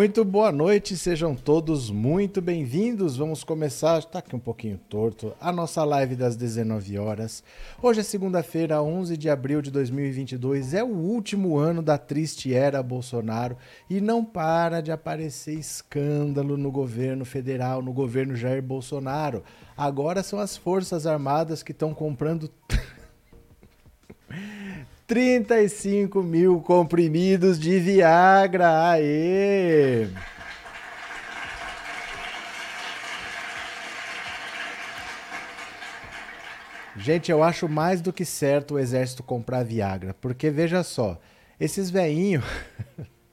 Muito boa noite, sejam todos muito bem-vindos. Vamos começar, está aqui um pouquinho torto, a nossa live das 19 horas. Hoje é segunda-feira, 11 de abril de 2022, é o último ano da triste era Bolsonaro e não para de aparecer escândalo no governo federal, no governo Jair Bolsonaro. Agora são as Forças Armadas que estão comprando 35 mil comprimidos de Viagra. Aê! Gente, eu acho mais do que certo o exército comprar Viagra, porque veja só, esses veinhos,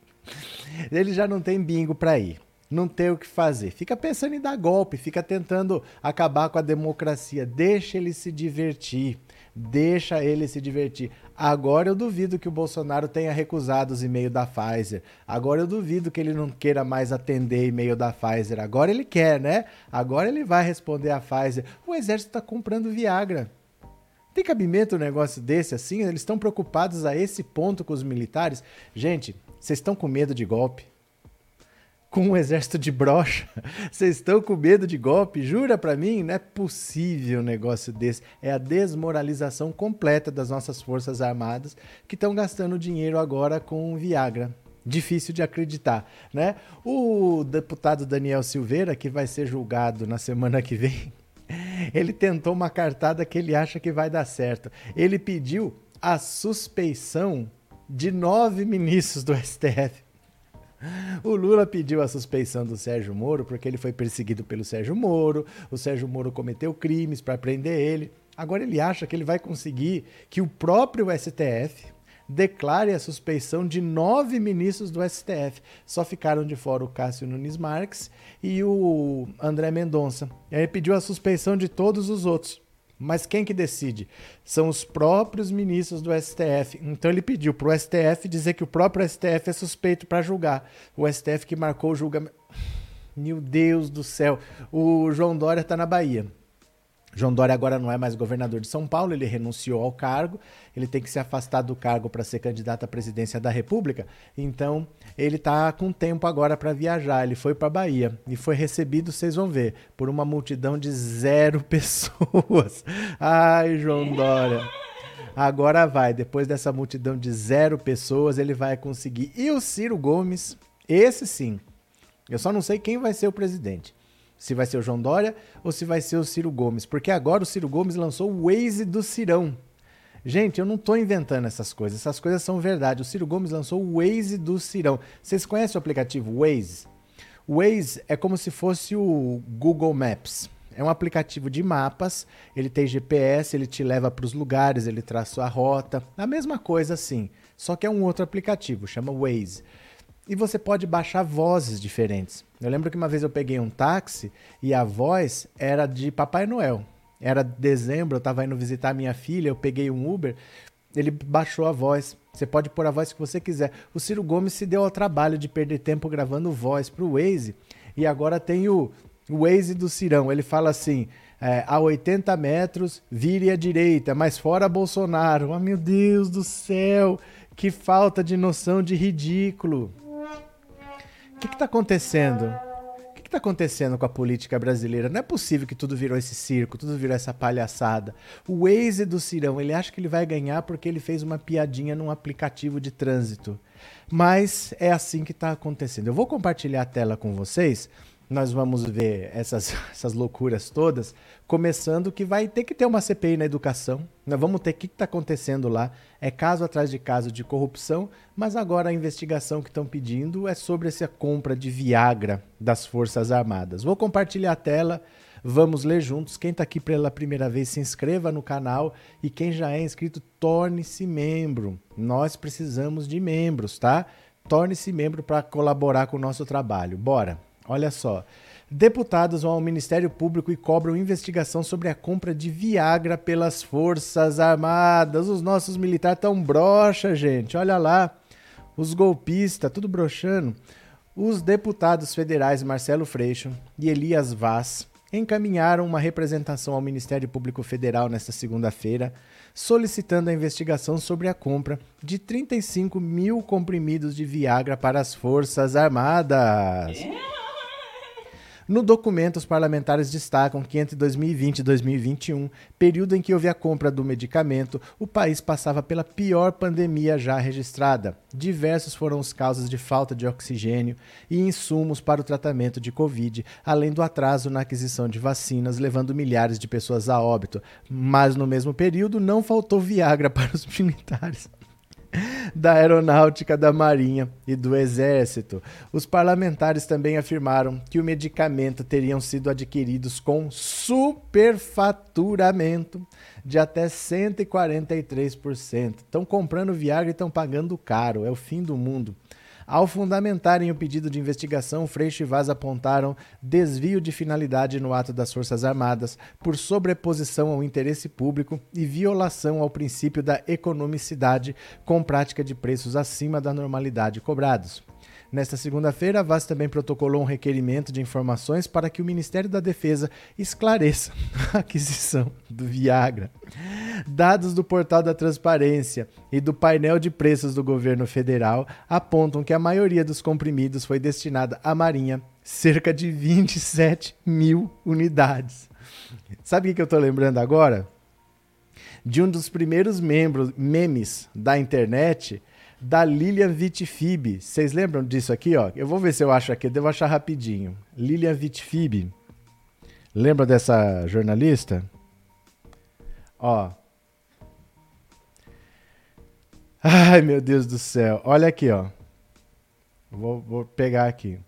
eles já não tem bingo para ir, não tem o que fazer. Fica pensando em dar golpe, fica tentando acabar com a democracia. Deixa ele se divertir. Deixa ele se divertir. Agora eu duvido que o Bolsonaro tenha recusado os e-mails da Pfizer. Agora eu duvido que ele não queira mais atender e-mail da Pfizer. Agora ele quer, né? Agora ele vai responder a Pfizer. O exército está comprando Viagra. Tem cabimento um negócio desse assim? Eles estão preocupados a esse ponto com os militares? Gente, vocês estão com medo de golpe? Com um exército de brocha. Vocês estão com medo de golpe? Jura para mim? Não é possível um negócio desse. É a desmoralização completa das nossas forças armadas que estão gastando dinheiro agora com Viagra. Difícil de acreditar, né? O deputado Daniel Silveira, que vai ser julgado na semana que vem, ele tentou uma cartada que ele acha que vai dar certo. Ele pediu a suspeição de nove ministros do STF o Lula pediu a suspeição do Sérgio Moro porque ele foi perseguido pelo Sérgio Moro. O Sérgio Moro cometeu crimes para prender ele. Agora ele acha que ele vai conseguir que o próprio STF declare a suspeição de nove ministros do STF. Só ficaram de fora o Cássio Nunes Marques e o André Mendonça. E aí pediu a suspeição de todos os outros. Mas quem que decide? São os próprios ministros do STF. Então ele pediu para o STF dizer que o próprio STF é suspeito para julgar. O STF que marcou o julgamento. Meu Deus do céu. O João Dória está na Bahia. João Dória agora não é mais governador de São Paulo, ele renunciou ao cargo, ele tem que se afastar do cargo para ser candidato à presidência da República. Então, ele está com tempo agora para viajar. Ele foi para Bahia e foi recebido, vocês vão ver, por uma multidão de zero pessoas. Ai, João Dória. Agora vai, depois dessa multidão de zero pessoas, ele vai conseguir. E o Ciro Gomes, esse sim. Eu só não sei quem vai ser o presidente. Se vai ser o João Dória ou se vai ser o Ciro Gomes. Porque agora o Ciro Gomes lançou o Waze do Cirão. Gente, eu não estou inventando essas coisas. Essas coisas são verdade. O Ciro Gomes lançou o Waze do Cirão. Vocês conhecem o aplicativo Waze? O Waze é como se fosse o Google Maps. É um aplicativo de mapas, ele tem GPS, ele te leva para os lugares, ele traça a rota, a mesma coisa assim. Só que é um outro aplicativo, chama Waze. E você pode baixar vozes diferentes. Eu lembro que uma vez eu peguei um táxi e a voz era de Papai Noel. Era dezembro, eu estava indo visitar minha filha, eu peguei um Uber, ele baixou a voz. Você pode pôr a voz que você quiser. O Ciro Gomes se deu ao trabalho de perder tempo gravando voz para o Waze e agora tem o, Waze do Cirão. Ele fala assim: é, a 80 metros, vire à direita, mas fora Bolsonaro. Ah, meu Deus do céu, que falta de noção de ridículo. O que está acontecendo? O que está acontecendo com a política brasileira? Não é possível que tudo virou esse circo, tudo virou essa palhaçada. O Waze do Cirão, ele acha que ele vai ganhar porque ele fez uma piadinha num aplicativo de trânsito. Mas é assim que está acontecendo. Eu vou compartilhar a tela com vocês nós vamos ver essas, essas loucuras todas, começando que vai ter que ter uma CPI na educação. Nós vamos ter o que está acontecendo lá. É caso atrás de caso de corrupção, mas agora a investigação que estão pedindo é sobre essa compra de Viagra das Forças Armadas. Vou compartilhar a tela, vamos ler juntos. Quem está aqui pela primeira vez, se inscreva no canal e quem já é inscrito, torne-se membro. Nós precisamos de membros, tá? Torne-se membro para colaborar com o nosso trabalho. Bora! Olha só. Deputados vão ao Ministério Público e cobram investigação sobre a compra de Viagra pelas Forças Armadas. Os nossos militares estão broxa, gente. Olha lá. Os golpistas, tudo broxando. Os deputados federais Marcelo Freixo e Elias Vaz encaminharam uma representação ao Ministério Público Federal nesta segunda-feira, solicitando a investigação sobre a compra de 35 mil comprimidos de Viagra para as Forças Armadas. No documento, os parlamentares destacam que entre 2020 e 2021, período em que houve a compra do medicamento, o país passava pela pior pandemia já registrada. Diversos foram os casos de falta de oxigênio e insumos para o tratamento de Covid, além do atraso na aquisição de vacinas, levando milhares de pessoas a óbito. Mas no mesmo período, não faltou Viagra para os militares da Aeronáutica, da Marinha e do Exército. Os parlamentares também afirmaram que o medicamento teriam sido adquiridos com superfaturamento de até 143%. Estão comprando Viagra e estão pagando caro, é o fim do mundo. Ao fundamentarem o pedido de investigação, Freixo e Vaz apontaram desvio de finalidade no ato das Forças Armadas por sobreposição ao interesse público e violação ao princípio da economicidade com prática de preços acima da normalidade cobrados. Nesta segunda-feira, a VAS também protocolou um requerimento de informações para que o Ministério da Defesa esclareça a aquisição do Viagra. Dados do portal da Transparência e do painel de preços do governo federal apontam que a maioria dos comprimidos foi destinada à Marinha, cerca de 27 mil unidades. Sabe o que eu estou lembrando agora? De um dos primeiros membros, memes da internet da Lilian Vitfib. Vocês lembram disso aqui, ó? Eu vou ver se eu acho aqui, eu devo achar rapidinho. Lilian Vitfib. Lembra dessa jornalista? Ó. Ai, meu Deus do céu. Olha aqui, ó. Vou, vou pegar aqui.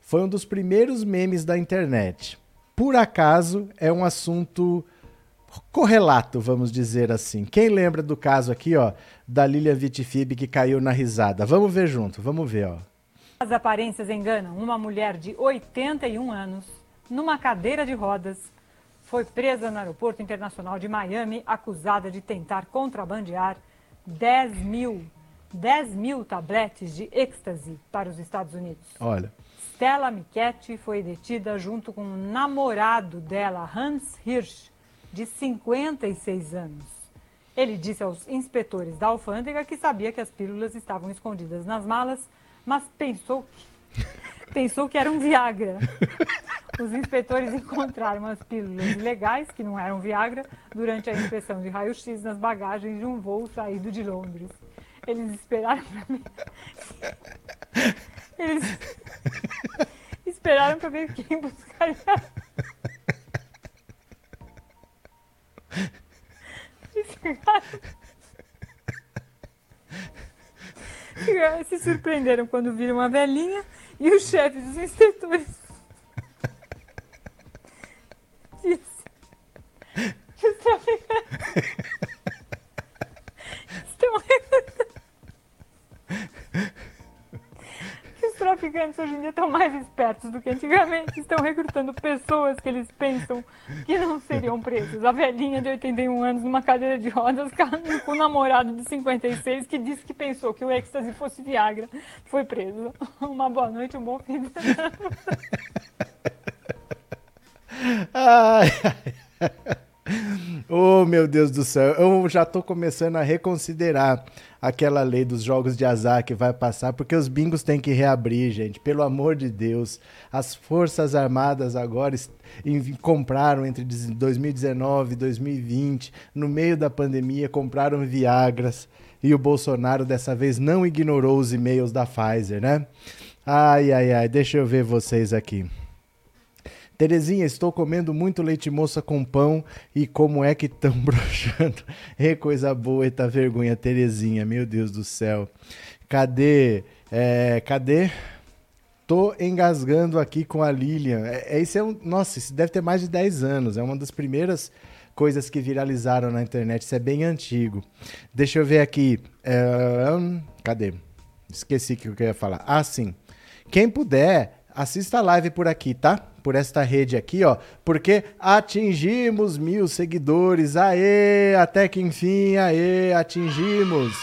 Foi um dos primeiros memes da internet. Por acaso, é um assunto correlato, vamos dizer assim. Quem lembra do caso aqui, ó, da Lilia Vitifib que caiu na risada? Vamos ver junto, vamos ver, ó. As aparências enganam. Uma mulher de 81 anos, numa cadeira de rodas, foi presa no aeroporto internacional de Miami, acusada de tentar contrabandear 10 mil, 10 mil tabletes de êxtase para os Estados Unidos. Olha. Stella Michetti foi detida junto com o namorado dela, Hans Hirsch, de 56 anos. Ele disse aos inspetores da alfândega que sabia que as pílulas estavam escondidas nas malas, mas pensou que, pensou que era um Viagra. Os inspetores encontraram as pílulas legais, que não eram Viagra, durante a inspeção de raio-x nas bagagens de um voo saído de Londres. Eles esperaram para mim. Eles esperaram para ver quem buscaria Se surpreenderam quando viram uma velhinha e o chefe dos inspetores disse. Que os traficantes estão traficantes hoje em dia estão mais espertos do que antigamente. Estão recrutando pessoas que eles pensam que não seriam presas. A velhinha de 81 anos numa cadeira de rodas com o namorado de 56 que disse que pensou que o êxtase fosse Viagra. Foi preso. Uma boa noite, um bom fim de semana. Ai, ai. Oh, meu Deus do céu. Eu já tô começando a reconsiderar aquela lei dos jogos de azar que vai passar, porque os bingos têm que reabrir, gente. Pelo amor de Deus. As Forças Armadas agora compraram entre 2019 e 2020, no meio da pandemia, compraram Viagras. E o Bolsonaro dessa vez não ignorou os e-mails da Pfizer, né? Ai, ai, ai, deixa eu ver vocês aqui. Terezinha, estou comendo muito leite moça com pão e como é que estão broxando? É coisa boa, eita vergonha, Terezinha, meu Deus do céu. Cadê? É, cadê? Tô engasgando aqui com a Lilian. É, é, isso é um, nossa, isso deve ter mais de 10 anos. É uma das primeiras coisas que viralizaram na internet. Isso é bem antigo. Deixa eu ver aqui. É, cadê? Esqueci o que eu ia falar. Ah, sim. Quem puder, assista a live por aqui, tá? Por esta rede aqui, ó. Porque atingimos mil seguidores. Aê! Até que enfim, aê! Atingimos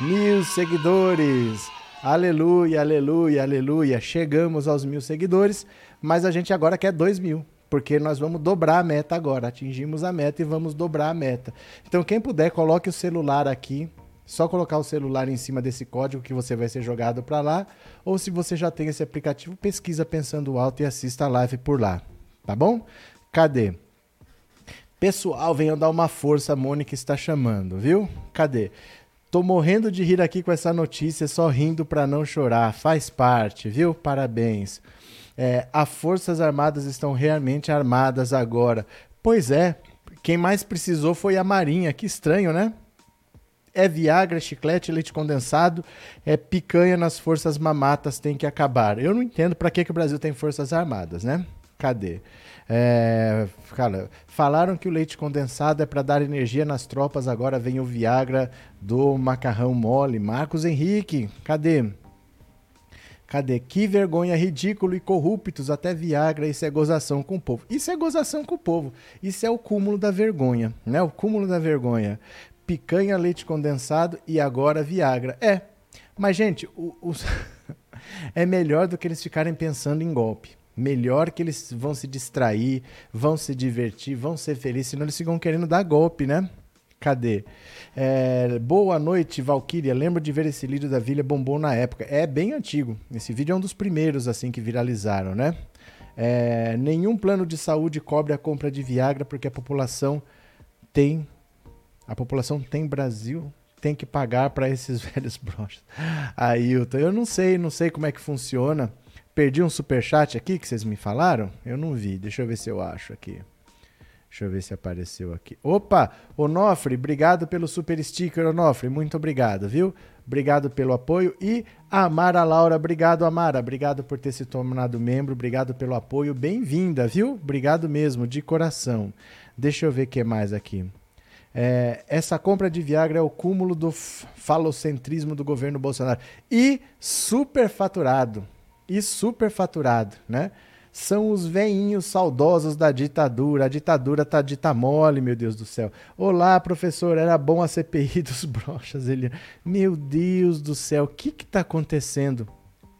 mil seguidores. Aleluia, aleluia, aleluia. Chegamos aos mil seguidores. mas a gente agora quer 2 mil porque nós vamos dobrar a meta agora. Atingimos a meta e vamos dobrar a meta. Então, quem puder, coloque o celular aqui. Só colocar o celular em cima desse código que você vai ser jogado para lá. Ou se você já tem esse aplicativo, pesquisa pensando alto e assista a live por lá. Tá bom? Cadê? Pessoal, venham dar uma força, a Mônica está chamando, viu? Cadê? Tô morrendo de rir aqui com essa notícia, só rindo para não chorar. Faz parte, viu? Parabéns. É, as Forças Armadas estão realmente armadas agora. Pois é, quem mais precisou foi a Marinha. Que estranho, né? É Viagra, chiclete, leite condensado, é picanha nas forças mamatas, tem que acabar. Eu não entendo para que, que o Brasil tem forças armadas, né? Cadê? É, cara, falaram que o leite condensado é para dar energia nas tropas, agora vem o Viagra do macarrão mole. Marcos Henrique, cadê? Cadê? Que vergonha, ridículo e corruptos, até Viagra, isso é gozação com o povo. Isso é gozação com o povo. Isso é o cúmulo da vergonha, né? O cúmulo da vergonha. Picanha, leite condensado e agora Viagra. É. Mas, gente, o, o... é melhor do que eles ficarem pensando em golpe. Melhor que eles vão se distrair, vão se divertir, vão ser felizes, senão eles ficam querendo dar golpe, né? Cadê? É, boa noite, Valkyria. Lembro de ver esse vídeo da Vila Bombom na época. É bem antigo. Esse vídeo é um dos primeiros assim que viralizaram, né? É, nenhum plano de saúde cobre a compra de Viagra porque a população tem a população tem Brasil tem que pagar para esses velhos brochas. Ailton, eu não sei, não sei como é que funciona. Perdi um super chat aqui que vocês me falaram? Eu não vi. Deixa eu ver se eu acho aqui. Deixa eu ver se apareceu aqui. Opa, Onofre, obrigado pelo super sticker, Onofre. Muito obrigado, viu? Obrigado pelo apoio. E Amara Laura, obrigado, Amara. Obrigado por ter se tornado membro. Obrigado pelo apoio. Bem-vinda, viu? Obrigado mesmo, de coração. Deixa eu ver o que mais aqui. É, essa compra de Viagra é o cúmulo do falocentrismo do governo Bolsonaro. E superfaturado. E superfaturado, né? são os veinhos saudosos da ditadura. A ditadura tá dita mole, meu Deus do céu. Olá, professor, era bom a CPI dos brochas. Ele, meu Deus do céu, o que que tá acontecendo?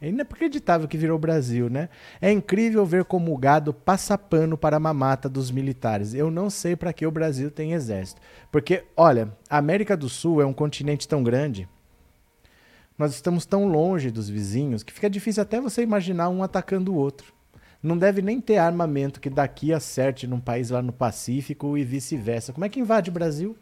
É inacreditável que virou Brasil, né? É incrível ver como o gado passa pano para a mamata dos militares. Eu não sei para que o Brasil tem exército. Porque, olha, a América do Sul é um continente tão grande, nós estamos tão longe dos vizinhos, que fica difícil até você imaginar um atacando o outro não deve nem ter armamento que daqui acerte num país lá no Pacífico e vice-versa. Como é que invade o Brasil?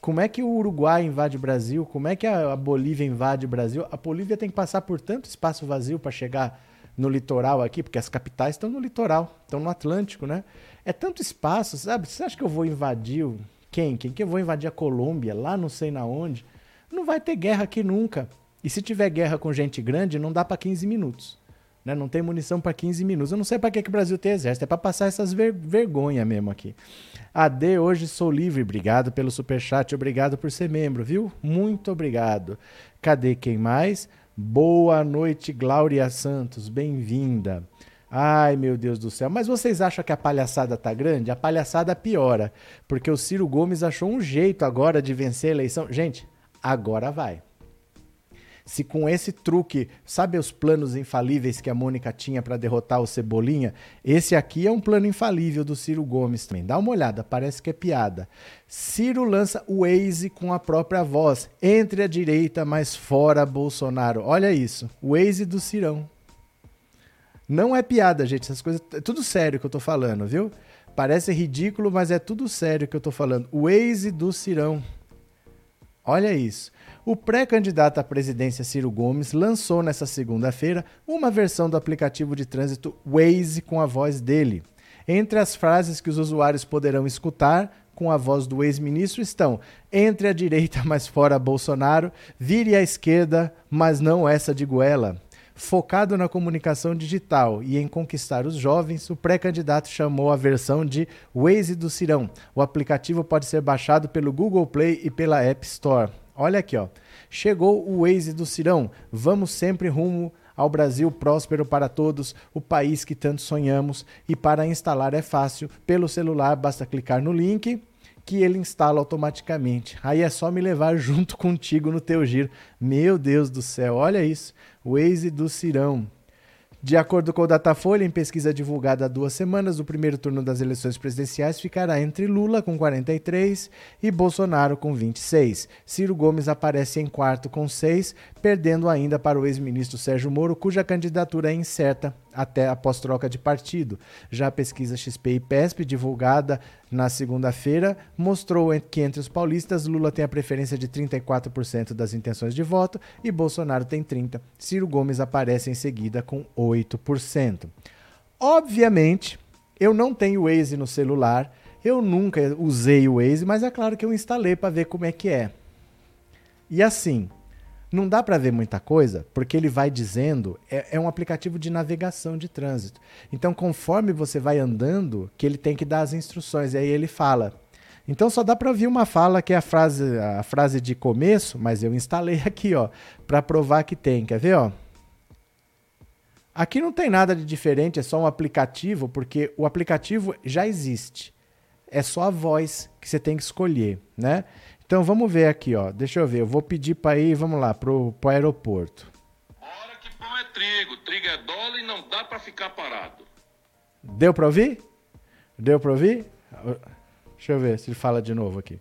Como é que o Uruguai invade o Brasil? Como é que a Bolívia invade o Brasil? A Bolívia tem que passar por tanto espaço vazio para chegar no litoral aqui, porque as capitais estão no litoral, estão no Atlântico, né? É tanto espaço, sabe? Você acha que eu vou invadir quem? Quem que eu vou invadir a Colômbia, lá não sei na onde? Não vai ter guerra aqui nunca. E se tiver guerra com gente grande, não dá para 15 minutos. Né? Não tem munição para 15 minutos. Eu não sei para que, que o Brasil tem exército. É para passar essas ver vergonha mesmo aqui. AD, hoje sou livre. Obrigado pelo superchat. Obrigado por ser membro, viu? Muito obrigado. Cadê quem mais? Boa noite, Glória Santos. Bem-vinda. Ai, meu Deus do céu. Mas vocês acham que a palhaçada tá grande? A palhaçada piora. Porque o Ciro Gomes achou um jeito agora de vencer a eleição. Gente, agora vai. Se com esse truque, sabe os planos infalíveis que a Mônica tinha para derrotar o Cebolinha? Esse aqui é um plano infalível do Ciro Gomes também. Dá uma olhada, parece que é piada. Ciro lança o Waze com a própria voz. Entre a direita, mas fora Bolsonaro. Olha isso. O Waze do Cirão. Não é piada, gente. Essas coisas. É tudo sério que eu tô falando, viu? Parece ridículo, mas é tudo sério que eu tô falando. O Waze do Cirão. Olha isso. O pré-candidato à presidência Ciro Gomes lançou nesta segunda-feira uma versão do aplicativo de trânsito Waze com a voz dele. Entre as frases que os usuários poderão escutar com a voz do ex-ministro estão: entre a direita, mas fora Bolsonaro, vire à esquerda, mas não essa de Goela. Focado na comunicação digital e em conquistar os jovens, o pré-candidato chamou a versão de Waze do Cirão. O aplicativo pode ser baixado pelo Google Play e pela App Store. Olha aqui, ó. Chegou o Waze do Cirão. Vamos sempre rumo ao Brasil próspero para todos, o país que tanto sonhamos. E para instalar é fácil. Pelo celular basta clicar no link que ele instala automaticamente. Aí é só me levar junto contigo no teu giro. Meu Deus do céu, olha isso. Waze do Cirão. De acordo com o Datafolha, em pesquisa divulgada há duas semanas, o primeiro turno das eleições presidenciais ficará entre Lula, com 43, e Bolsonaro, com 26. Ciro Gomes aparece em quarto, com 6, perdendo ainda para o ex-ministro Sérgio Moro, cuja candidatura é incerta até após troca de partido. Já a pesquisa XP e PESP, divulgada na segunda-feira, mostrou que entre os paulistas, Lula tem a preferência de 34% das intenções de voto e Bolsonaro tem 30%. Ciro Gomes aparece em seguida com 8%. Obviamente, eu não tenho Waze no celular, eu nunca usei o Waze, mas é claro que eu instalei para ver como é que é. E assim, não dá para ver muita coisa, porque ele vai dizendo, é, é, um aplicativo de navegação de trânsito. Então, conforme você vai andando, que ele tem que dar as instruções, e aí ele fala. Então só dá para ouvir uma fala que é a frase, a frase de começo, mas eu instalei aqui, ó, para provar que tem. Quer ver, ó? Aqui não tem nada de diferente, é só um aplicativo, porque o aplicativo já existe. É só a voz que você tem que escolher, né? Então vamos ver aqui, ó. Deixa eu ver. Eu vou pedir para ir, vamos lá, pro, pro aeroporto. Hora que pão é trigo, trigo é dólar e não dá para ficar parado. Deu para ouvir? Deu para ouvir? Deixa eu ver se ele fala de novo aqui.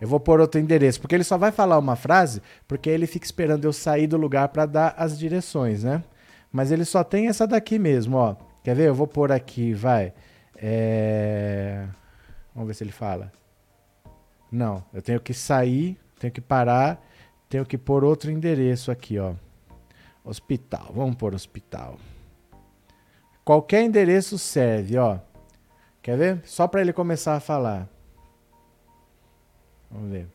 Eu vou pôr outro endereço, porque ele só vai falar uma frase, porque ele fica esperando eu sair do lugar para dar as direções, né? Mas ele só tem essa daqui mesmo, ó. Quer ver? Eu vou pôr aqui, vai. É... Vamos ver se ele fala. Não, eu tenho que sair, tenho que parar, tenho que pôr outro endereço aqui, ó. Hospital, vamos pôr hospital. Qualquer endereço serve, ó. Quer ver? Só para ele começar a falar. Vamos ver.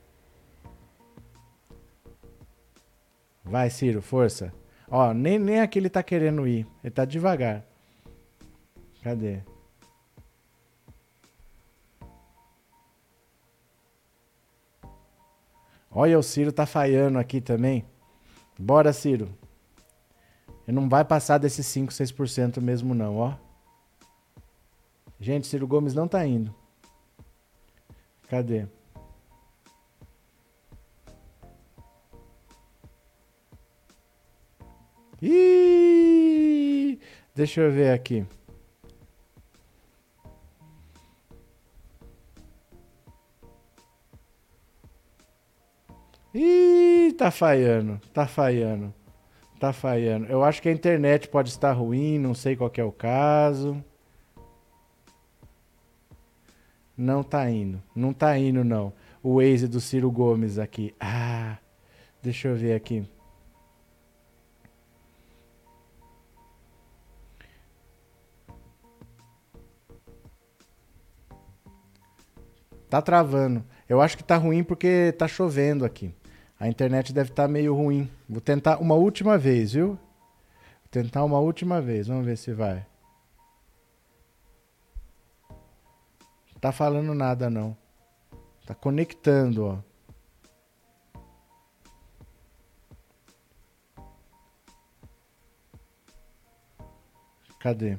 Vai, Ciro, força. Ó, nem, nem aqui ele tá querendo ir. Ele tá devagar. Cadê? Olha, o Ciro tá falhando aqui também. Bora, Ciro. Ele não vai passar desses 5, 6% mesmo não, ó. Gente, Ciro Gomes não tá indo. Cadê? Ih! Deixa eu ver aqui. Ih, tá falhando, tá falhando, tá falhando. Eu acho que a internet pode estar ruim, não sei qual é o caso. Não tá indo, não tá indo não. O Waze do Ciro Gomes aqui. Ah, deixa eu ver aqui. Tá travando. Eu acho que tá ruim porque tá chovendo aqui. A internet deve estar tá meio ruim. Vou tentar uma última vez, viu? Vou tentar uma última vez. Vamos ver se vai. Tá falando nada não. Tá conectando, ó. Cadê?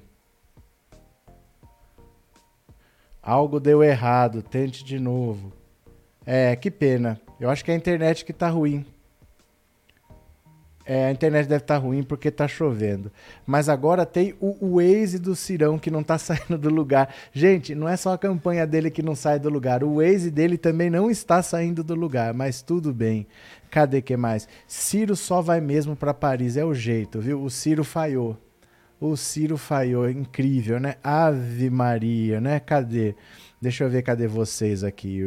Algo deu errado, tente de novo. É, que pena. Eu acho que é a internet que tá ruim. É, a internet deve estar tá ruim porque tá chovendo. Mas agora tem o, Waze do Cirão que não tá saindo do lugar. Gente, não é só a campanha dele que não sai do lugar. O Waze dele também não está saindo do lugar, mas tudo bem. Cadê que mais? Ciro só vai mesmo para Paris, é o jeito, viu? O Ciro falhou. O Ciro falhou, incrível, né? Ave Maria, né? Cadê? Deixa eu ver cadê vocês aqui.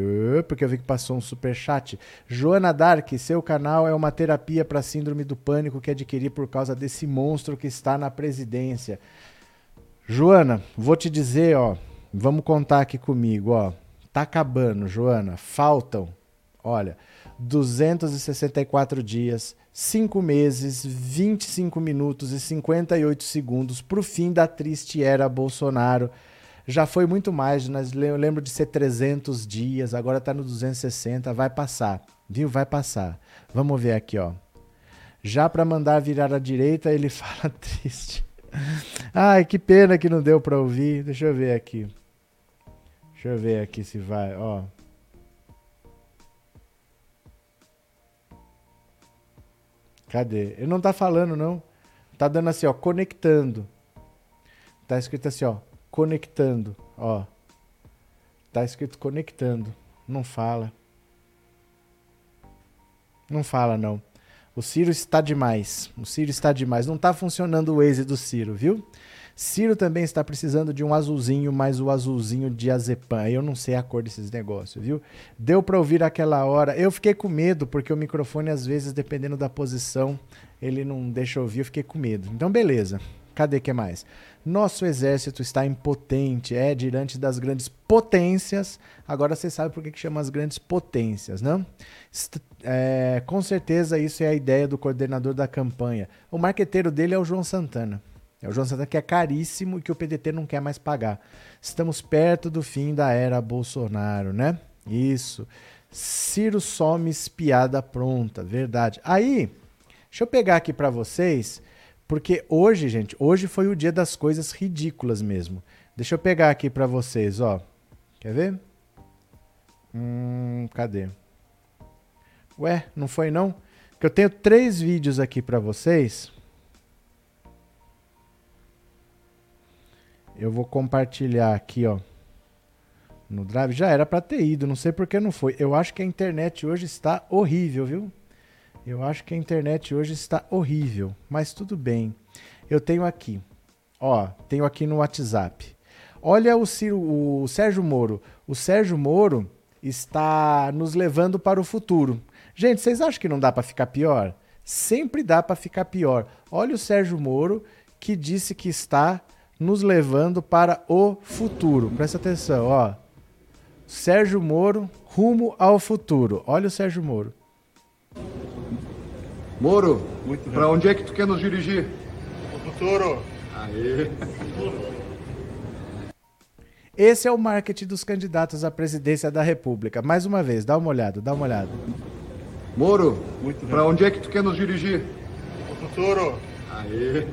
Porque eu vi que passou um super chat. Joana Dark, seu canal é uma terapia para síndrome do pânico que adquiri por causa desse monstro que está na presidência. Joana, vou te dizer, ó, vamos contar aqui comigo, ó. Tá acabando, Joana. Faltam, olha, 264 dias, 5 meses, 25 minutos e 58 segundos para o fim da triste era Bolsonaro já foi muito mais, eu lembro de ser 300 dias, agora está no 260, vai passar, viu? Vai passar. Vamos ver aqui, ó. Já para mandar virar à direita, ele fala triste. Ai, que pena que não deu para ouvir. Deixa eu ver aqui. Deixa eu ver aqui se vai, ó. Cadê? Ele não tá falando, não. Tá dando assim, ó, conectando. Tá escrito assim, ó, conectando, ó. Tá escrito conectando. Não fala. Não fala, não. O Ciro está demais. O Ciro está demais. Não tá funcionando o Waze do Ciro, viu? Ciro também está precisando de um azulzinho, mas o azulzinho de azepam. Eu não sei a cor desses negócios, viu? Deu para ouvir aquela hora. Eu fiquei com medo, porque o microfone, às vezes, dependendo da posição, ele não deixa ouvir. Eu fiquei com medo. Então, beleza. Cadê que mais? Nosso exército está impotente, é diante das grandes potências. Agora você sabe por que, chama as grandes potências, não? É, com certeza isso é a ideia do coordenador da campanha. O marqueteiro dele é o João Santana. É o João Santana que é caríssimo e que o PDT não quer mais pagar. Estamos perto do fim da era Bolsonaro, né? Isso. Ciro some espiada pronta, verdade. Aí, deixa eu pegar aqui para vocês, porque hoje, gente, hoje foi o dia das coisas ridículas mesmo. Deixa eu pegar aqui para vocês, ó. Quer ver? Hum, cadê? Ué, não foi não? Que eu tenho três vídeos aqui para vocês. Eu vou compartilhar aqui, ó. No Drive. Já era para ter ido, não sei por que não foi. Eu acho que a internet hoje está horrível, viu? Eu acho que a internet hoje está horrível, mas tudo bem. Eu tenho aqui, ó, tenho aqui no WhatsApp. Olha o, Ciro, o Sérgio Moro. O Sérgio Moro está nos levando para o futuro. Gente, vocês acham que não dá para ficar pior? Sempre dá para ficar pior. Olha o Sérgio Moro que disse que está nos levando para o futuro. Presta atenção, ó. Sérgio Moro, rumo ao futuro. Olha o Sérgio Moro. Moro, para onde é que tu quer nos dirigir? O futuro. Aí. Esse é o marketing dos candidatos à presidência da República. Mais uma vez, dá uma olhada, dá uma olhada. Moro, para onde é que tu quer nos dirigir? O futuro. Aí.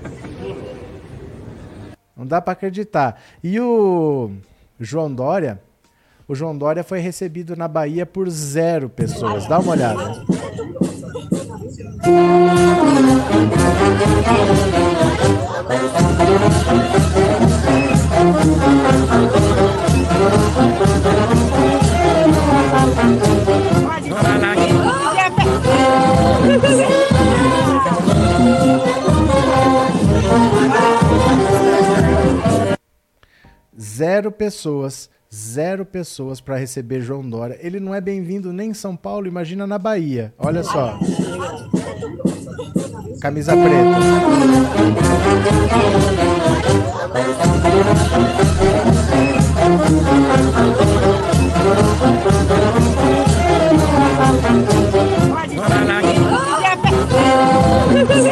Não dá para acreditar. E o João Dória, o João Dória foi recebido na Bahia por zero pessoas. Dá uma olhada. Zero pessoas, zero pessoas para receber João Dória. Ele não é bem-vindo nem em São Paulo, imagina na Bahia. Olha só. Camisa preta.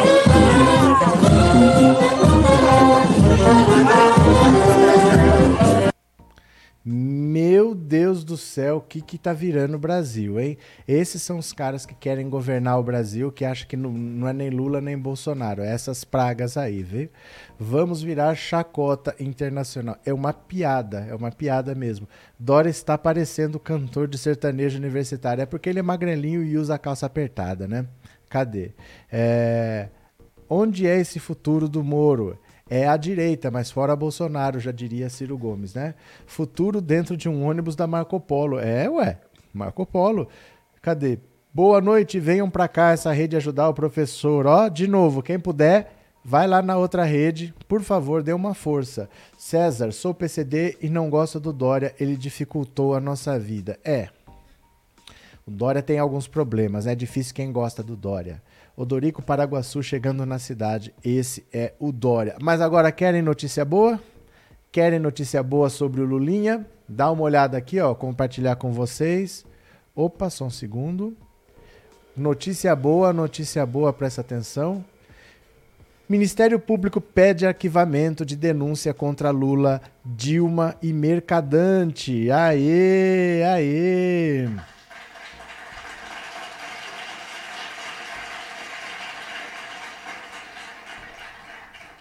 Meu Deus do céu, o que que tá virando o Brasil, hein? Esses são os caras que querem governar o Brasil, que acham que não, não é nem Lula nem Bolsonaro, é essas pragas aí, viu? Vamos virar chacota internacional. É uma piada, é uma piada mesmo. Dória está parecendo cantor de sertanejo universitário, é porque ele é magrelinho e usa a calça apertada, né? Cadê? É... Onde é esse futuro do Moro? É a direita, mas fora Bolsonaro, já diria Ciro Gomes, né? Futuro dentro de um ônibus da Marco Polo. É, ué, Marco Polo. Cadê? Boa noite, venham para cá essa rede ajudar o professor. Ó, de novo, quem puder, vai lá na outra rede, por favor, dê uma força. César, sou PCD e não gosto do Dória, ele dificultou a nossa vida. É. O Dória tem alguns problemas, é difícil quem gosta do Dória. Odorico Paraguaçu chegando na cidade. Esse é o Dória. Mas agora querem notícia boa? Querem notícia boa sobre o Lulinha? Dá uma olhada aqui, ó, compartilhar com vocês. Opa, só um segundo. Notícia boa, notícia boa, presta atenção. Ministério Público pede arquivamento de denúncia contra Lula, Dilma e Mercadante. Aê, aê!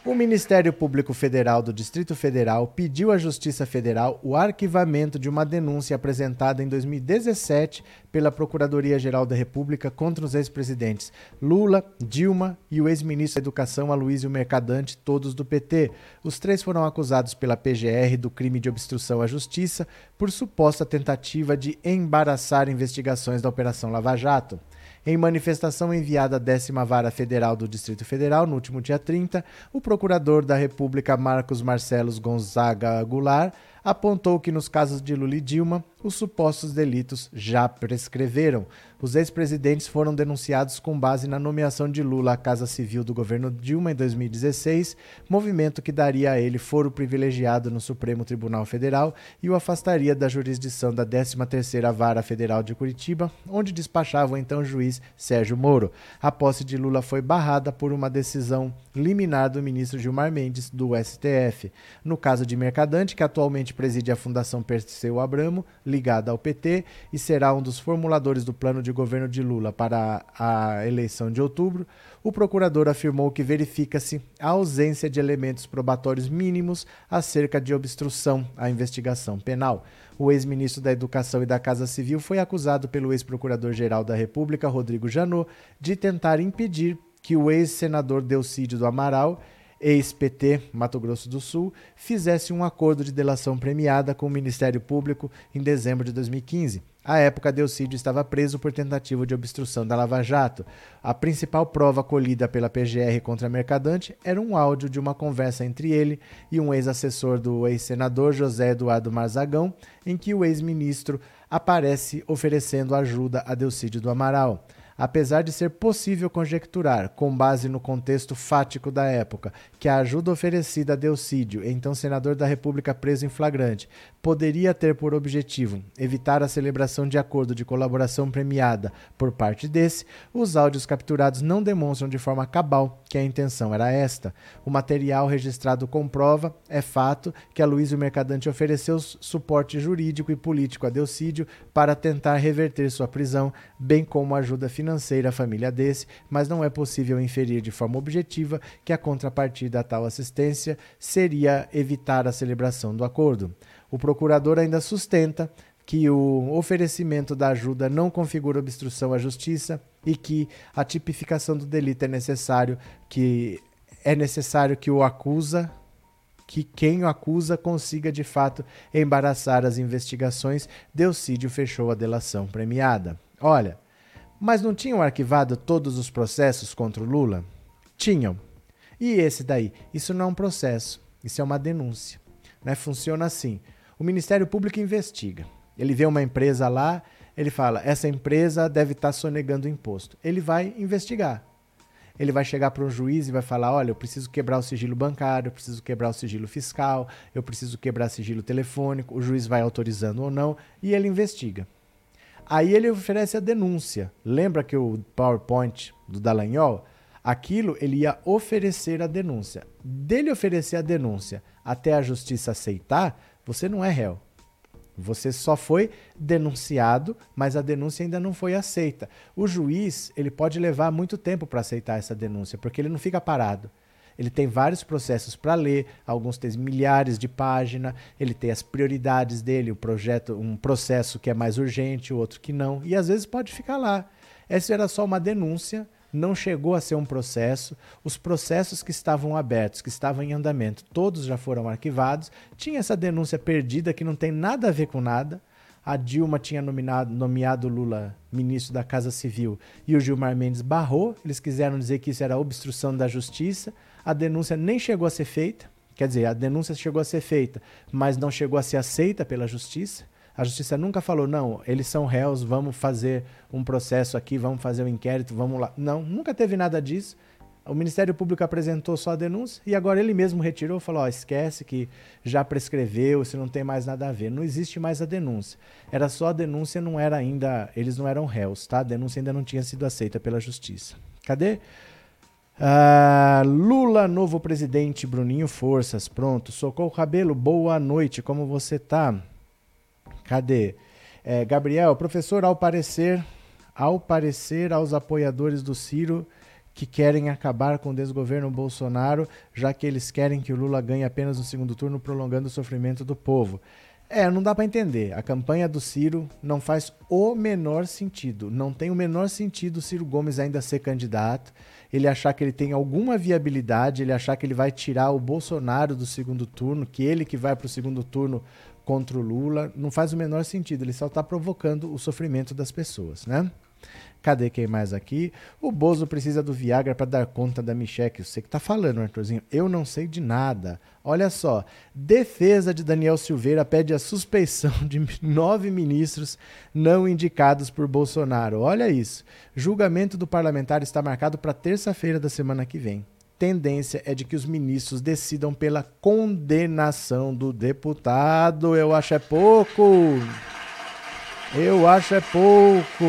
O Ministério Público Federal do Distrito Federal pediu à Justiça Federal o arquivamento de uma denúncia apresentada em 2017 pela Procuradoria-Geral da República contra os ex-presidentes Lula, Dilma e o ex-ministro da Educação Aloysio Mercadante, todos do PT. Os três foram acusados pela PGR do crime de obstrução à justiça por suposta tentativa de embaraçar investigações da Operação Lava Jato. Em manifestação enviada à décima vara federal do Distrito Federal no último dia 30, o procurador da República Marcos Marcelos Gonzaga Goulart apontou que nos casos de Lula e Dilma, os supostos delitos já prescreveram. Os ex-presidentes foram denunciados com base na nomeação de Lula à Casa Civil do governo Dilma em 2016, movimento que daria a ele foro privilegiado no Supremo Tribunal Federal e o afastaria da jurisdição da 13ª Vara Federal de Curitiba, onde despachava o então juiz Sérgio Moro. A posse de Lula foi barrada por uma decisão liminar do ministro Gilmar Mendes do STF. No caso de Mercadante, que atualmente preside a Fundação Perseu Abramo, ligada ao PT, e será um dos formuladores do plano de governo de Lula para a eleição de outubro, o procurador afirmou que verifica-se a ausência de elementos probatórios mínimos acerca de obstrução à investigação penal. O ex-ministro da Educação e da Casa Civil foi acusado pelo ex-procurador-geral da República, Rodrigo Janot, de tentar impedir que o ex-senador Delcídio do Amaral ex-PT Mato Grosso do Sul, fizesse um acordo de delação premiada com o Ministério Público em dezembro de 2015. À época, Delcídio estava preso por tentativa de obstrução da Lava Jato. A principal prova colhida pela PGR contra Mercadante era um áudio de uma conversa entre ele e um ex-assessor do ex-senador José Eduardo Marzagão, em que o ex-ministro aparece oferecendo ajuda a Delcídio do Amaral apesar de ser possível conjecturar, com base no contexto fático da época, que a ajuda oferecida a Delcídio, então senador da República preso em flagrante, poderia ter por objetivo evitar a celebração de acordo de colaboração premiada por parte desse, os áudios capturados não demonstram de forma cabal que a intenção era esta. O material registrado comprova, é fato, que a Luísa Mercadante ofereceu suporte jurídico e político a Delcídio para tentar reverter sua prisão, bem como ajuda financeira à família desse, mas não é possível inferir de forma objetiva que a contrapartida a tal assistência seria evitar a celebração do acordo. O procurador ainda sustenta que o oferecimento da ajuda não configura obstrução à justiça e que a tipificação do delito é necessário que é necessário que o acusa que quem o acusa consiga de fato embaraçar as investigações. Delcídio fechou a delação premiada. Olha, mas não tinham arquivado todos os processos contra o Lula? Tinham. E esse daí? Isso não é um processo, isso é uma denúncia. Né? Funciona assim: o Ministério Público investiga. Ele vê uma empresa lá, ele fala: essa empresa deve estar sonegando imposto. Ele vai investigar. Ele vai chegar para um juiz e vai falar: olha, eu preciso quebrar o sigilo bancário, eu preciso quebrar o sigilo fiscal, eu preciso quebrar sigilo telefônico. O juiz vai autorizando ou não e ele investiga. Aí ele oferece a denúncia. Lembra que o PowerPoint do Dallagnol? Aquilo ele ia oferecer a denúncia. Dele oferecer a denúncia até a justiça aceitar, você não é réu. Você só foi denunciado, mas a denúncia ainda não foi aceita. O juiz, ele pode levar muito tempo para aceitar essa denúncia, porque ele não fica parado. Ele tem vários processos para ler, alguns têm milhares de páginas, ele tem as prioridades dele, o projeto, um processo que é mais urgente, o outro que não, e às vezes pode ficar lá. Essa era só uma denúncia, não chegou a ser um processo. Os processos que estavam abertos, que estavam em andamento, todos já foram arquivados. Tinha essa denúncia perdida que não tem nada a ver com nada. A Dilma tinha nominado, nomeado Lula ministro da Casa Civil e o Gilmar Mendes barrou. Eles quiseram dizer que isso era obstrução da justiça a denúncia nem chegou a ser feita, quer dizer, a denúncia chegou a ser feita, mas não chegou a ser aceita pela justiça. A justiça nunca falou, não, eles são réus, vamos fazer um processo aqui, vamos fazer um inquérito, vamos lá. Não, nunca teve nada disso. O Ministério Público apresentou só a denúncia e agora ele mesmo retirou, falou: esquece que já prescreveu, se não tem mais nada a ver. Não existe mais a denúncia. Era só a denúncia, não era ainda, eles não eram réus, tá? A denúncia ainda não tinha sido aceita pela justiça. Cadê? Ah, Lula, novo presidente, Bruninho Forças, pronto. Socorro Cabelo, boa noite, como você tá? Cadê? É, Gabriel, professor, ao parecer, ao parecer aos apoiadores do Ciro que querem acabar com o desgoverno Bolsonaro, já que eles querem que o Lula ganhe apenas no segundo turno, prolongando o sofrimento do povo. É, não dá para entender. A campanha do Ciro não faz o menor sentido. Não tem o menor sentido o Ciro Gomes ainda ser candidato, ele achar que ele tem alguma viabilidade, ele achar que ele vai tirar o Bolsonaro do segundo turno, que ele que vai para o segundo turno contra o Lula. Não faz o menor sentido. Ele só está provocando o sofrimento das pessoas, né? Cadê quem mais aqui? O Bozo precisa do Viagra para dar conta da Micheque. Você que tá falando, Arthurzinho. Eu não sei de nada. Olha só. Defesa de Daniel Silveira pede a suspeição de nove ministros não indicados por Bolsonaro. Olha isso. Julgamento do parlamentar está marcado para terça-feira da semana que vem. Tendência é de que os ministros decidam pela condenação do deputado. Eu acho é pouco. Eu acho é pouco.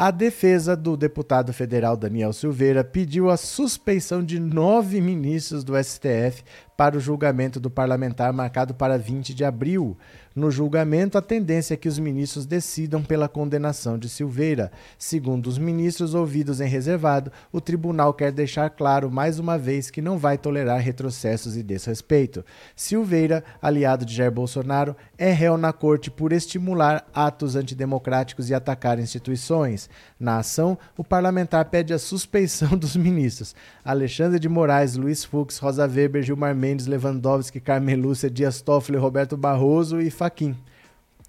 A defesa do deputado federal Daniel Silveira pediu a suspeição de nove ministros do STF para o julgamento do parlamentar marcado para 20 de abril. No julgamento, a tendência é que os ministros decidam pela condenação de Silveira. Segundo os ministros ouvidos em reservado, o tribunal quer deixar claro mais uma vez que não vai tolerar retrocessos e desrespeito. Silveira, aliado de Jair Bolsonaro, é réu na corte por estimular atos antidemocráticos e atacar instituições. Na ação, o parlamentar pede a suspeição dos ministros Alexandre de Moraes, Luiz Fux, Rosa Weber, Gilmar Mendes, Lewandowski, Carmen Lúcia, Dias Toffoli, Roberto Barroso e Faquim.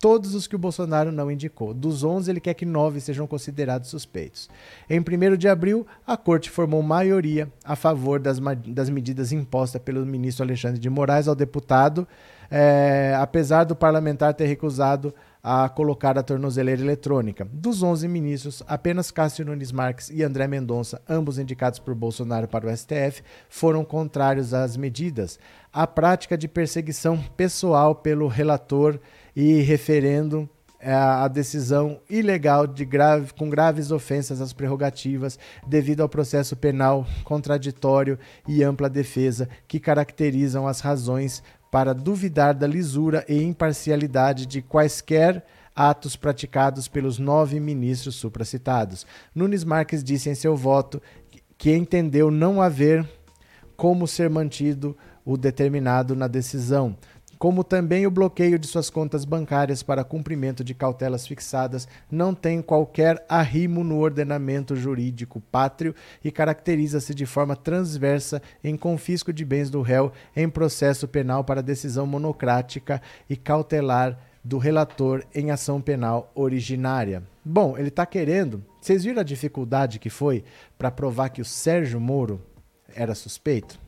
Todos os que o Bolsonaro não indicou. Dos 11, ele quer que 9 sejam considerados suspeitos. Em 1 de abril, a corte formou maioria a favor das, das medidas impostas pelo ministro Alexandre de Moraes ao deputado, é, apesar do parlamentar ter recusado a colocar a tornozeleira eletrônica. Dos 11 ministros, apenas Cássio Nunes Marques e André Mendonça, ambos indicados por Bolsonaro para o STF, foram contrários às medidas. A prática de perseguição pessoal pelo relator e referendo é, a decisão ilegal de grave, com graves ofensas às prerrogativas devido ao processo penal contraditório e ampla defesa que caracterizam as razões para duvidar da lisura e imparcialidade de quaisquer atos praticados pelos nove ministros supracitados. Nunes Marques disse em seu voto que entendeu não haver como ser mantido o determinado na decisão, como também o bloqueio de suas contas bancárias para cumprimento de cautelas fixadas, não tem qualquer arrimo no ordenamento jurídico pátrio e caracteriza-se de forma transversa em confisco de bens do réu em processo penal para decisão monocrática e cautelar do relator em ação penal originária. Bom, ele está querendo. Vocês viram a dificuldade que foi para provar que o Sérgio Moro era suspeito?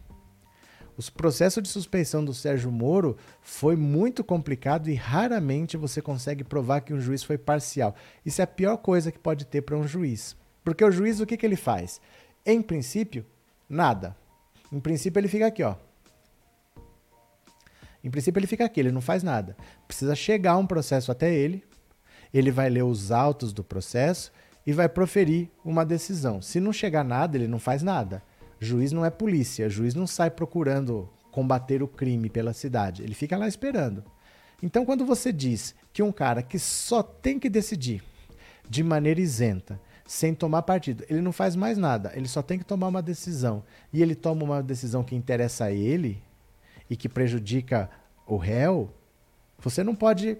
O processo de suspeição do Sérgio Moro foi muito complicado e raramente você consegue provar que um juiz foi parcial. Isso é a pior coisa que pode ter para um juiz. Porque o juiz, o que, que ele faz? Em princípio, nada. Em princípio, ele fica aqui, ó. Em princípio, ele fica aqui, ele não faz nada. Precisa chegar um processo até ele, ele vai ler os autos do processo e vai proferir uma decisão. Se não chegar nada, ele não faz nada. Juiz não é polícia, juiz não sai procurando combater o crime pela cidade, ele fica lá esperando. Então, quando você diz que um cara que só tem que decidir de maneira isenta, sem tomar partido, ele não faz mais nada, ele só tem que tomar uma decisão, e ele toma uma decisão que interessa a ele e que prejudica o réu, você não pode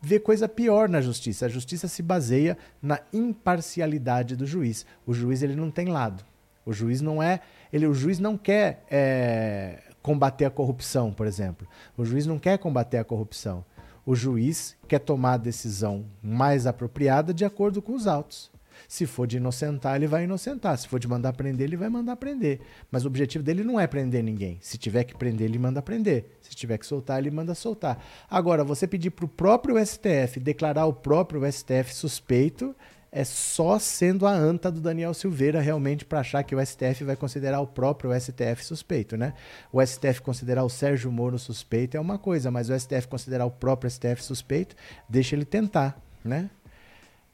ver coisa pior na justiça. A justiça se baseia na imparcialidade do juiz. O juiz ele não tem lado. O juiz não é. Ele, o juiz não quer é, combater a corrupção, por exemplo. O juiz não quer combater a corrupção. O juiz quer tomar a decisão mais apropriada de acordo com os autos. Se for de inocentar, ele vai inocentar. Se for de mandar prender, ele vai mandar prender. Mas o objetivo dele não é prender ninguém. Se tiver que prender, ele manda prender. Se tiver que soltar, ele manda soltar. Agora, você pedir para o próprio STF declarar o próprio STF suspeito é só sendo a anta do Daniel Silveira realmente para achar que o STF vai considerar o próprio STF suspeito, né? O STF considerar o Sérgio Moro suspeito é uma coisa, mas o STF considerar o próprio STF suspeito, deixa ele tentar, né?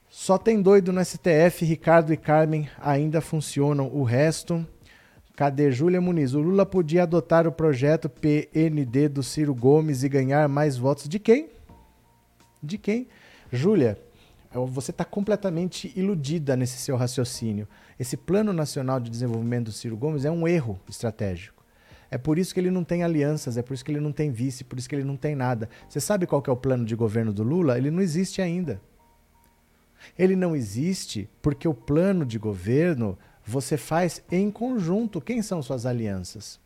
Só tem doido no STF, Ricardo e Carmen ainda funcionam, o resto Cadê Júlia Muniz? O Lula podia adotar o projeto PND do Ciro Gomes e ganhar mais votos de quem? De quem? Júlia, Você está completamente iludida nesse seu raciocínio. Esse Plano Nacional de Desenvolvimento do Ciro Gomes é um erro estratégico. É por isso que ele não tem alianças, é por isso que ele não tem vice, por isso que ele não tem nada. Você sabe qual é o plano de governo do Lula? Ele não existe ainda. Ele não existe porque o plano de governo você faz em conjunto. Quem são suas alianças?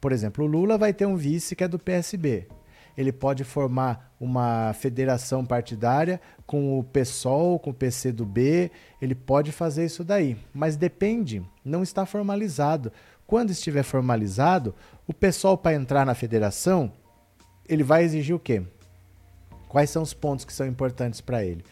Por exemplo, o Lula vai ter um vice que é do PSB ele pode formar uma federação partidária com o PSOL, com o PCdoB, ele pode fazer isso daí. Mas depende, não está formalizado. Quando estiver formalizado, o PSOL para entrar na federação, ele vai exigir o quê? Quais são os pontos que são importantes para ele?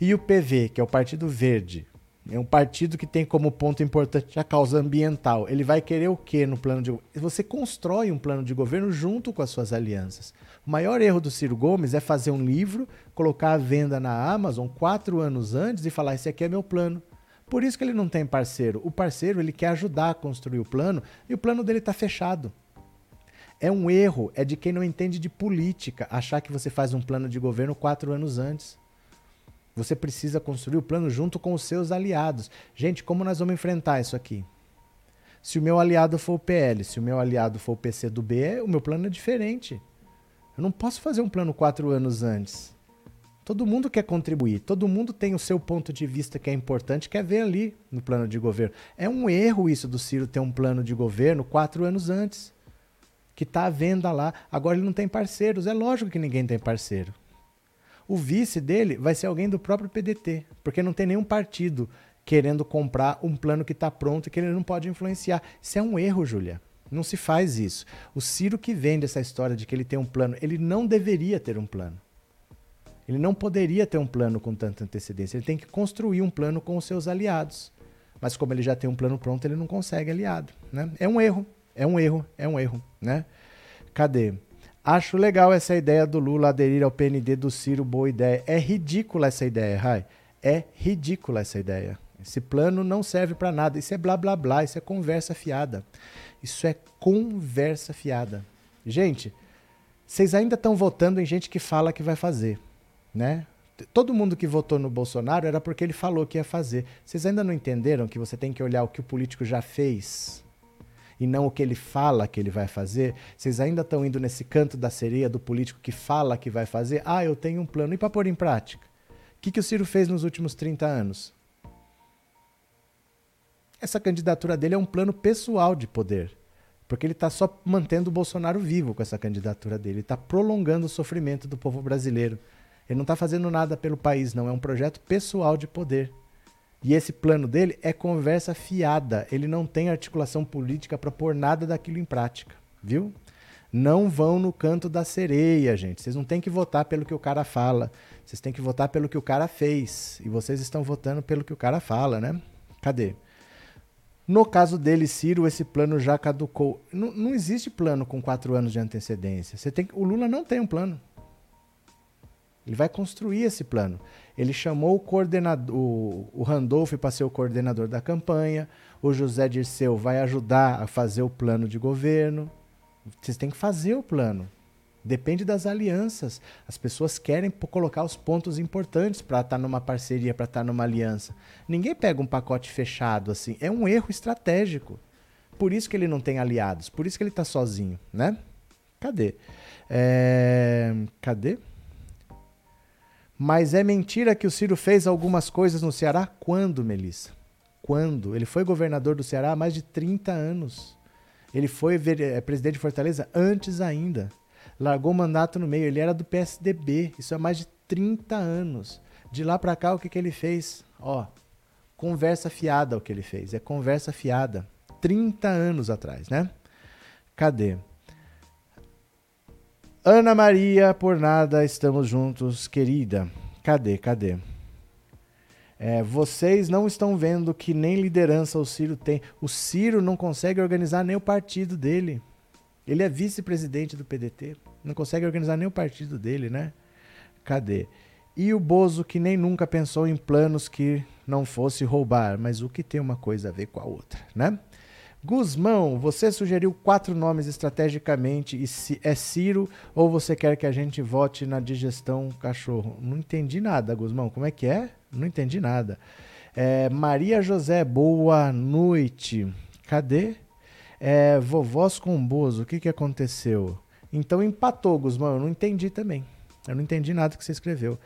E o PV, que é o Partido Verde, é um partido que tem como ponto importante a causa ambiental. Ele vai querer o quê no plano de Você constrói um plano de governo junto com as suas alianças. O maior erro do Ciro Gomes é fazer um livro, colocar a venda na Amazon quatro anos antes e falar: esse aqui é meu plano. Por isso que ele não tem parceiro. O parceiro ele quer ajudar a construir o plano e o plano dele está fechado. É um erro, é de quem não entende de política achar que você faz um plano de governo quatro anos antes. Você precisa construir o plano junto com os seus aliados. Gente, como nós vamos enfrentar isso aqui? Se o meu aliado for o PL, se o meu aliado for o PCdoB, o meu plano é diferente. Eu não posso fazer um plano quatro anos antes. Todo mundo quer contribuir, todo mundo tem o seu ponto de vista que é importante, quer ver ali no plano de governo. É um erro isso do Ciro ter um plano de governo quatro anos antes, que está à venda lá. Agora ele não tem parceiros, é lógico que ninguém tem parceiro. O vice dele vai ser alguém do próprio PDT, porque não tem nenhum partido querendo comprar um plano que está pronto e que ele não pode influenciar. Isso é um erro, Júlia. Não se faz isso. O Ciro que vende essa história de que ele tem um plano, ele não deveria ter um plano. Ele não poderia ter um plano com tanta antecedência. Ele tem que construir um plano com os seus aliados. Mas como ele já tem um plano pronto, ele não consegue aliado. Né? É um erro, é um erro, é um erro. Né? Cadê? Acho legal essa ideia do Lula aderir ao PND do Ciro, boa ideia. É ridícula essa ideia, Rai. É ridícula essa ideia. Esse plano não serve para nada. Isso é blá blá blá, isso é conversa fiada. Isso é conversa fiada. Gente, vocês ainda estão votando em gente que fala que vai fazer, né? Todo mundo que votou no Bolsonaro era porque ele falou que ia fazer. Vocês ainda não entenderam que você tem que olhar o que o político já fez e não o que ele fala que ele vai fazer? Vocês ainda estão indo nesse canto da sereia do político que fala que vai fazer? Ah, eu tenho um plano. E para pôr em prática? O que, que o Ciro fez nos últimos 30 anos? Essa candidatura dele é um plano pessoal de poder. Porque ele está só mantendo o Bolsonaro vivo com essa candidatura dele. Ele está prolongando o sofrimento do povo brasileiro. Ele não está fazendo nada pelo país, não. É um projeto pessoal de poder. E esse plano dele é conversa fiada. Ele não tem articulação política para pôr nada daquilo em prática. Viu? Não vão no canto da sereia, gente. Vocês não têm que votar pelo que o cara fala. Vocês têm que votar pelo que o cara fez. E vocês estão votando pelo que o cara fala, né? Cadê? No caso dele, Ciro, esse plano já caducou. Não, não existe plano com quatro anos de antecedência. Você tem, o Lula não tem um plano. Ele vai construir esse plano. Ele chamou o coordenador, o, o Randolph para ser o coordenador da campanha. O José Dirceu vai ajudar a fazer o plano de governo. Vocês têm que fazer o plano. Depende das alianças. As pessoas querem colocar os pontos importantes para estar tá numa parceria, para estar tá numa aliança. Ninguém pega um pacote fechado assim. É um erro estratégico. Por isso que ele não tem aliados. Por isso que ele está sozinho, né? Cadê? É... Cadê? Mas é mentira que o Ciro fez algumas coisas no Ceará? Quando, Melissa? Quando? Ele foi governador do Ceará há mais de 30 anos. Ele foi é, presidente de Fortaleza antes ainda largou o mandato no meio. Ele era do PSDB, isso há mais de 30 anos. De lá para cá, o que, que ele fez? Ó, conversa fiada o que ele fez. É conversa fiada. 30 anos atrás, né? Cadê? Ana Maria, por nada estamos juntos, querida. Cadê, cadê? É, vocês não estão vendo que nem liderança o Ciro tem. O Ciro não consegue organizar nem o partido dele. Ele é vice-presidente do PDT. Não consegue organizar nem o partido dele, né? Cadê? E o Bozo que nem nunca pensou em planos que não fosse roubar, mas o que tem uma coisa a ver com a outra, né? Guzmão, você sugeriu quatro nomes estrategicamente e se é Ciro ou você quer que a gente vote na digestão cachorro? Não entendi nada, Guzmão. Como é que é? Não entendi nada. É, Maria José, boa noite. Cadê? É, vovós com Bozo, o que, que aconteceu? Então empatou, Guzmão. Eu não entendi também. Eu não entendi nada que você escreveu.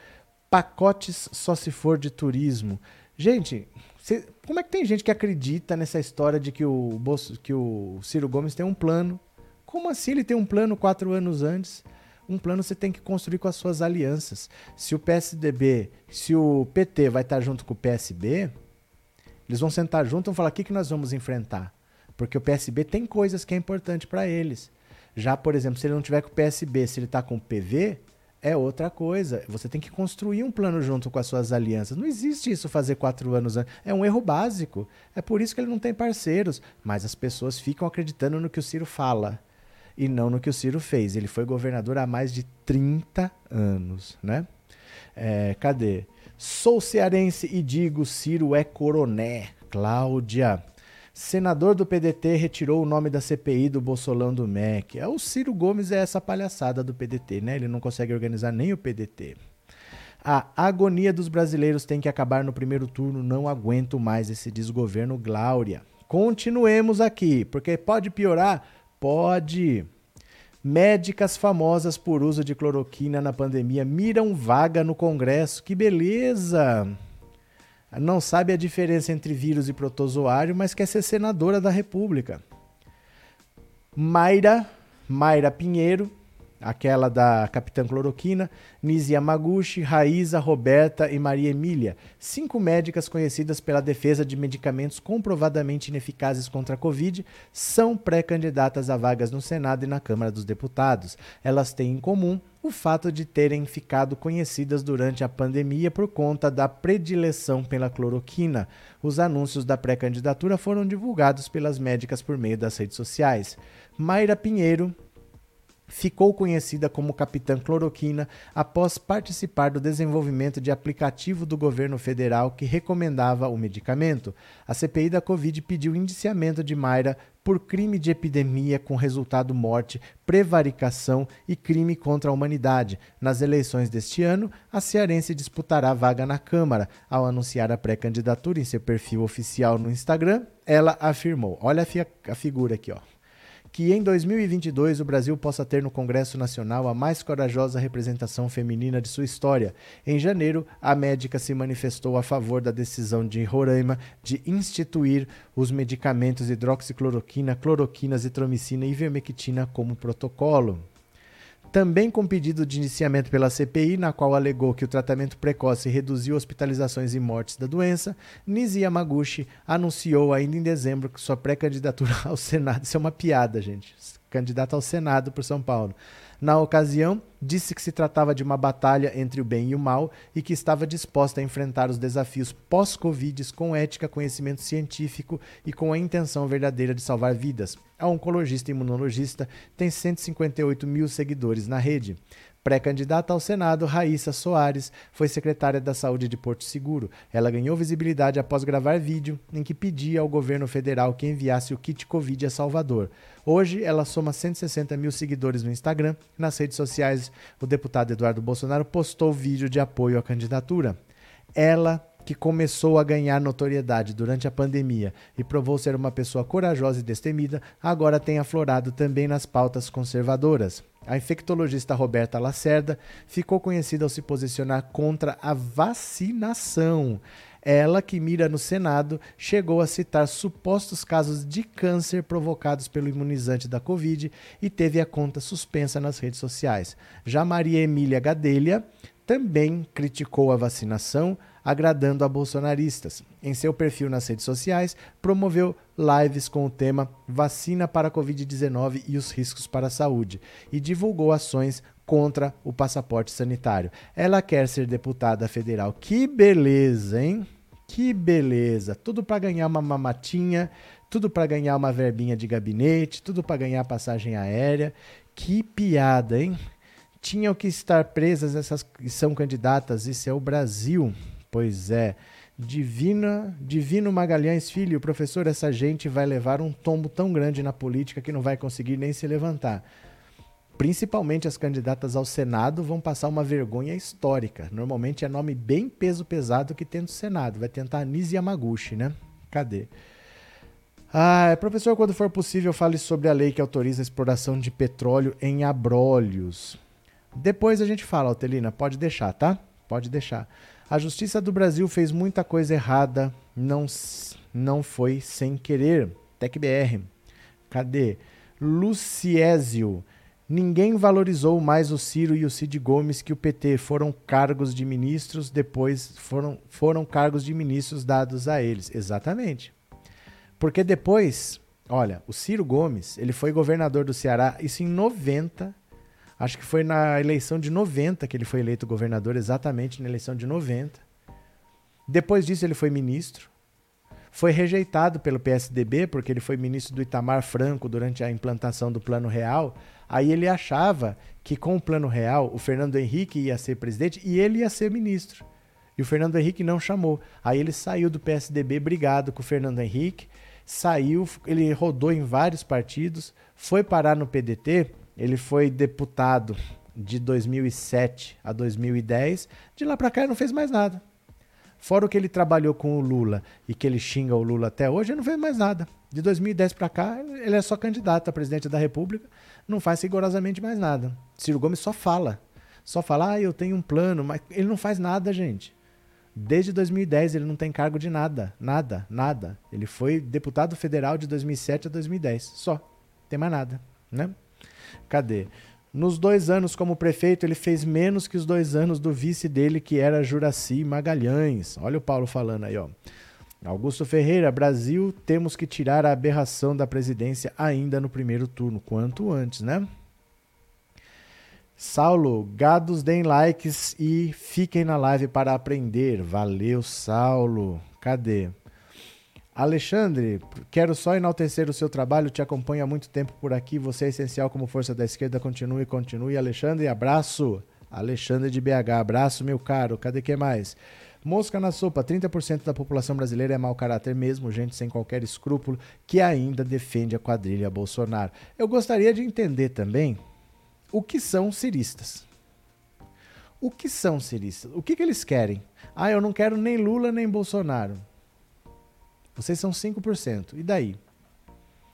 Pacotes só se for de turismo. Gente, cê, como é que tem gente que acredita nessa história de que o, Bolso, que o Ciro Gomes tem um plano? Como assim ele tem um plano quatro anos antes? Um plano você tem que construir com as suas alianças. Se o PSDB, se o PT vai estar junto com o PSB, eles vão sentar junto e vão falar o que, que nós vamos enfrentar. Porque o PSB tem coisas que é importante para eles. Já, por exemplo, se ele não tiver com o PSB, se ele está com o PV, é outra coisa. Você tem que construir um plano junto com as suas alianças. Não existe isso fazer quatro anos antes. É um erro básico. É por isso que ele não tem parceiros. Mas as pessoas ficam acreditando no que o Ciro fala e não no que o Ciro fez. Ele foi governador há mais de 30 anos, né? É, cadê? Sou cearense e digo Ciro é coroné. Cláudia. Senador do PDT retirou o nome da CPI do Bolsolão do MEC. É, o Ciro Gomes é essa palhaçada do PDT, né? Ele não consegue organizar nem o PDT. A agonia dos brasileiros tem que acabar no primeiro turno. Não aguento mais esse desgoverno Glória. Continuemos aqui, porque pode piorar? Pode. Médicas famosas por uso de cloroquina na pandemia miram vaga no Congresso. Que beleza! Não sabe a diferença entre vírus e protozoário, mas quer ser senadora da República. Mayra, Mayra Pinheiro, aquela da Capitã Cloroquina, Nisi Yamaguchi, Raíza, Roberta e Maria Emília, cinco médicas conhecidas pela defesa de medicamentos comprovadamente ineficazes contra a Covid, são pré-candidatas a vagas no Senado e na Câmara dos Deputados. Elas têm em comum o fato de terem ficado conhecidas durante a pandemia por conta da predileção pela cloroquina. Os anúncios da pré-candidatura foram divulgados pelas médicas por meio das redes sociais. Mayra Pinheiro, ficou conhecida como Capitã Cloroquina após participar do desenvolvimento de aplicativo do governo federal que recomendava o medicamento. A CPI da Covid pediu indiciamento de Mayra por crime de epidemia com resultado morte, prevaricação e crime contra a humanidade. Nas eleições deste ano, a cearense disputará vaga na Câmara. Ao anunciar a pré-candidatura em seu perfil oficial no Instagram, ela afirmou: Olha a, fi a figura aqui, ó que em 2022 o Brasil possa ter no Congresso Nacional a mais corajosa representação feminina de sua história. Em janeiro, a médica se manifestou a favor da decisão de Roraima de instituir os medicamentos hidroxicloroquina, cloroquina, zitromicina e ivermectina como protocolo também com pedido de iniciamento pela CPI, na qual alegou que o tratamento precoce reduziu hospitalizações e mortes da doença, Nizi Yamaguchi anunciou ainda em dezembro que sua pré-candidatura ao Senado, isso é uma piada, gente, candidata ao Senado por São Paulo, na ocasião, disse que se tratava de uma batalha entre o bem e o mal e que estava disposta a enfrentar os desafios pós-Covid com ética, conhecimento científico e com a intenção verdadeira de salvar vidas. A oncologista e imunologista tem 158 mil seguidores na rede. Pré-candidata ao Senado, Raíssa Soares foi secretária da Saúde de Porto Seguro. Ela ganhou visibilidade após gravar vídeo em que pedia ao governo federal que enviasse o kit Covid a Salvador. Hoje, ela soma 160 mil seguidores no Instagram. Nas redes sociais, o deputado Eduardo Bolsonaro postou vídeo de apoio à candidatura. Ela que começou a ganhar notoriedade durante a pandemia e provou ser uma pessoa corajosa e destemida, agora tem aflorado também nas pautas conservadoras. A infectologista Roberta Lacerda ficou conhecida ao se posicionar contra a vacinação. Ela, que mira no Senado, chegou a citar supostos casos de câncer provocados pelo imunizante da Covid e teve a conta suspensa nas redes sociais. Já Maria Emília Gadelha também criticou a vacinação, agradando a bolsonaristas. Em seu perfil nas redes sociais, promoveu lives com o tema Vacina para a Covid-19 e os riscos para a saúde e divulgou ações contra o passaporte sanitário. Ela quer ser deputada federal. Que beleza, hein? Que beleza! Tudo para ganhar uma mamatinha, tudo para ganhar uma verbinha de gabinete, tudo para ganhar passagem aérea. Que piada, hein? Tinham que estar presas essas que são candidatas, isso é o Brasil. Pois é. Divina, Divino Magalhães Filho, professor, essa gente vai levar um tombo tão grande na política que não vai conseguir nem se levantar. Principalmente as candidatas ao Senado vão passar uma vergonha histórica. Normalmente é nome bem peso pesado que tem no Senado. Vai tentar Anise Yamaguchi, né? Cadê? Ah, professor, quando for possível, fale sobre a lei que autoriza a exploração de petróleo em abrolhos. Depois a gente fala, Altelina, pode deixar, tá? Pode deixar. A Justiça do Brasil fez muita coisa errada, não, não foi sem querer. TecBR. Cadê? Luciésio. Ninguém valorizou mais o Ciro e o Cid Gomes que o PT. Foram cargos de ministros, depois foram, foram cargos de ministros dados a eles. Exatamente. Porque depois, olha, o Ciro Gomes, ele foi governador do Ceará, isso em 90. Acho que foi na eleição de 90 que ele foi eleito governador, exatamente na eleição de 90. Depois disso, ele foi ministro. Foi rejeitado pelo PSDB, porque ele foi ministro do Itamar Franco durante a implantação do Plano Real. Aí ele achava que com o Plano Real, o Fernando Henrique ia ser presidente e ele ia ser ministro. E o Fernando Henrique não chamou. Aí ele saiu do PSDB brigado com o Fernando Henrique saiu, ele rodou em vários partidos, foi parar no PDT, ele foi deputado de 2007 a 2010, de lá para cá ele não fez mais nada. Fora o que ele trabalhou com o Lula e que ele xinga o Lula até hoje, ele não fez mais nada. De 2010 para cá, ele é só candidato a presidente da República, não faz rigorosamente mais nada. Ciro Gomes só fala. Só fala, ah, eu tenho um plano, mas ele não faz nada, gente. Desde 2010 ele não tem cargo de nada, nada, nada. Ele foi deputado federal de 2007 a 2010, só. Tem mais nada, né? Cadê? Nos dois anos como prefeito, ele fez menos que os dois anos do vice dele, que era Juraci Magalhães. Olha o Paulo falando aí, ó. Augusto Ferreira, Brasil, temos que tirar a aberração da presidência ainda no primeiro turno, quanto antes, né? Saulo, gados deem likes e fiquem na live para aprender. Valeu, Saulo. Cadê? Alexandre, quero só enaltecer o seu trabalho, te acompanho há muito tempo por aqui, você é essencial como força da esquerda, continue, continue. Alexandre, abraço. Alexandre de BH, abraço, meu caro. Cadê que mais? Mosca na sopa, 30% da população brasileira é mau caráter mesmo, gente sem qualquer escrúpulo, que ainda defende a quadrilha Bolsonaro. Eu gostaria de entender também o que são ciristas. O que são ciristas? O que, que eles querem? Ah, eu não quero nem Lula nem Bolsonaro. Vocês são 5%. E daí?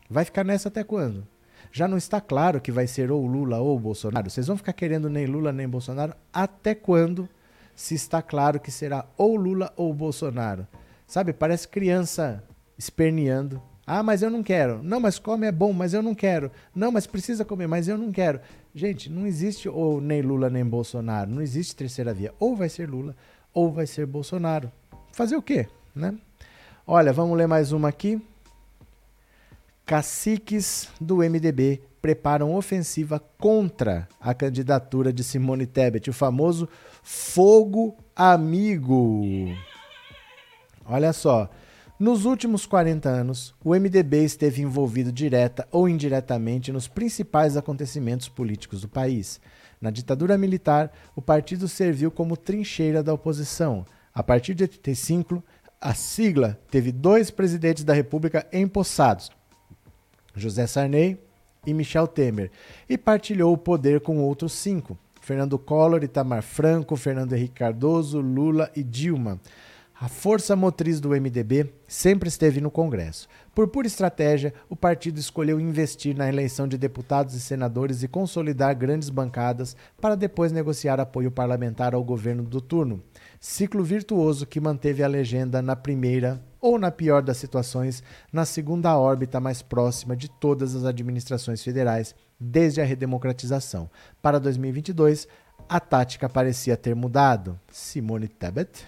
Vai ficar nessa até quando? Já não está claro que vai ser ou Lula ou Bolsonaro? Vocês vão ficar querendo nem Lula nem Bolsonaro até quando se está claro que será ou Lula ou Bolsonaro? Sabe, parece criança esperneando ah, mas eu não quero. Não, mas come é bom, mas eu não quero. Não, mas precisa comer, mas eu não quero. Gente, não existe ou nem Lula nem Bolsonaro. Não existe terceira via. Ou vai ser Lula ou vai ser Bolsonaro. Fazer o quê, né? Olha, vamos ler mais uma aqui. Caciques do MDB preparam ofensiva contra a candidatura de Simone Tebet, o famoso fogo amigo. Olha só, nos últimos 40 anos, o MDB esteve envolvido direta ou indiretamente nos principais acontecimentos políticos do país. Na ditadura militar, o partido serviu como trincheira da oposição. A partir de 85, a sigla teve dois presidentes da República empossados, José Sarney e Michel Temer, e partilhou o poder com outros cinco: Fernando Collor, Itamar Franco, Fernando Henrique Cardoso, Lula e Dilma. A força motriz do MDB sempre esteve no Congresso. Por pura estratégia, o partido escolheu investir na eleição de deputados e senadores e consolidar grandes bancadas para depois negociar apoio parlamentar ao governo do turno. Ciclo virtuoso que manteve a legenda na primeira, ou na pior das situações, na segunda órbita mais próxima de todas as administrações federais desde a redemocratização. Para 2022, a tática parecia ter mudado. Simone Tebet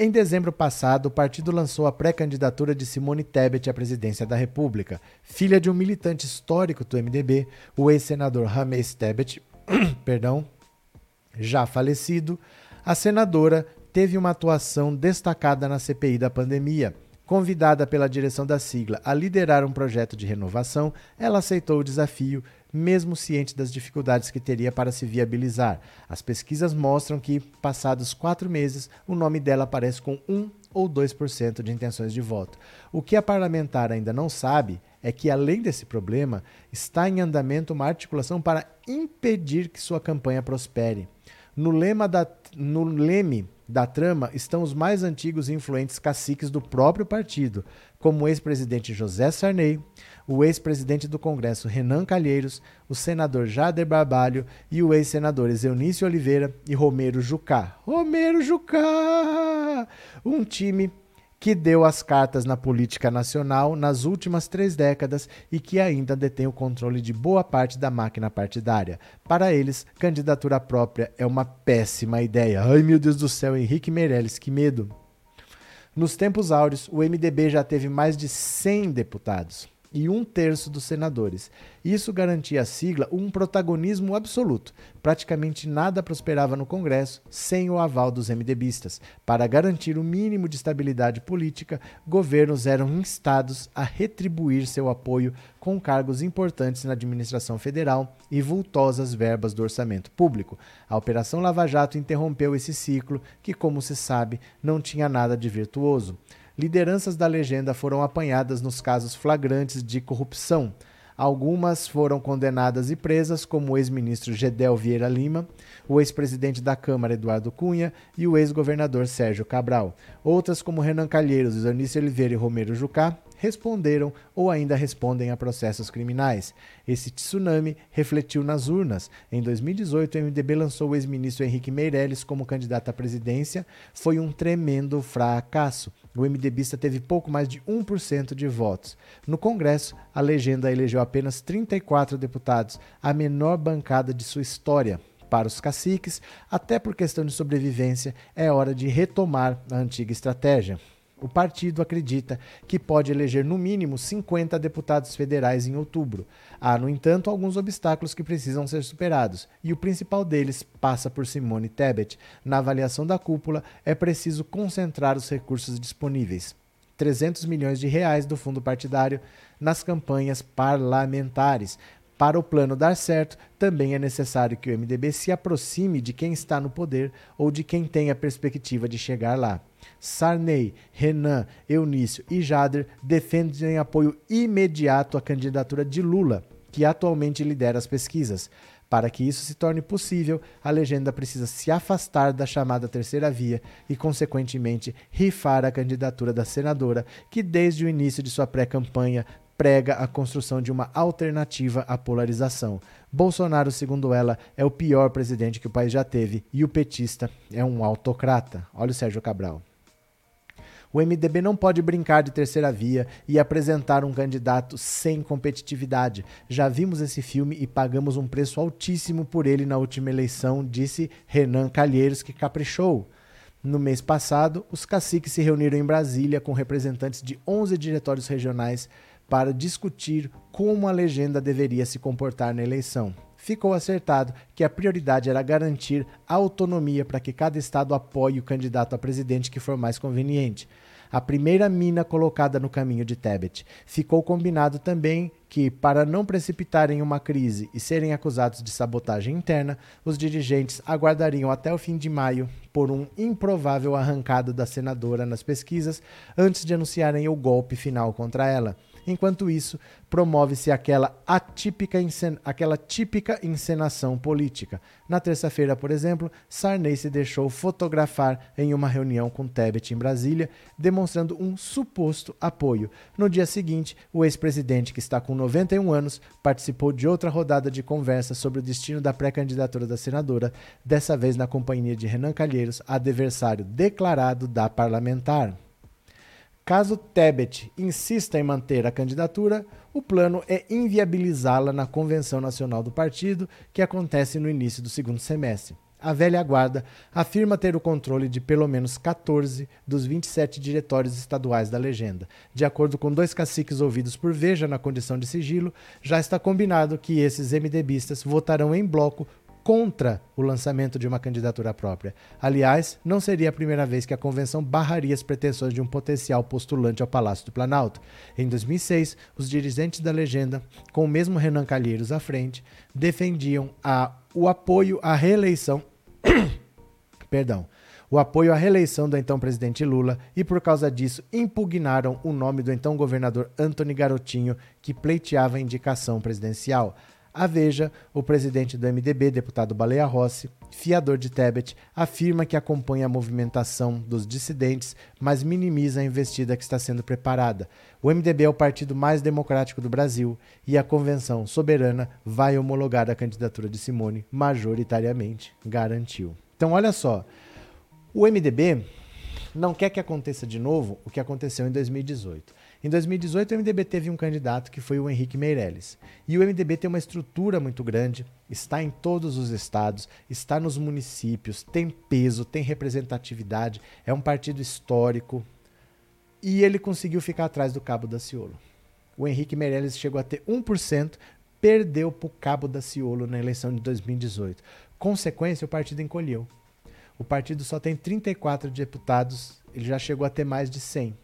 em dezembro passado, o partido lançou a pré-candidatura de Simone Tebet à presidência da República. Filha de um militante histórico do MDB, o ex-senador Ramesh Tebet, perdão, já falecido, a senadora teve uma atuação destacada na CPI da pandemia. Convidada pela direção da sigla a liderar um projeto de renovação, ela aceitou o desafio mesmo ciente das dificuldades que teria para se viabilizar. As pesquisas mostram que, passados quatro meses, o nome dela aparece com um ou 2% de intenções de voto. O que a parlamentar ainda não sabe é que, além desse problema, está em andamento uma articulação para impedir que sua campanha prospere. No, lema da, no leme da trama estão os mais antigos e influentes caciques do próprio partido, como o ex-presidente José Sarney, o ex-presidente do Congresso Renan Calheiros, o senador Jader Barbalho e o ex-senadores Eunício Oliveira e Romero Jucá. Romero Jucá! Um time que deu as cartas na política nacional nas últimas três décadas e que ainda detém o controle de boa parte da máquina partidária. Para eles, candidatura própria é uma péssima ideia. Ai meu Deus do céu, Henrique Meirelles, que medo! Nos tempos áureos, o MDB já teve mais de 100 deputados e um terço dos senadores. Isso garantia à sigla um protagonismo absoluto. Praticamente nada prosperava no Congresso sem o aval dos MDBistas. Para garantir o mínimo de estabilidade política, governos eram instados a retribuir seu apoio com cargos importantes na administração federal e vultosas verbas do orçamento público. A Operação Lava Jato interrompeu esse ciclo, que, como se sabe, não tinha nada de virtuoso lideranças da legenda foram apanhadas nos casos flagrantes de corrupção. Algumas foram condenadas e presas, como o ex-ministro Gedel Vieira Lima, o ex-presidente da Câmara Eduardo Cunha e o ex-governador Sérgio Cabral. Outras, como Renan Calheiros, Eunice Oliveira e Romero Jucá, responderam ou ainda respondem a processos criminais. Esse tsunami refletiu nas urnas. Em 2018, o MDB lançou o ex-ministro Henrique Meirelles como candidato à presidência. Foi um tremendo fracasso. O MDBista teve pouco mais de 1% de votos. No Congresso, a legenda elegeu apenas 34 deputados, a menor bancada de sua história. Para os caciques, até por questão de sobrevivência, é hora de retomar a antiga estratégia. O partido acredita que pode eleger no mínimo 50 deputados federais em outubro. Há, no entanto, alguns obstáculos que precisam ser superados, e o principal deles passa por Simone Tebet. Na avaliação da cúpula, é preciso concentrar os recursos disponíveis. 300 milhões de reais do fundo partidário nas campanhas parlamentares. Para o plano dar certo, também é necessário que o MDB se aproxime de quem está no poder ou de quem tem a perspectiva de chegar lá. Sarney, Renan, Eunício e Jader defendem apoio imediato à candidatura de Lula, que atualmente lidera as pesquisas. Para que isso se torne possível, a legenda precisa se afastar da chamada terceira via e, consequentemente, rifar a candidatura da senadora, que desde o início de sua pré-campanha prega a construção de uma alternativa à polarização. Bolsonaro, segundo ela, é o pior presidente que o país já teve e o petista é um autocrata. Olha o Sérgio Cabral. O MDB não pode brincar de terceira via e apresentar um candidato sem competitividade. Já vimos esse filme e pagamos um preço altíssimo por ele na última eleição, disse Renan Calheiros, que caprichou. No mês passado, os caciques se reuniram em Brasília com representantes de 11 diretórios regionais para discutir como a legenda deveria se comportar na eleição. Ficou acertado que a prioridade era garantir autonomia para que cada estado apoie o candidato a presidente que for mais conveniente. A primeira mina colocada no caminho de Tebet. Ficou combinado também que, para não precipitarem uma crise e serem acusados de sabotagem interna, os dirigentes aguardariam até o fim de maio por um improvável arrancado da senadora nas pesquisas antes de anunciarem o golpe final contra ela. Enquanto isso, promove-se aquela atípica aquela típica encenação política. Na terça-feira, por exemplo, Sarney se deixou fotografar em uma reunião com Tebet em Brasília, demonstrando um suposto apoio. No dia seguinte, o ex-presidente, que está com 91 anos, participou de outra rodada de conversa sobre o destino da pré-candidatura da senadora, dessa vez na companhia de Renan Calheiros, adversário declarado da parlamentar. Caso Tebet insista em manter a candidatura, o plano é inviabilizá-la na Convenção Nacional do Partido, que acontece no início do segundo semestre. A velha guarda afirma ter o controle de pelo menos 14 dos 27 diretórios estaduais da legenda. De acordo com dois caciques ouvidos por Veja na condição de sigilo, já está combinado que esses MDBistas votarão em bloco contra o lançamento de uma candidatura própria. Aliás, não seria a primeira vez que a convenção barraria as pretensões de um potencial postulante ao Palácio do Planalto. Em 2006, os dirigentes da legenda, com o mesmo Renan Calheiros à frente, defendiam a, o apoio à reeleição. Perdão o apoio à reeleição do então presidente Lula e, por causa disso, impugnaram o nome do então governador Antony Garotinho, que pleiteava a indicação presidencial. A Veja, o presidente do MDB, deputado Baleia Rossi, fiador de Tebet, afirma que acompanha a movimentação dos dissidentes, mas minimiza a investida que está sendo preparada. O MDB é o partido mais democrático do Brasil e a convenção soberana vai homologar a candidatura de Simone majoritariamente, garantiu. Então, olha só, o MDB não quer que aconteça de novo o que aconteceu em 2018. Em 2018, o MDB teve um candidato que foi o Henrique Meirelles. E o MDB tem uma estrutura muito grande, está em todos os estados, está nos municípios, tem peso, tem representatividade, é um partido histórico. E ele conseguiu ficar atrás do Cabo da Ciolo. O Henrique Meirelles chegou a ter 1%, perdeu para o Cabo da Ciolo na eleição de 2018. Consequência, o partido encolheu. O partido só tem 34 deputados, ele já chegou a ter mais de 100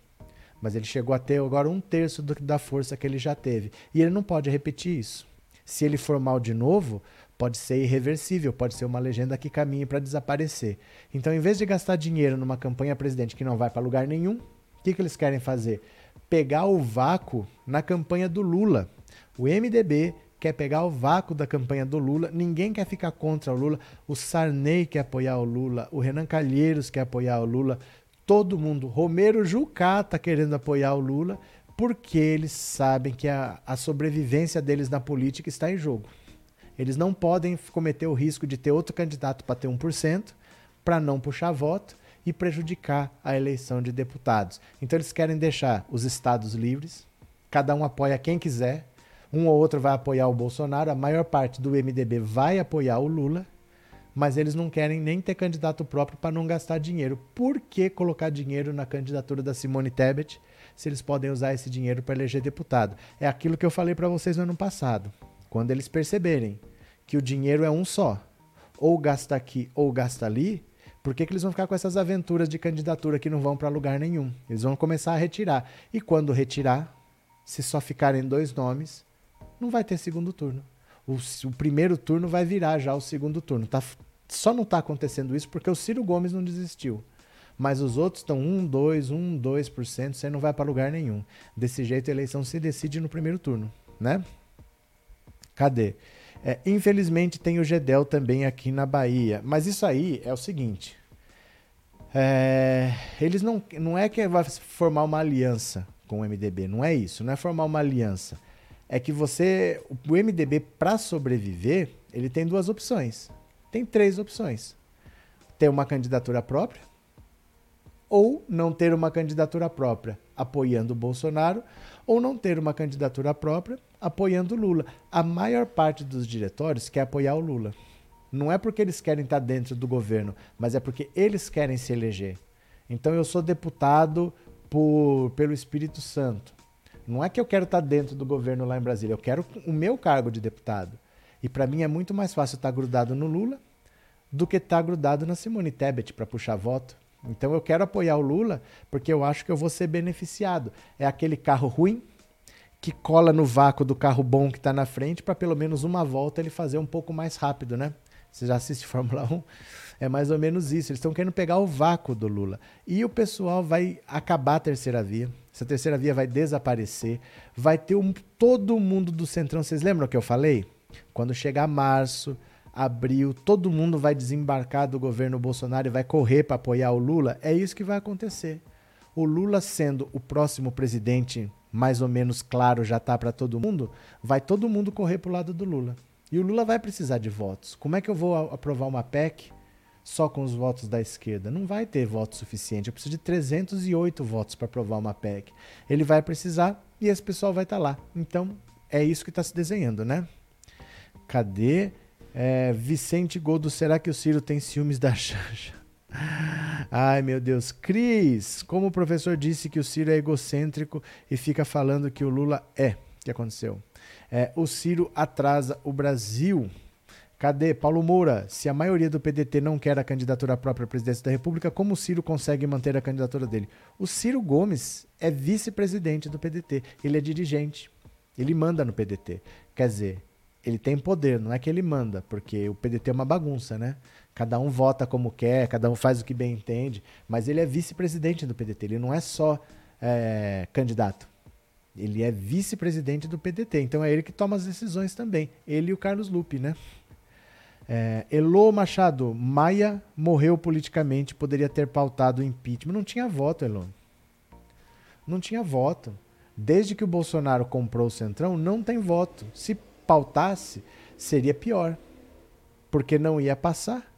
mas ele chegou a ter agora um terço do, da força que ele já teve. E ele não pode repetir isso. Se ele for mal de novo, pode ser irreversível, pode ser uma legenda que caminhe para desaparecer. Então, em vez de gastar dinheiro numa campanha presidente que não vai para lugar nenhum, o que, que eles querem fazer? Pegar o vácuo na campanha do Lula. O MDB quer pegar o vácuo da campanha do Lula, ninguém quer ficar contra o Lula, o Sarney quer apoiar o Lula, o Renan Calheiros quer apoiar o Lula, todo mundo. Romero Jucá está querendo apoiar o Lula porque eles sabem que a, a sobrevivência deles na política está em jogo. Eles não podem cometer o risco de ter outro candidato para ter 1%, para não puxar voto e prejudicar a eleição de deputados. Então eles querem deixar os estados livres, cada um apoia quem quiser, um ou outro vai apoiar o Bolsonaro, a maior parte do MDB vai apoiar o Lula mas eles não querem nem ter candidato próprio para não gastar dinheiro. Por que colocar dinheiro na candidatura da Simone Tebet se eles podem usar esse dinheiro para eleger deputado? É aquilo que eu falei para vocês no ano passado. Quando eles perceberem que o dinheiro é um só, ou gasta aqui ou gasta ali, por que, que eles vão ficar com essas aventuras de candidatura que não vão para lugar nenhum? Eles vão começar a retirar. E quando retirar, se só ficarem dois nomes, não vai ter segundo turno. O, o, primeiro turno vai virar já o segundo turno. Tá, só não está acontecendo isso porque o Ciro Gomes não desistiu. Mas os outros estão 1, 2, 1, 2%, você não vai para lugar nenhum. Desse jeito a eleição se decide no primeiro turno, né? Cadê? É, infelizmente tem o Gedel também aqui na Bahia. Mas isso aí é o seguinte. É, eles não, não é que vai formar uma aliança com o MDB, não é isso, não é formar uma aliança. É que você, o MDB para sobreviver, ele tem duas opções tem três opções: ter uma candidatura própria, ou não ter uma candidatura própria apoiando o Bolsonaro, ou não ter uma candidatura própria apoiando o Lula. A maior parte dos diretórios quer apoiar o Lula. Não é porque eles querem estar dentro do governo, mas é porque eles querem se eleger. Então eu sou deputado por, pelo Espírito Santo. Não é que eu quero estar dentro do governo lá em Brasília, eu quero o meu cargo de deputado. E para mim é muito mais fácil estar grudado no Lula do que estar grudado na Simone Tebet para puxar voto. Então eu quero apoiar o Lula porque eu acho que eu vou ser beneficiado. É aquele carro ruim que cola no vácuo do carro bom que está na frente para pelo menos uma volta ele fazer um pouco mais rápido, né? Você já assiste Fórmula 1? É mais ou menos isso. Eles estão querendo pegar o vácuo do Lula. E o pessoal vai acabar a terceira via. Essa terceira via vai desaparecer. Vai ter um, todo mundo do Centrão. Vocês lembram o que eu falei? Quando chegar março, abril, todo mundo vai desembarcar do governo Bolsonaro e vai correr para apoiar o Lula. É isso que vai acontecer. O Lula sendo o próximo presidente, mais ou menos claro, já tá para todo mundo, vai todo mundo correr pro lado do Lula. E o Lula vai precisar de votos. Como é que eu vou aprovar uma PEC só com os votos da esquerda? Não vai ter voto suficiente. Eu preciso de 308 votos para aprovar uma PEC. Ele vai precisar e esse pessoal vai estar tá lá. Então, é isso que está se desenhando, né? Cadê? É, Vicente Goldo, será que o Ciro tem ciúmes da Xanja? Ai, meu Deus. Cris, como o professor disse que o Ciro é egocêntrico e fica falando que o Lula é. O que aconteceu? É, o Ciro atrasa o Brasil. Cadê? Paulo Moura, se a maioria do PDT não quer a candidatura própria à presidência da República, como o Ciro consegue manter a candidatura dele? O Ciro Gomes é vice-presidente do PDT. Ele é dirigente. Ele manda no PDT. Quer dizer, Ele tem poder, não é que ele manda, porque o PDT é uma bagunça, né? Cada um vota como quer, cada um faz o que bem entende, mas ele é vice-presidente do PDT, ele não é só é, candidato. Ele é vice-presidente do PDT, então é ele que toma as decisões também. Ele e o Carlos Lupe, né? É, Elô Machado, Maia morreu politicamente, poderia ter pautado o impeachment. Não tinha voto, Elô. Não tinha voto. Desde que o Bolsonaro comprou o Centrão, não tem voto. Se pautasse, seria pior. Porque não ia passar.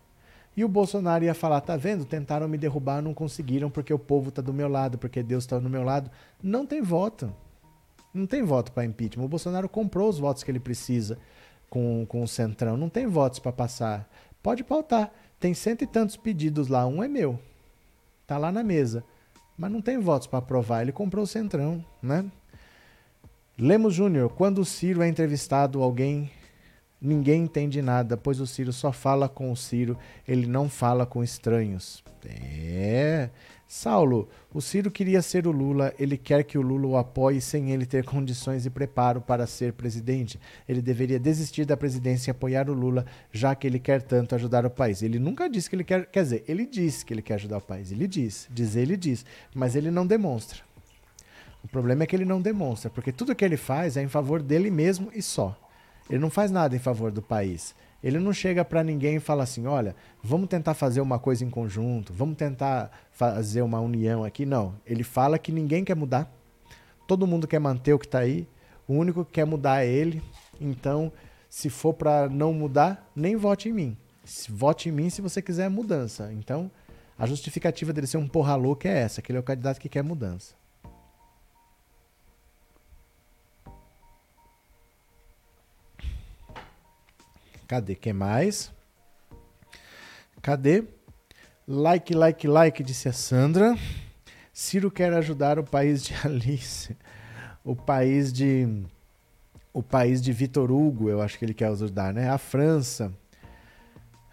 E o Bolsonaro ia falar: tá vendo? Tentaram me derrubar, não conseguiram porque o povo está do meu lado, porque Deus está no meu lado. Não tem voto. Não tem voto para impeachment. O Bolsonaro comprou os votos que ele precisa com, com o Centrão. Não tem votos para passar. Pode pautar. Tem cento e tantos pedidos lá. Um é meu. Tá lá na mesa. Mas não tem votos para aprovar. Ele comprou o Centrão, né? Lemos Júnior, quando o Ciro é entrevistado, alguém Ninguém entende nada, pois o Ciro só fala com o Ciro, ele não fala com estranhos. É. Saulo, o Ciro queria ser o Lula, ele quer que o Lula o apoie sem ele ter condições e preparo para ser presidente. Ele deveria desistir da presidência e apoiar o Lula, já que ele quer tanto ajudar o país. Ele nunca disse que ele quer, quer dizer, ele disse que ele quer ajudar o país, ele diz, dizer ele diz, mas ele não demonstra. O problema é que ele não demonstra, porque tudo que ele faz é em favor dele mesmo e só. Ele não faz nada em favor do país. Ele não chega para ninguém e fala assim: olha, vamos tentar fazer uma coisa em conjunto, vamos tentar fazer uma união aqui. Não. Ele fala que ninguém quer mudar. Todo mundo quer manter o que está aí. O único que quer mudar é ele. Então, se for para não mudar, nem vote em mim. Vote em mim se você quiser mudança. Então, a justificativa dele ser um porra louca é essa: que ele é o candidato que quer mudança. Cadê? Quem mais? Cadê? Like, like, like, disse a Sandra. Ciro quer ajudar o país de Alice. O país de. O país de Vitor Hugo, eu acho que ele quer ajudar, né? A França.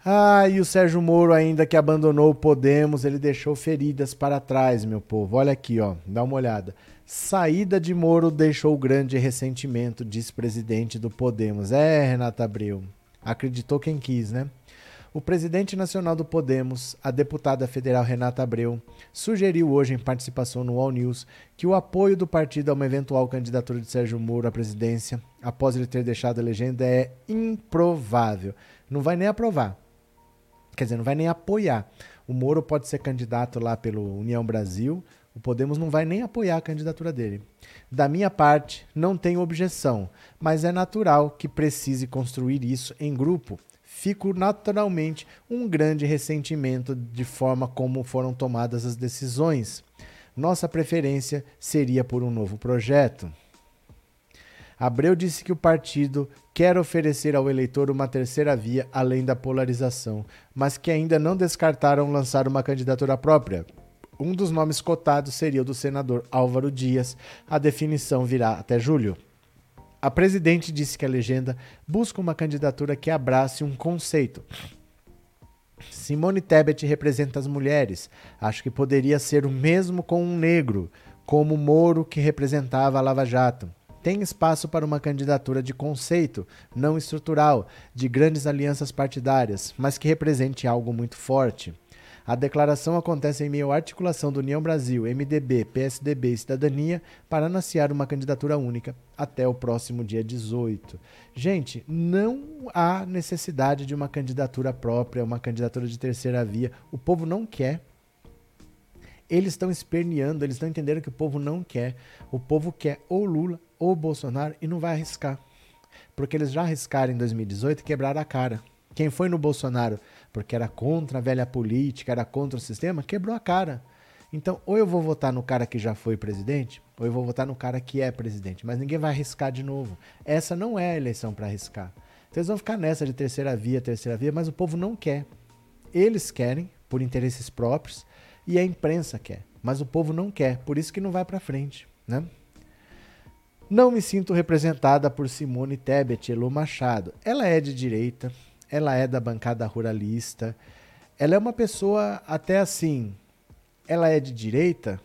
Ah, e o Sérgio Moro, ainda que abandonou o Podemos, ele deixou feridas para trás, meu povo. Olha aqui, ó, dá uma olhada. Saída de Moro deixou grande ressentimento, diz presidente do Podemos. É, Renata Abreu. Acreditou quem quis, né? O presidente nacional do Podemos, a deputada federal Renata Abreu, sugeriu hoje em participação no All News que o apoio do partido a uma eventual candidatura de Sérgio Moro à presidência, após ele ter deixado a legenda, é improvável. Não vai nem aprovar. Quer dizer, não vai nem apoiar. O Moro pode ser candidato lá pelo União Brasil, o Podemos não vai nem apoiar a candidatura dele. Da minha parte, não tenho objeção, mas é natural que precise construir isso em grupo. Fico naturalmente um grande ressentimento de forma como foram tomadas as decisões. Nossa preferência seria por um novo projeto. Abreu disse que o partido quer oferecer ao eleitor uma terceira via além da polarização, mas que ainda não descartaram lançar uma candidatura própria. Um dos nomes cotados seria o do senador Álvaro Dias. A definição virá até julho. A presidente disse que a legenda busca uma candidatura que abrace um conceito. Simone Tebet representa as mulheres. Acho que poderia ser o mesmo com um negro, como Moro, que representava a Lava Jato. Tem espaço para uma candidatura de conceito, não estrutural, de grandes alianças partidárias, mas que represente algo muito forte. A declaração acontece em meio à articulação do União Brasil, MDB, PSDB e Cidadania para anunciar uma candidatura única até o próximo dia 18. Gente, não há necessidade de uma candidatura própria, uma candidatura de terceira via. O povo não quer. Eles estão esperneando, eles estão entendendo que o povo não quer. O povo quer ou Lula ou Bolsonaro e não vai arriscar. Porque eles já arriscaram em 2018 e quebraram a cara. Quem foi no Bolsonaro porque era contra a velha política, era contra o sistema, quebrou a cara. Então, ou eu vou votar no cara que já foi presidente, ou eu vou votar no cara que é presidente. Mas ninguém vai arriscar de novo. Essa não é a eleição para arriscar. Então, eles vão ficar nessa de terceira via, terceira via, mas o povo não quer. Eles querem, por interesses próprios, e a imprensa quer. Mas o povo não quer, por isso que não vai para frente. Né? Não me sinto representada por Simone Tebet, Elo Machado. Ela é de direita, ela é da bancada ruralista, ela é uma pessoa até assim, ela é de direita,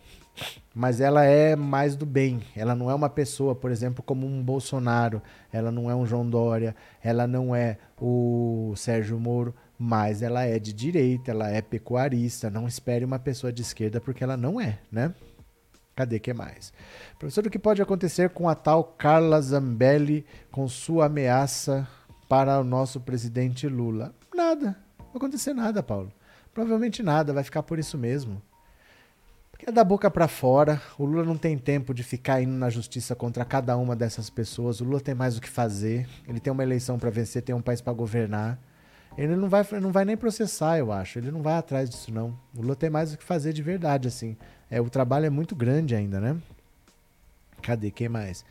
mas ela é mais do bem. Ela não é uma pessoa, por exemplo, como um Bolsonaro, ela não é um João Dória, ela não é o Sérgio Moro, mas ela é de direita, ela é pecuarista. Não espere uma pessoa de esquerda porque ela não é, né? Cadê que mais? Professor, o que pode acontecer com a tal Carla Zambelli com sua ameaça para o nosso presidente Lula? Nada. Não vai acontecer nada, Paulo. Provavelmente nada, vai ficar por isso mesmo. Porque é da boca para fora. O Lula não tem tempo de ficar indo na justiça contra cada uma dessas pessoas. O Lula tem mais o que fazer. Ele tem uma eleição para vencer, tem um país para governar. Ele não vai, não vai nem processar, eu acho. Ele não vai atrás disso, não. O Lula tem mais o que fazer de verdade, assim. É, o trabalho é muito grande ainda, né? Cadê? Quem mais?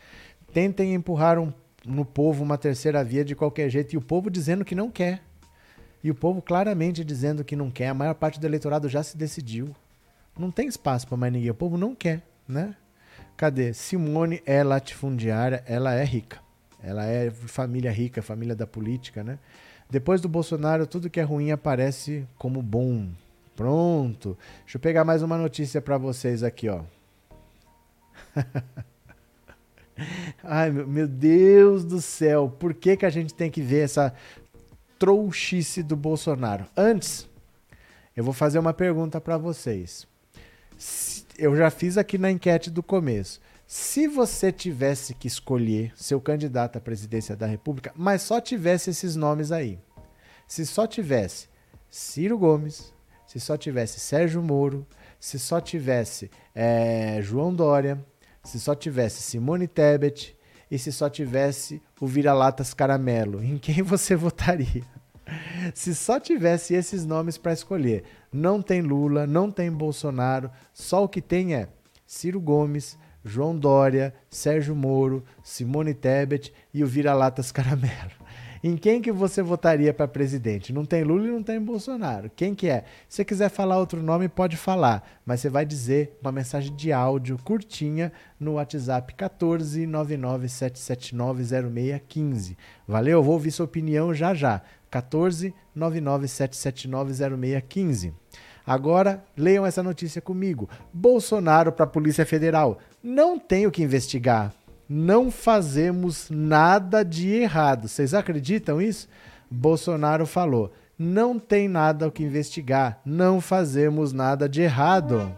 Tentem empurrar um, no povo uma terceira via de qualquer jeito e o povo dizendo que não quer. E o povo claramente dizendo que não quer. A maior parte do eleitorado já se decidiu. Não tem espaço para mais ninguém. O povo não quer, né? Cadê? Simone é latifundiária, ela é rica. Ela é família rica, família da política, né? Depois do Bolsonaro, tudo que é ruim aparece como bom. Pronto. Deixa eu pegar mais uma notícia para vocês aqui, ó. Ai, meu Deus do céu. Por que, que a gente tem que ver essa trouxice do Bolsonaro? Antes, eu vou fazer uma pergunta para vocês. Eu já fiz aqui na enquete do começo. Se você tivesse que escolher seu candidato à presidência da República, mas só tivesse esses nomes aí. Se só tivesse Ciro Gomes, se só tivesse Sérgio Moro, se só tivesse é, João Dória, se só tivesse Simone Tebet e se só tivesse o Vira-Latas Caramelo, em quem você votaria? Se só tivesse esses nomes para escolher, não tem Lula, não tem Bolsonaro, só o que tem é Ciro Gomes, João Dória, Sérgio Moro, Simone Tebet e o Vira-Latas Caramelo. Em quem que você votaria para presidente? Não tem Lula e não tem Bolsonaro. Quem que é? Se você quiser falar outro nome, pode falar, mas você vai dizer uma mensagem de áudio curtinha no WhatsApp 14 997790615. Valeu? Vou ouvir sua opinião já já. 14 997790615. Agora, leiam essa notícia comigo. Bolsonaro para a Polícia Federal. Não tem o que investigar. Não fazemos nada de errado. Vocês acreditam isso? Bolsonaro falou: não tem nada o que investigar. Não fazemos nada de errado.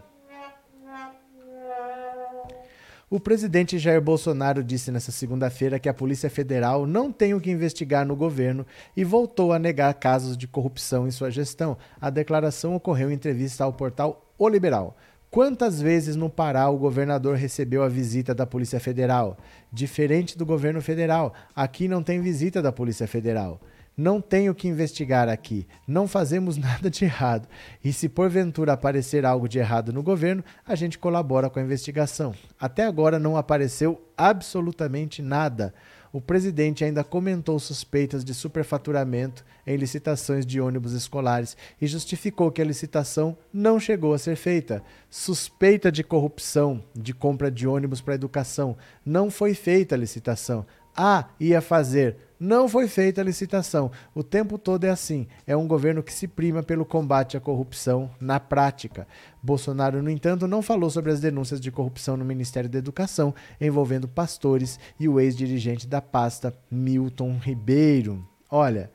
O presidente Jair Bolsonaro disse nesta segunda-feira que a Polícia Federal não tem o que investigar no governo e voltou a negar casos de corrupção em sua gestão. A declaração ocorreu em entrevista ao portal O Liberal. Quantas vezes no Pará o governador recebeu a visita da Polícia Federal? Diferente do governo federal, aqui não tem visita da Polícia Federal. Não tenho que investigar aqui. Não fazemos nada de errado. E se porventura aparecer algo de errado no governo, a gente colabora com a investigação. Até agora não apareceu absolutamente nada. O presidente ainda comentou suspeitas de superfaturamento em licitações de ônibus escolares e justificou que a licitação não chegou a ser feita. Suspeita de corrupção de compra de ônibus para educação. Não foi feita a licitação. Ah, ia fazer. Não foi feita a licitação. O tempo todo é assim. É um governo que se prima pelo combate à corrupção na prática. Bolsonaro, no entanto, não falou sobre as denúncias de corrupção no Ministério da Educação envolvendo pastores e o ex-dirigente da pasta, Milton Ribeiro. Olha,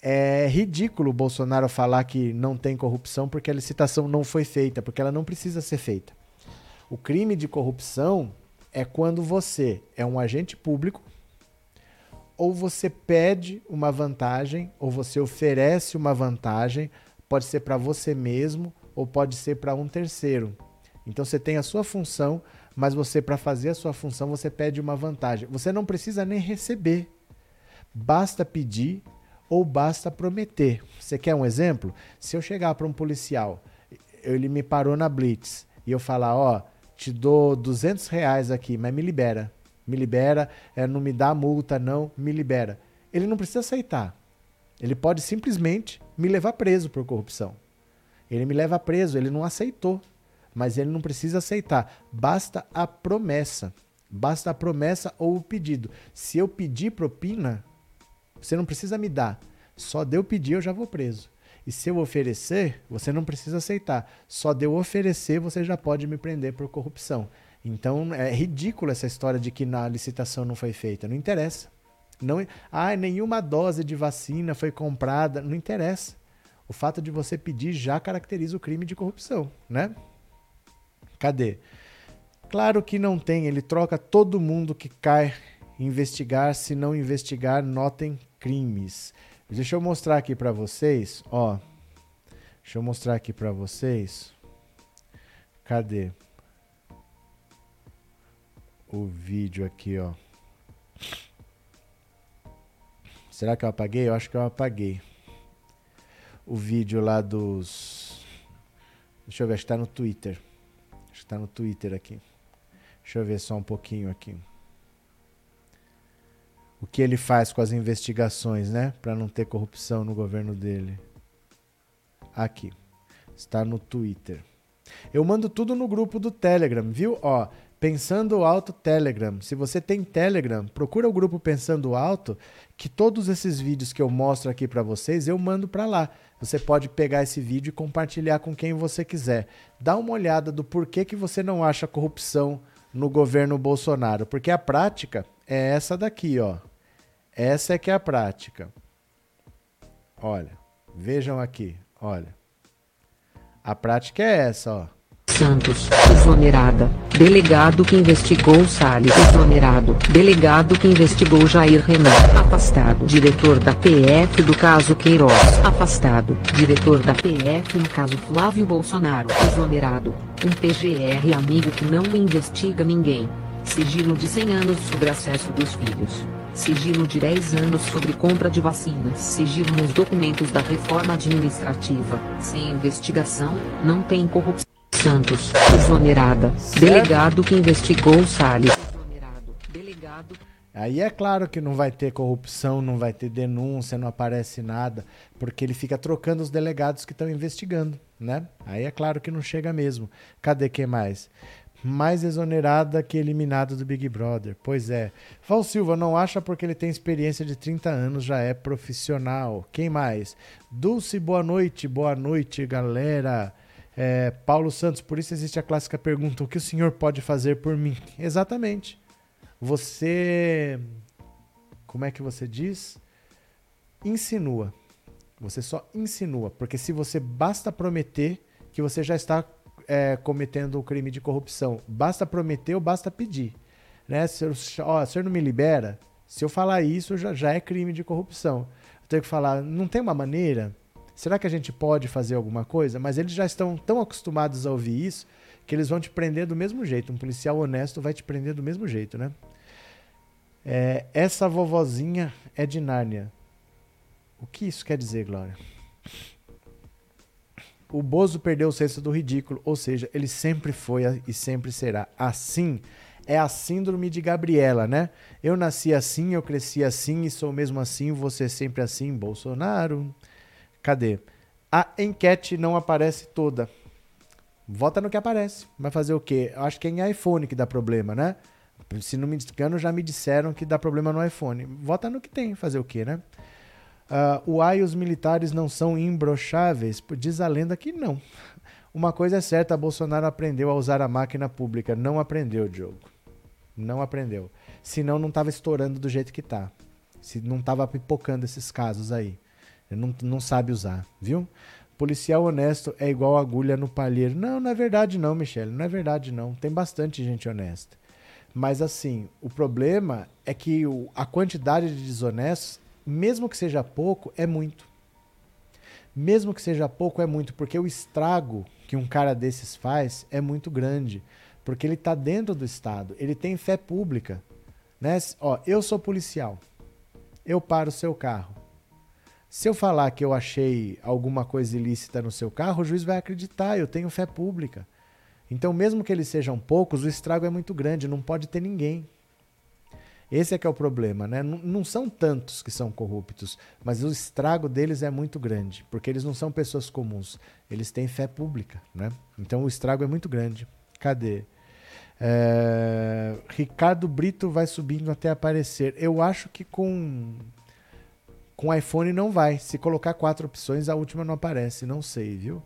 é ridículo Bolsonaro falar que não tem corrupção porque a licitação não foi feita, porque ela não precisa ser feita. O crime de corrupção é quando você é um agente público ou você pede uma vantagem, ou você oferece uma vantagem, pode ser para você mesmo ou pode ser para um terceiro. Então você tem a sua função, mas você para fazer a sua função você pede uma vantagem. Você não precisa nem receber. Basta pedir ou basta prometer. Você quer um exemplo? Se eu chegar para um policial, ele me parou na blitz e eu falar, ó, te dou 200 reais aqui, mas me libera me libera, é, não me dá multa, não, me libera. Ele não precisa aceitar. Ele pode simplesmente me levar preso por corrupção. Ele me leva preso, ele não aceitou. Mas ele não precisa aceitar. Basta a promessa. Basta a promessa ou o pedido. Se eu pedir propina, você não precisa me dar. Só de eu pedir eu já vou preso. E se eu oferecer, você não precisa aceitar. Só de eu oferecer, você já pode me prender por corrupção. Então é ridículo essa história de que na licitação não foi feita. Não interessa. Não, ah, nenhuma dose de vacina foi comprada. Não interessa. O fato de você pedir já caracteriza o crime de corrupção, né? Cadê? Claro que não tem. Ele troca todo mundo que cai investigar. Se não investigar, notem crimes. Deixa eu mostrar aqui para vocês, ó. Deixa eu mostrar aqui para vocês. Cadê? O vídeo aqui, ó. Será que eu apaguei? Eu acho que eu apaguei. O vídeo lá dos. Deixa eu ver, acho que tá no Twitter. Acho que tá no Twitter aqui. Deixa eu ver só um pouquinho aqui o que ele faz com as investigações, né? Para não ter corrupção no governo dele. Aqui. Está no Twitter. Eu mando tudo no grupo do Telegram, viu? Ó, Pensando Alto Telegram. Se você tem Telegram, procura o grupo Pensando Alto, que todos esses vídeos que eu mostro aqui para vocês, eu mando para lá. Você pode pegar esse vídeo e compartilhar com quem você quiser. Dá uma olhada do porquê que você não acha corrupção no governo Bolsonaro, porque a prática é essa daqui, ó. Essa é que é a prática. Olha, vejam aqui, olha. A prática é essa, ó. Santos, exonerada. Delegado que investigou Salles, exonerado. Delegado que investigou Jair Renan, afastado. Diretor da PF do caso Queiroz, afastado. Diretor da PF no caso Flávio Bolsonaro, exonerado. Um PGR amigo que não investiga ninguém. Sigilo de 100 anos sobre acesso dos filhos. Sigilo de 10 anos sobre compra de vacinas. Sigilo nos documentos da reforma administrativa. Sem investigação, não tem corrupção. Santos, exonerada. Delegado que investigou Salles. Exonerado. Delegado. Aí é claro que não vai ter corrupção, não vai ter denúncia, não aparece nada, porque ele fica trocando os delegados que estão investigando, né? Aí é claro que não chega mesmo. Cadê quem mais? mais exonerada que eliminado do Big Brother. Pois é. Val Silva não acha porque ele tem experiência de 30 anos, já é profissional. Quem mais? Dulce, boa noite, boa noite, galera. É, Paulo Santos, por isso existe a clássica pergunta: o que o senhor pode fazer por mim? Exatamente. Você. Como é que você diz? Insinua. Você só insinua. Porque se você basta prometer que você já está é, cometendo o crime de corrupção. Basta prometer ou basta pedir. Né? Se, eu, ó, o senhor não me libera, se eu falar isso, já, já é crime de corrupção. Eu tenho que falar, não tem uma maneira? Será que a gente pode fazer alguma coisa? Mas eles já estão tão acostumados a ouvir isso que eles vão te prender do mesmo jeito. Um policial honesto vai te prender do mesmo jeito, né? É, essa vovozinha é de Nárnia. O que isso quer dizer, Glória? O Bozo perdeu o senso do ridículo, ou seja, ele sempre foi e sempre será assim. É a síndrome de Gabriela, né? Eu nasci assim, eu cresci assim e sou mesmo assim, você sempre assim, Bolsonaro. Cadê? A enquete não aparece toda. Vota no que aparece. Vai fazer o quê? Eu acho que é em iPhone que dá problema, né? Se não me engano, já me disseram que dá problema no iPhone. Vota no que tem, fazer o quê, né? Uh, o AI e os militares não são imbrocháveis? Diz a lenda que não. Uma coisa é certa, Bolsonaro aprendeu a usar a máquina pública. Não aprendeu, Diogo. Não aprendeu. Senão não estava estourando do jeito que está. Se não estava pipocando esses casos aí. Não, não sabe usar, viu? Policial honesto é igual agulha no palheiro. Não, não é verdade não, Michele. Não é verdade não. Tem bastante gente honesta. Mas assim, o problema é que o, a quantidade de desonestos mesmo que seja pouco, é muito. Mesmo que seja pouco, é muito, porque o estrago que um cara desses faz é muito grande. Porque ele está dentro do Estado, ele tem fé pública. Né? Ó, eu sou policial, eu paro o seu carro. Se eu falar que eu achei alguma coisa ilícita no seu carro, o juiz vai acreditar, eu tenho fé pública. Então, mesmo que eles sejam poucos, o estrago é muito grande, não pode ter ninguém. Esse é que é o problema, né? Não, são tantos que são corruptos, mas o estrago deles é muito grande, porque eles não são pessoas comuns, eles têm fé pública, né? Então o estrago é muito grande. Cadê? É... Ricardo Brito vai subindo até aparecer. Eu acho que com Com iPhone não vai. Se colocar quatro opções, a última não aparece. Não sei, viu?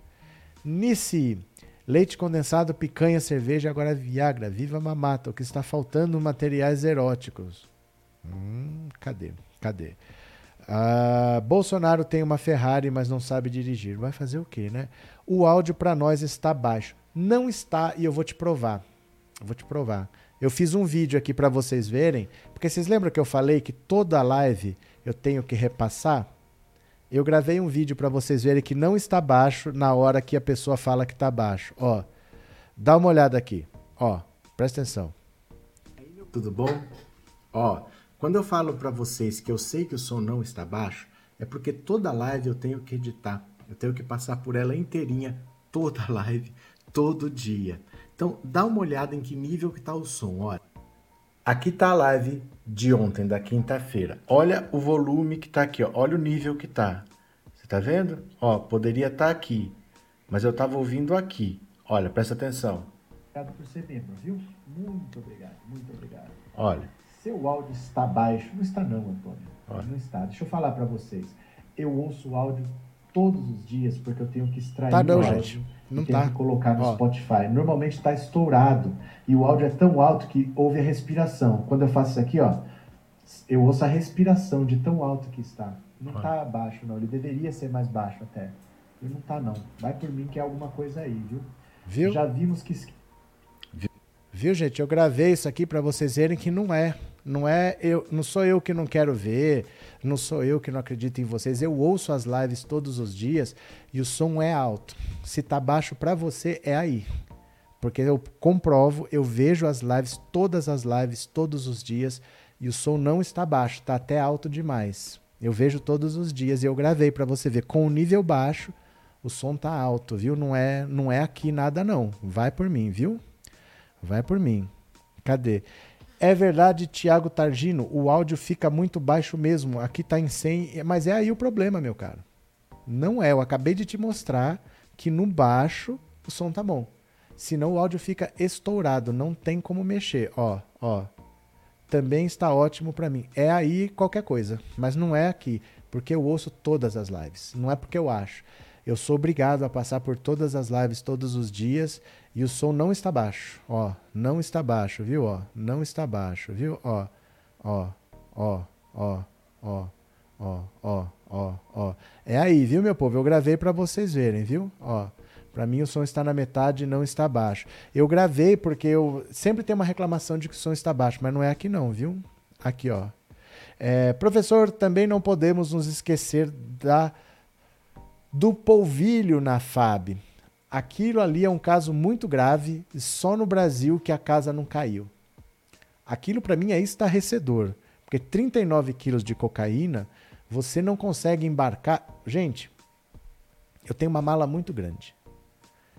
Nice. Leite condensado, picanha, cerveja, agora Viagra. Viva mamata. O que está faltando? Materiais eróticos. Hum, cadê? Cadê? Ah, Bolsonaro tem uma Ferrari, mas não sabe dirigir. Vai fazer o quê, né? O áudio para nós está baixo. Não está, e eu vou te provar. Eu vou te provar. Eu fiz um vídeo aqui para vocês verem, porque vocês lembram que eu falei que toda live eu tenho que repassar? Eu gravei um vídeo para vocês verem que não está baixo na hora que a pessoa fala que está baixo. Ó, dá uma olhada aqui. Ó, presta atenção. Tudo bom? Ó, quando eu falo para vocês que eu sei que o som não está baixo, é porque toda live eu tenho que editar. Eu tenho que passar por ela inteirinha, toda live, todo dia. Então, dá uma olhada em que nível que está o som. Olha. Aqui está a live de ontem, da quinta-feira. Olha o volume que está aqui, ó. olha o nível que está. Você está vendo? Ó, poderia estar tá aqui, mas eu estava ouvindo aqui. Olha, presta atenção. Obrigado por ser membro, viu? Muito obrigado, muito obrigado. Olha. Seu áudio está baixo. Não está não, Antônio. Olha. Não está. Deixa eu falar para vocês. Eu ouço o áudio todos os dias porque eu tenho que extrair tá não, o áudio. Gente. Não e tá. que colocar no Ó. Spotify. Normalmente está estourado e o áudio é tão alto que ouve a respiração. Quando eu faço isso aqui, ó, eu ouço a respiração de tão alto que está. Não está baixo, não. Ele deveria ser mais baixo até. Ele não está, não. Vai por mim que é alguma coisa aí, viu? Viu? Já vimos que. Viu, gente? Eu gravei isso aqui para vocês verem que não é. Não é eu, não sou eu que não quero ver, não sou eu que não acredito em vocês. Eu ouço as lives todos os dias e o som é alto. Se tá baixo para você é aí. Porque eu comprovo, eu vejo as lives, todas as lives todos os dias e o som não está baixo, está até alto demais. Eu vejo todos os dias e eu gravei para você ver com o nível baixo, o som tá alto, viu? Não é, não é aqui nada não. Vai por mim, viu? Vai por mim. Cadê? É verdade, Tiago Targino, o áudio fica muito baixo mesmo. Aqui tá em 100, mas é aí o problema, meu caro. Não é, eu acabei de te mostrar que no baixo o som tá bom. Senão o áudio fica estourado, não tem como mexer. Ó, ó. Também está ótimo para mim. É aí qualquer coisa, mas não é aqui, porque eu ouço todas as lives. Não é porque eu acho. Eu sou obrigado a passar por todas as lives todos os dias e o som não está baixo, ó, não está baixo, viu, ó, não está baixo, viu, ó, ó, ó, ó, ó, ó, ó, ó, ó. É aí, viu, meu povo? Eu gravei para vocês verem, viu? Ó, para mim o som está na metade e não está baixo. Eu gravei porque eu sempre tenho uma reclamação de que o som está baixo, mas não é aqui não, viu? Aqui, ó. É, professor, também não podemos nos esquecer da do polvilho na FAB. Aquilo ali é um caso muito grave, só no Brasil que a casa não caiu. Aquilo para mim é estarrecedor, porque 39 quilos de cocaína, você não consegue embarcar. Gente, eu tenho uma mala muito grande.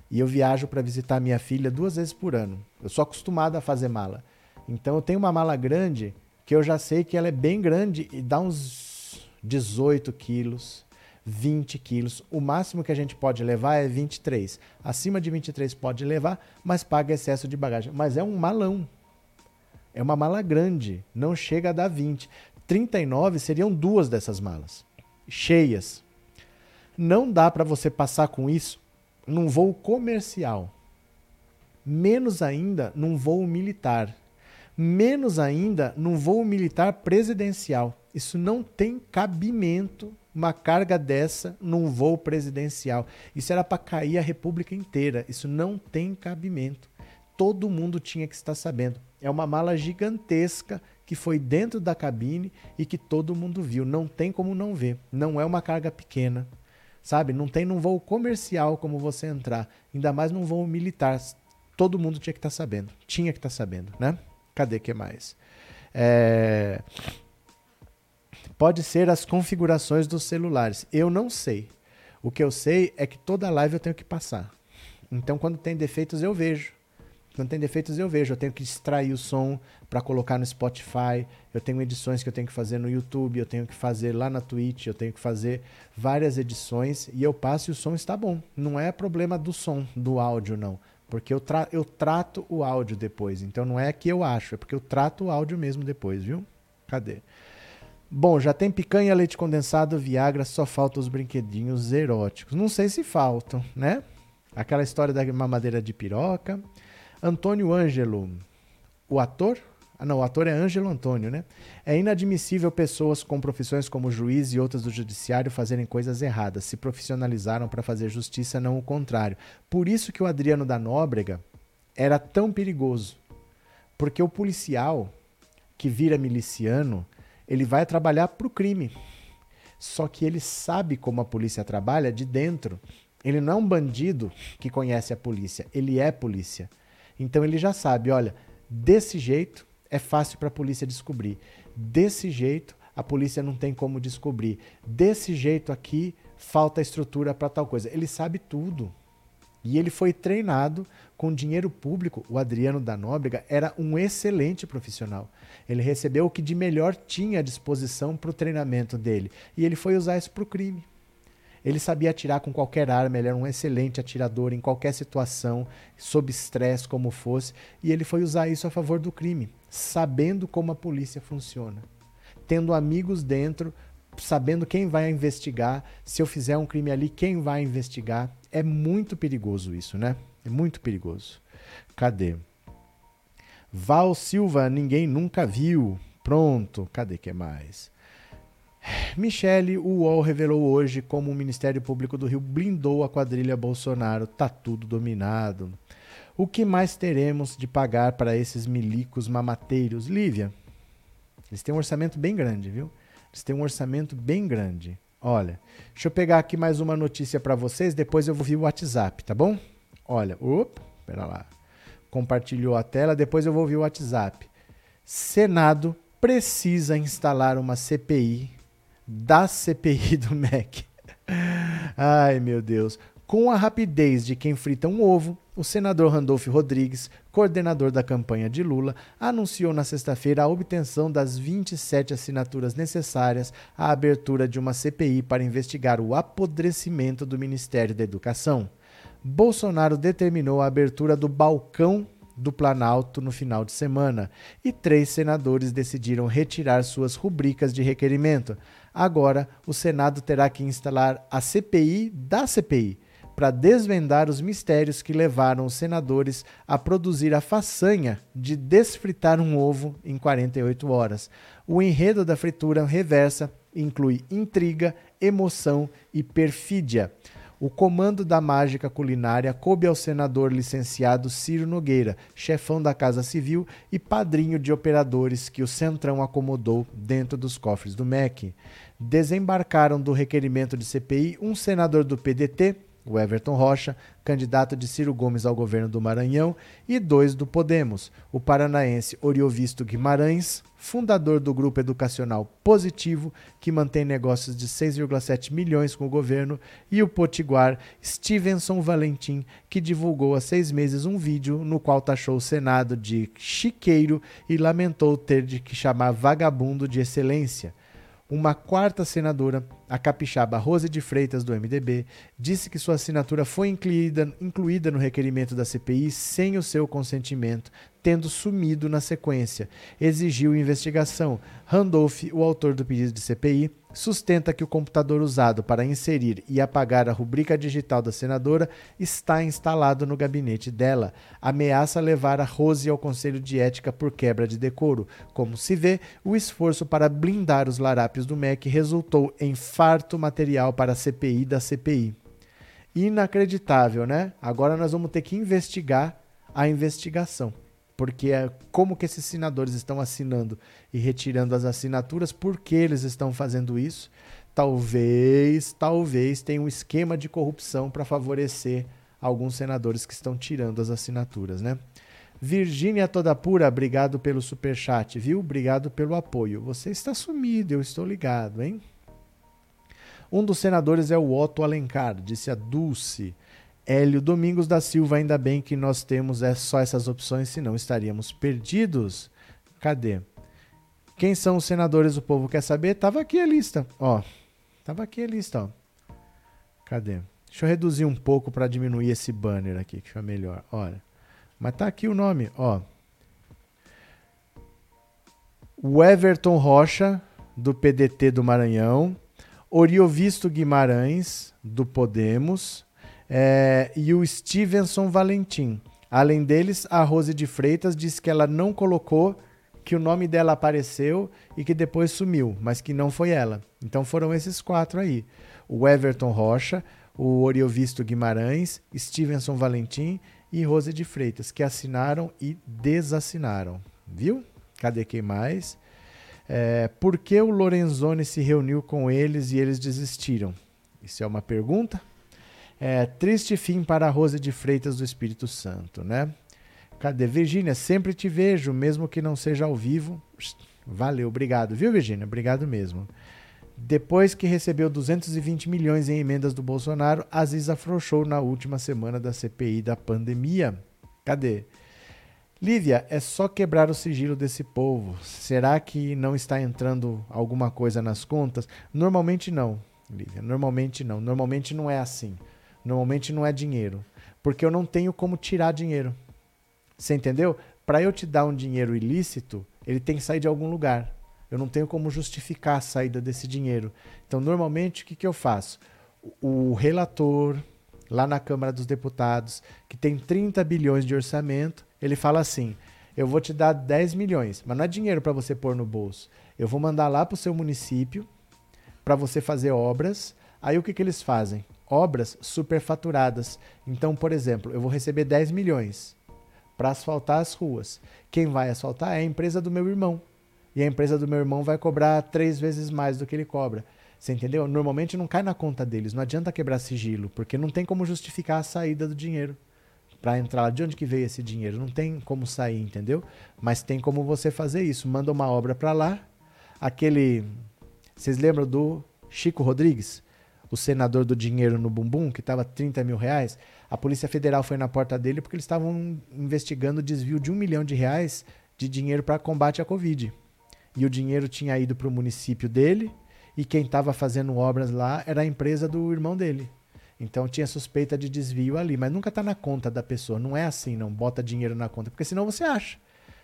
E eu viajo para visitar minha filha duas vezes por ano. Eu sou acostumado a fazer mala. Então eu tenho uma mala grande que eu já sei que ela é bem grande e dá uns 18 quilos. 20 quilos. O máximo que a gente pode levar é 23. Acima de 23 pode levar, mas paga excesso de bagagem. Mas é um malão. É uma mala grande. Não chega a dar 20. 39 seriam duas dessas malas. Cheias. Não dá para você passar com isso num voo comercial. Menos ainda num voo militar. Menos ainda num voo militar presidencial. Isso não tem cabimento uma carga dessa num voo presidencial. Isso era para cair a República inteira. Isso não tem cabimento. Todo mundo tinha que estar sabendo. É uma mala gigantesca que foi dentro da cabine e que todo mundo viu. Não tem como não ver. Não é uma carga pequena. Sabe? Não tem num voo comercial como você entrar. Ainda mais num voo militar. Todo mundo tinha que estar sabendo. Tinha que estar sabendo, né? Cadê que mais? É... Pode ser as configurações dos celulares. Eu não sei. O que eu sei é que toda live eu tenho que passar. Então, quando tem defeitos, eu vejo. Quando tem defeitos, eu vejo. Eu tenho que extrair o som para colocar no Spotify. Eu tenho edições que eu tenho que fazer no YouTube. Eu tenho que fazer lá na Twitch. Eu tenho que fazer várias edições. E eu passo e o som está bom. Não é problema do som, do áudio, não. Porque eu, tra eu trato o áudio depois. Então, não é que eu acho. É porque eu trato o áudio mesmo depois, viu? Cadê? Bom, já tem picanha, leite condensado, Viagra, só faltam os brinquedinhos eróticos. Não sei se faltam, né? Aquela história da mamadeira de piroca. Antônio Ângelo, o ator? Ah, não, o ator é Ângelo Antônio, né? É inadmissível pessoas com profissões como juiz e outras do judiciário fazerem coisas erradas. Se profissionalizaram para fazer justiça, não o contrário. Por isso que o Adriano da Nóbrega era tão perigoso. Porque o policial que vira miliciano ele vai trabalhar para o crime. Só que ele sabe como a polícia trabalha de dentro. Ele não é um bandido que conhece a polícia, ele é polícia. Então ele já sabe, olha, desse jeito é fácil para a polícia descobrir. Desse jeito a polícia não tem como descobrir. Desse jeito aqui falta estrutura para tal coisa. Ele sabe tudo. E ele foi treinado com dinheiro público. O Adriano da Nóbrega era um excelente profissional. Ele recebeu o que de melhor tinha à disposição para o treinamento dele. E ele foi usar isso para o crime. Ele sabia atirar com qualquer arma, ele era um excelente atirador em qualquer situação, sob estresse, como fosse, e ele foi usar isso a favor do crime, sabendo como a polícia funciona. Tendo amigos dentro, sabendo quem vai investigar, se eu fizer um crime ali, quem vai investigar. É muito perigoso isso, né? É muito perigoso. Cadê? Val Silva, ninguém nunca viu. Pronto, cadê que mais? Michele, o UOL revelou hoje como o Ministério Público do Rio blindou a quadrilha Bolsonaro. Tá tudo dominado. O que mais teremos de pagar para esses milicos mamateiros? Lívia, eles têm um orçamento bem grande, viu? Eles têm um orçamento bem grande. Olha, deixa eu pegar aqui mais uma notícia para vocês, depois eu vou vir o WhatsApp, tá bom? Olha, opa, pera lá compartilhou a tela, depois eu vou ouvir o WhatsApp. Senado precisa instalar uma CPI da CPI do MEC. Ai, meu Deus. Com a rapidez de quem frita um ovo, o senador Randolfo Rodrigues, coordenador da campanha de Lula, anunciou na sexta-feira a obtenção das 27 assinaturas necessárias à abertura de uma CPI para investigar o apodrecimento do Ministério da Educação. Bolsonaro determinou a abertura do balcão do Planalto no final de semana e três senadores decidiram retirar suas rubricas de requerimento. Agora, o Senado terá que instalar a CPI da CPI para desvendar os mistérios que levaram os senadores a produzir a façanha de desfritar um ovo em 48 horas. O enredo da fritura reversa inclui intriga, emoção e perfídia. O comando da mágica culinária coube ao senador licenciado Ciro Nogueira, chefão da Casa Civil e padrinho de operadores que o Centrão acomodou dentro dos cofres do MEC. Desembarcaram do requerimento de CPI um senador do PDT, o Everton Rocha, candidato de Ciro Gomes ao governo do Maranhão, e dois do Podemos, o paranaense Oriovisto Guimarães, fundador do grupo educacional Positivo, que mantém negócios de 6,7 milhões com o governo, e o potiguar Stevenson Valentim, que divulgou há seis meses um vídeo no qual taxou o Senado de chiqueiro e lamentou ter de que chamar vagabundo de excelência. Uma quarta senadora, a capixaba Rose de Freitas, do MDB, disse que sua assinatura foi incluída, incluída no requerimento da CPI sem o seu consentimento, tendo sumido na sequência. Exigiu investigação. Randolph, o autor do pedido de CPI, sustenta que o computador usado para inserir e apagar a rubrica digital da senadora está instalado no gabinete dela. Ameaça levar a Rose ao Conselho de Ética por quebra de decoro. Como se vê, o esforço para blindar os larápios do MEC resultou em farto material para a CPI da CPI. Inacreditável, né? Agora nós vamos ter que investigar a investigação porque é como que esses senadores estão assinando e retirando as assinaturas, por que eles estão fazendo isso? Talvez, talvez tenha um esquema de corrupção para favorecer alguns senadores que estão tirando as assinaturas, né? Virgínia Toda Pura, obrigado pelo super chat, viu? Obrigado pelo apoio. Você está sumido, eu estou ligado, hein? Um dos senadores é o Otto Alencar, disse a Dulce. Hélio Domingos da Silva, ainda bem que nós temos é só essas opções, senão estaríamos perdidos. Cadê? Quem são os senadores o povo quer saber? Tava aqui a lista, ó. Tava aqui a lista, ó. Cadê? Deixa eu reduzir um pouco para diminuir esse banner aqui, que fica melhor. Olha. Mas tá aqui o nome, ó. O Everton Rocha, do PDT do Maranhão, Oriovisto Guimarães, do Podemos, é, e o Stevenson Valentim. Além deles, a Rose de Freitas disse que ela não colocou, que o nome dela apareceu e que depois sumiu, mas que não foi ela. Então foram esses quatro aí: o Everton Rocha, o Oriovisto Guimarães, Stevenson Valentim e Rose de Freitas, que assinaram e desassinaram. Viu? Cadê quem mais? É, por que o Lorenzoni se reuniu com eles e eles desistiram? Isso é uma pergunta? É, triste fim para a Rose de Freitas do Espírito Santo, né? Cadê? Virgínia, sempre te vejo, mesmo que não seja ao vivo. Valeu, obrigado, viu, Virgínia? Obrigado mesmo. Depois que recebeu 220 milhões em emendas do Bolsonaro, Aziz afrouxou na última semana da CPI da pandemia. Cadê? Lívia, é só quebrar o sigilo desse povo. Será que não está entrando alguma coisa nas contas? Normalmente não, Lívia. Normalmente não. Normalmente não é assim. Normalmente não é dinheiro. Porque eu não tenho como tirar dinheiro. Você entendeu? Para eu te dar um dinheiro ilícito, ele tem que sair de algum lugar. Eu não tenho como justificar a saída desse dinheiro. Então, normalmente, o que, que eu faço? O relator, lá na Câmara dos Deputados, que tem 30 bilhões de orçamento, ele fala assim: eu vou te dar 10 milhões, mas não é dinheiro para você pôr no bolso. Eu vou mandar lá para o seu município para você fazer obras. Aí o que, que eles fazem? Obras superfaturadas. Então, por exemplo, eu vou receber 10 milhões para asfaltar as ruas. Quem vai asfaltar é a empresa do meu irmão. E a empresa do meu irmão vai cobrar três vezes mais do que ele cobra. Você entendeu? Normalmente não cai na conta deles. Não adianta quebrar sigilo, porque não tem como justificar a saída do dinheiro para entrar lá. De onde que veio esse dinheiro? Não tem como sair, entendeu? Mas tem como você fazer isso. Manda uma obra para lá. Aquele. Vocês lembram do Chico Rodrigues? O senador do dinheiro no bumbum, que estava 30 mil reais, a Polícia Federal foi na porta dele porque eles estavam investigando o desvio de um milhão de reais de dinheiro para combate à Covid. E o dinheiro tinha ido para o município dele e quem estava fazendo obras lá era a empresa do irmão dele. Então tinha suspeita de desvio ali, mas nunca está na conta da pessoa. Não é assim, não bota dinheiro na conta, porque senão você acha.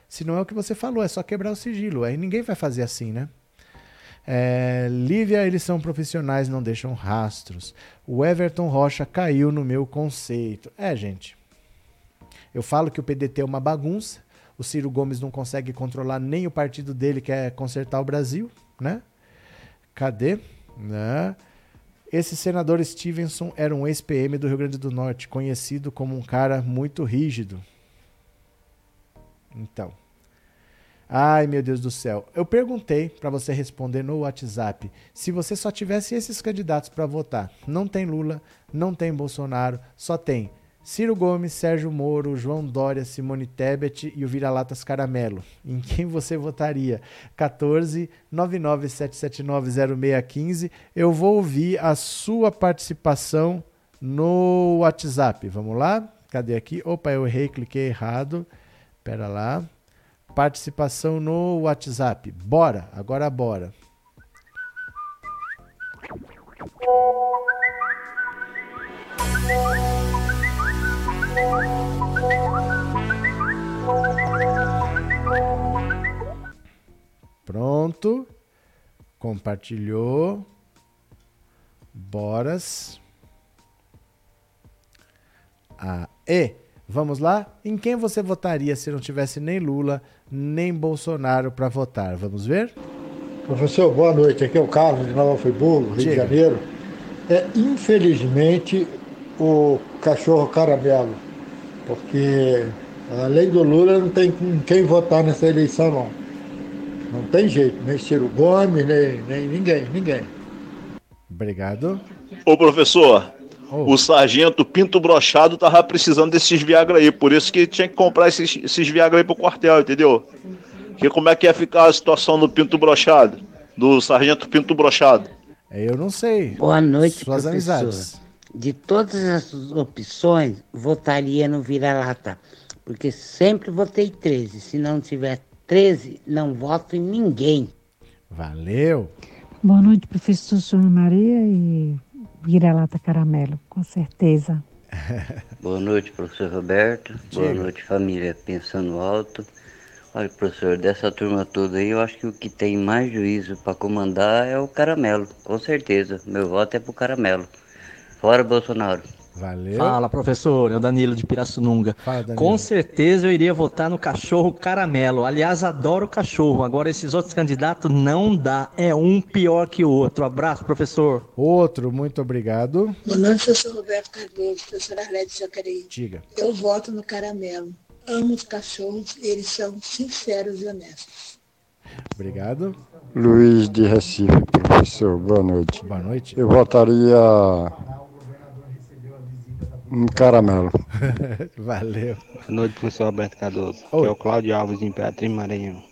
Se não é o que você falou, é só quebrar o sigilo. Aí ninguém vai fazer assim, né? É, Lívia, eles são profissionais, não deixam rastros. O Everton Rocha caiu no meu conceito. É, gente. Eu falo que o PDT é uma bagunça. O Ciro Gomes não consegue controlar nem o partido dele, que é consertar o Brasil, né? Cadê? Né? Esse senador Stevenson era um ex-PM do Rio Grande do Norte, conhecido como um cara muito rígido. Então. Ai, meu Deus do céu. Eu perguntei para você responder no WhatsApp se você só tivesse esses candidatos para votar. Não tem Lula, não tem Bolsonaro, só tem Ciro Gomes, Sérgio Moro, João Dória, Simone Tebet e o Vira-Latas Caramelo. Em quem você votaria? 14 997790615. Eu vou ouvir a sua participação no WhatsApp. Vamos lá? Cadê aqui? Opa, eu errei, cliquei errado. Pera lá participação no WhatsApp. Bora, agora bora. Pronto. Compartilhou. Boras. Ah, e Vamos lá? Em quem você votaria se não tivesse nem Lula, nem Bolsonaro para votar? Vamos ver? Professor, boa noite. Aqui é o Carlos de Nova Friburgo, Rio Diga. de Janeiro. É, infelizmente, o cachorro caramelo, porque além do Lula não tem com quem votar nessa eleição não. Não tem jeito, nem Ciro Gomes, nem, nem ninguém, ninguém. Obrigado. Ô professor, Oh. O sargento Pinto Brochado tava precisando desses Viagra aí, por isso que tinha que comprar esses, esses Viagra aí pro quartel, entendeu? Que como é que ia ficar a situação do Pinto Brochado? Do sargento Pinto Brochado? É, eu não sei. Boa noite, Suas professor. Amizades. De todas as opções, votaria no vira-lata, porque sempre votei 13. Se não tiver 13, não voto em ninguém. Valeu. Boa noite, professor Sônia Maria e vira-lata caramelo, com certeza. Boa noite, professor Roberto. Boa noite, família Pensando Alto. Olha, professor, dessa turma toda aí, eu acho que o que tem mais juízo para comandar é o Caramelo, com certeza. Meu voto é pro Caramelo. Fora Bolsonaro. Valeu. Fala, professor. É o Danilo de Pirassununga. Fala, Danilo. Com certeza eu iria votar no cachorro caramelo. Aliás, adoro cachorro. Agora, esses outros candidatos não dá. É um pior que o outro. Abraço, professor. Outro, muito obrigado. Boa noite, sou Roberto Cardoso, professora Arlete Jacareí. Diga. Eu voto no caramelo. Amo os cachorros, eles são sinceros e honestos. Obrigado. Luiz de Recife, professor. Boa noite. Boa noite. Eu votaria um caramelo. Valeu. Boa noite, professor Alberto Cardoso. Aqui é o Cláudio Alves, de Imperatriz Maranhão.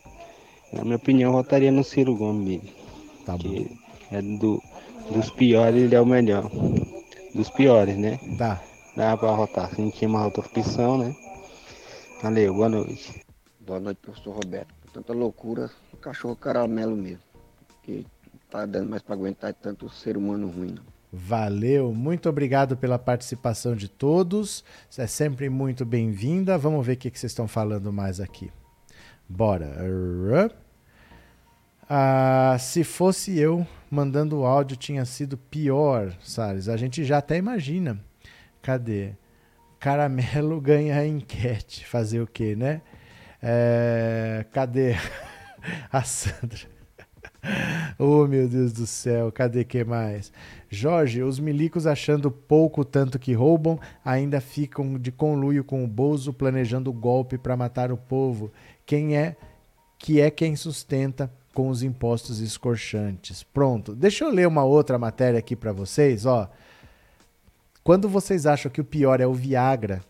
Na minha opinião, eu votaria no Ciro Gomes. Tá que é do, dos piores, ele é o melhor. Dos piores, né? Tá. Dá pra votar. Se não tinha mais outra opção, né? Valeu, boa noite. Boa noite, professor Roberto. Tanta loucura, cachorro caramelo mesmo. Que tá dando mais pra aguentar tanto ser humano ruim. Não. Valeu, muito obrigado pela participação de todos. É sempre muito bem-vinda. Vamos ver o que, que vocês estão falando mais aqui. Bora. Ah, se fosse eu mandando o áudio, tinha sido pior, Salles. A gente já até imagina. Cadê? Caramelo ganha a enquete. Fazer o quê, né? É... Cadê a Sandra? Oh, meu Deus do céu, cadê que mais? Jorge, os milicos achando pouco tanto que roubam, ainda ficam de conluio com o Bozo planejando o golpe para matar o povo. Quem é que é quem sustenta com os impostos escorchantes? Pronto. Deixa eu ler uma outra matéria aqui para vocês, ó. Quando vocês acham que o pior é o Viagra,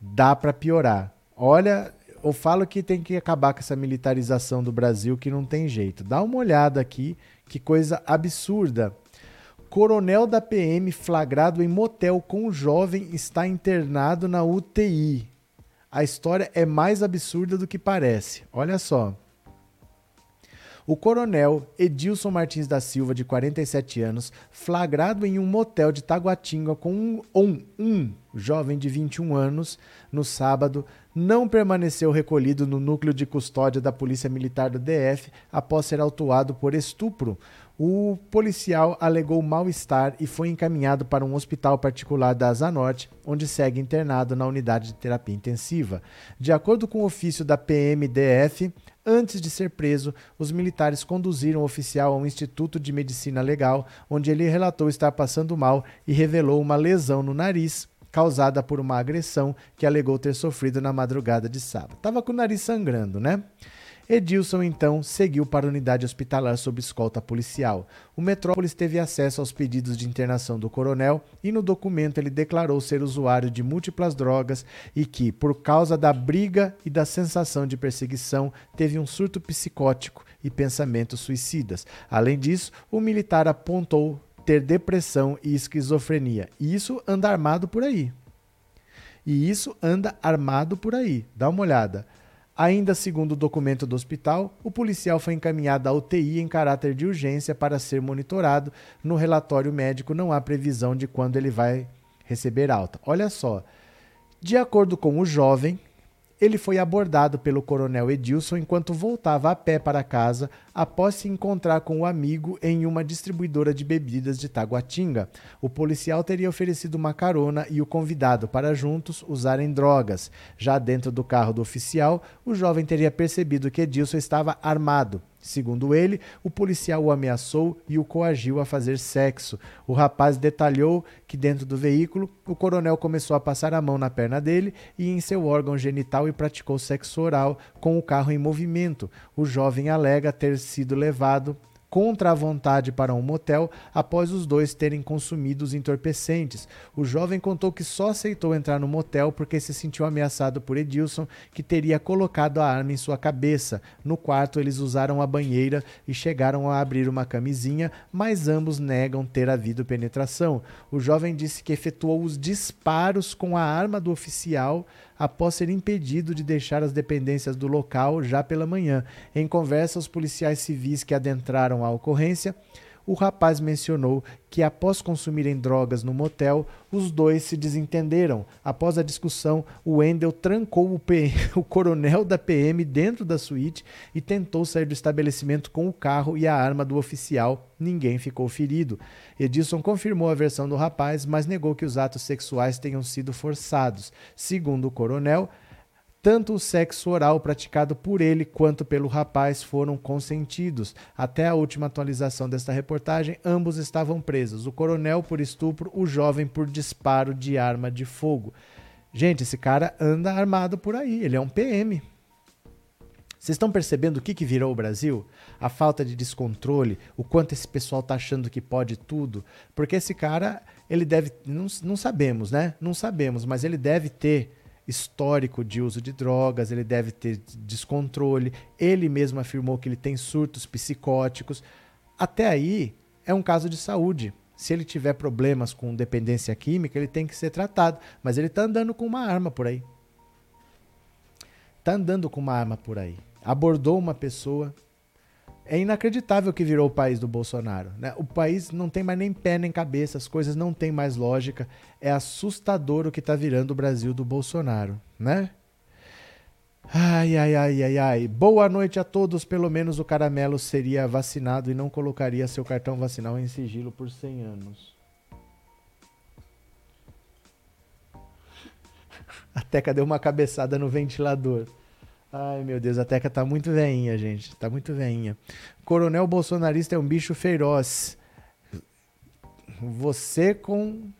dá para piorar. Olha, eu falo que tem que acabar com essa militarização do Brasil que não tem jeito. Dá uma olhada aqui, que coisa absurda. Coronel da PM flagrado em motel com jovem está internado na UTI. A história é mais absurda do que parece. Olha só. O coronel Edilson Martins da Silva, de 47 anos, flagrado em um motel de Taguatinga com um, um, um jovem de 21 anos no sábado, não permaneceu recolhido no núcleo de custódia da Polícia Militar do DF após ser autuado por estupro. O policial alegou mal-estar e foi encaminhado para um hospital particular da Asa Norte, onde segue internado na unidade de terapia intensiva. De acordo com o ofício da PMDF, antes de ser preso, os militares conduziram o oficial ao Instituto de Medicina Legal, onde ele relatou estar passando mal e revelou uma lesão no nariz causada por uma agressão que alegou ter sofrido na madrugada de sábado. Tava com o nariz sangrando, né? Edilson então seguiu para a unidade hospitalar sob escolta policial. O Metrópolis teve acesso aos pedidos de internação do coronel e no documento ele declarou ser usuário de múltiplas drogas e que, por causa da briga e da sensação de perseguição, teve um surto psicótico e pensamentos suicidas. Além disso, o militar apontou ter depressão e esquizofrenia. E isso anda armado por aí. E isso anda armado por aí. Dá uma olhada. Ainda segundo o documento do hospital, o policial foi encaminhado à UTI em caráter de urgência para ser monitorado. No relatório médico não há previsão de quando ele vai receber alta. Olha só. De acordo com o jovem, ele foi abordado pelo coronel Edilson enquanto voltava a pé para casa após se encontrar com o amigo em uma distribuidora de bebidas de Taguatinga. O policial teria oferecido uma carona e o convidado para juntos usarem drogas. Já dentro do carro do oficial, o jovem teria percebido que Edilson estava armado Segundo ele, o policial o ameaçou e o coagiu a fazer sexo. O rapaz detalhou que dentro do veículo, o coronel começou a passar a mão na perna dele e em seu órgão genital e praticou sexo oral com o carro em movimento. O jovem alega ter sido levado contra a vontade para um motel após os dois terem consumido os entorpecentes. O jovem contou que só aceitou entrar no motel porque se sentiu ameaçado por Edilson, que teria colocado a arma em sua cabeça. No quarto, eles usaram a banheira e chegaram a abrir uma camisinha, mas ambos negam ter havido penetração. O jovem disse que efetuou os disparos com a arma do oficial após ser impedido de deixar as dependências do local já pela manhã. Em conversa, os policiais civis que adentraram a ocorrência o rapaz mencionou que após consumirem drogas no motel, os dois se desentenderam. Após a discussão, o Wendel trancou o, PM, o coronel da PM dentro da suíte e tentou sair do estabelecimento com o carro e a arma do oficial. Ninguém ficou ferido. Edilson confirmou a versão do rapaz, mas negou que os atos sexuais tenham sido forçados. Segundo o coronel, tanto o sexo oral praticado por ele quanto pelo rapaz foram consentidos. Até a última atualização desta reportagem, ambos estavam presos: o coronel por estupro, o jovem por disparo de arma de fogo. Gente, esse cara anda armado por aí, ele é um PM. Vocês estão percebendo o que, que virou o Brasil? A falta de descontrole, o quanto esse pessoal tá achando que pode tudo. Porque esse cara, ele deve. Não, não sabemos, né? Não sabemos, mas ele deve ter histórico de uso de drogas, ele deve ter descontrole. Ele mesmo afirmou que ele tem surtos psicóticos. Até aí é um caso de saúde. Se ele tiver problemas com dependência química, ele tem que ser tratado. Mas ele está andando com uma arma por aí. Está andando com uma arma por aí. Abordou uma pessoa, é inacreditável que virou o país do Bolsonaro. Né? O país não tem mais nem pé nem cabeça, as coisas não têm mais lógica. É assustador o que está virando o Brasil do Bolsonaro, né? Ai, ai, ai, ai, ai. Boa noite a todos. Pelo menos o caramelo seria vacinado e não colocaria seu cartão vacinal em sigilo por 100 anos. A Teca deu uma cabeçada no ventilador. Ai, meu Deus, a Teca tá muito veinha, gente. Tá muito veinha. Coronel bolsonarista é um bicho feroz. Você com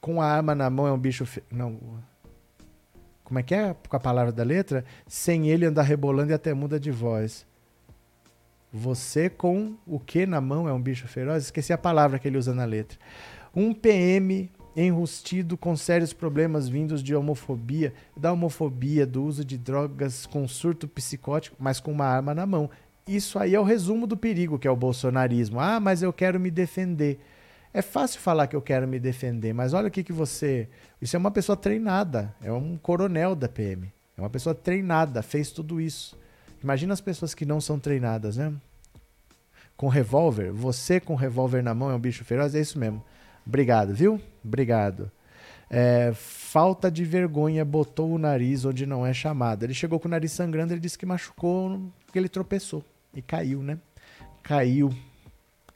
com a arma na mão é um bicho fe... não. Como é que é com a palavra da letra? Sem ele andar rebolando e até muda de voz. Você com o que na mão é um bicho feroz? Esqueci a palavra que ele usa na letra. Um PM enrustido com sérios problemas vindos de homofobia, da homofobia, do uso de drogas com surto psicótico, mas com uma arma na mão. Isso aí é o resumo do perigo que é o bolsonarismo. Ah, mas eu quero me defender. É fácil falar que eu quero me defender, mas olha o que, que você. Isso é uma pessoa treinada, é um coronel da PM. É uma pessoa treinada, fez tudo isso. Imagina as pessoas que não são treinadas, né? Com revólver, você com revólver na mão é um bicho feroz, é isso mesmo. Obrigado, viu? Obrigado. É, falta de vergonha, botou o nariz onde não é chamado. Ele chegou com o nariz sangrando, ele disse que machucou porque ele tropeçou e caiu, né? Caiu,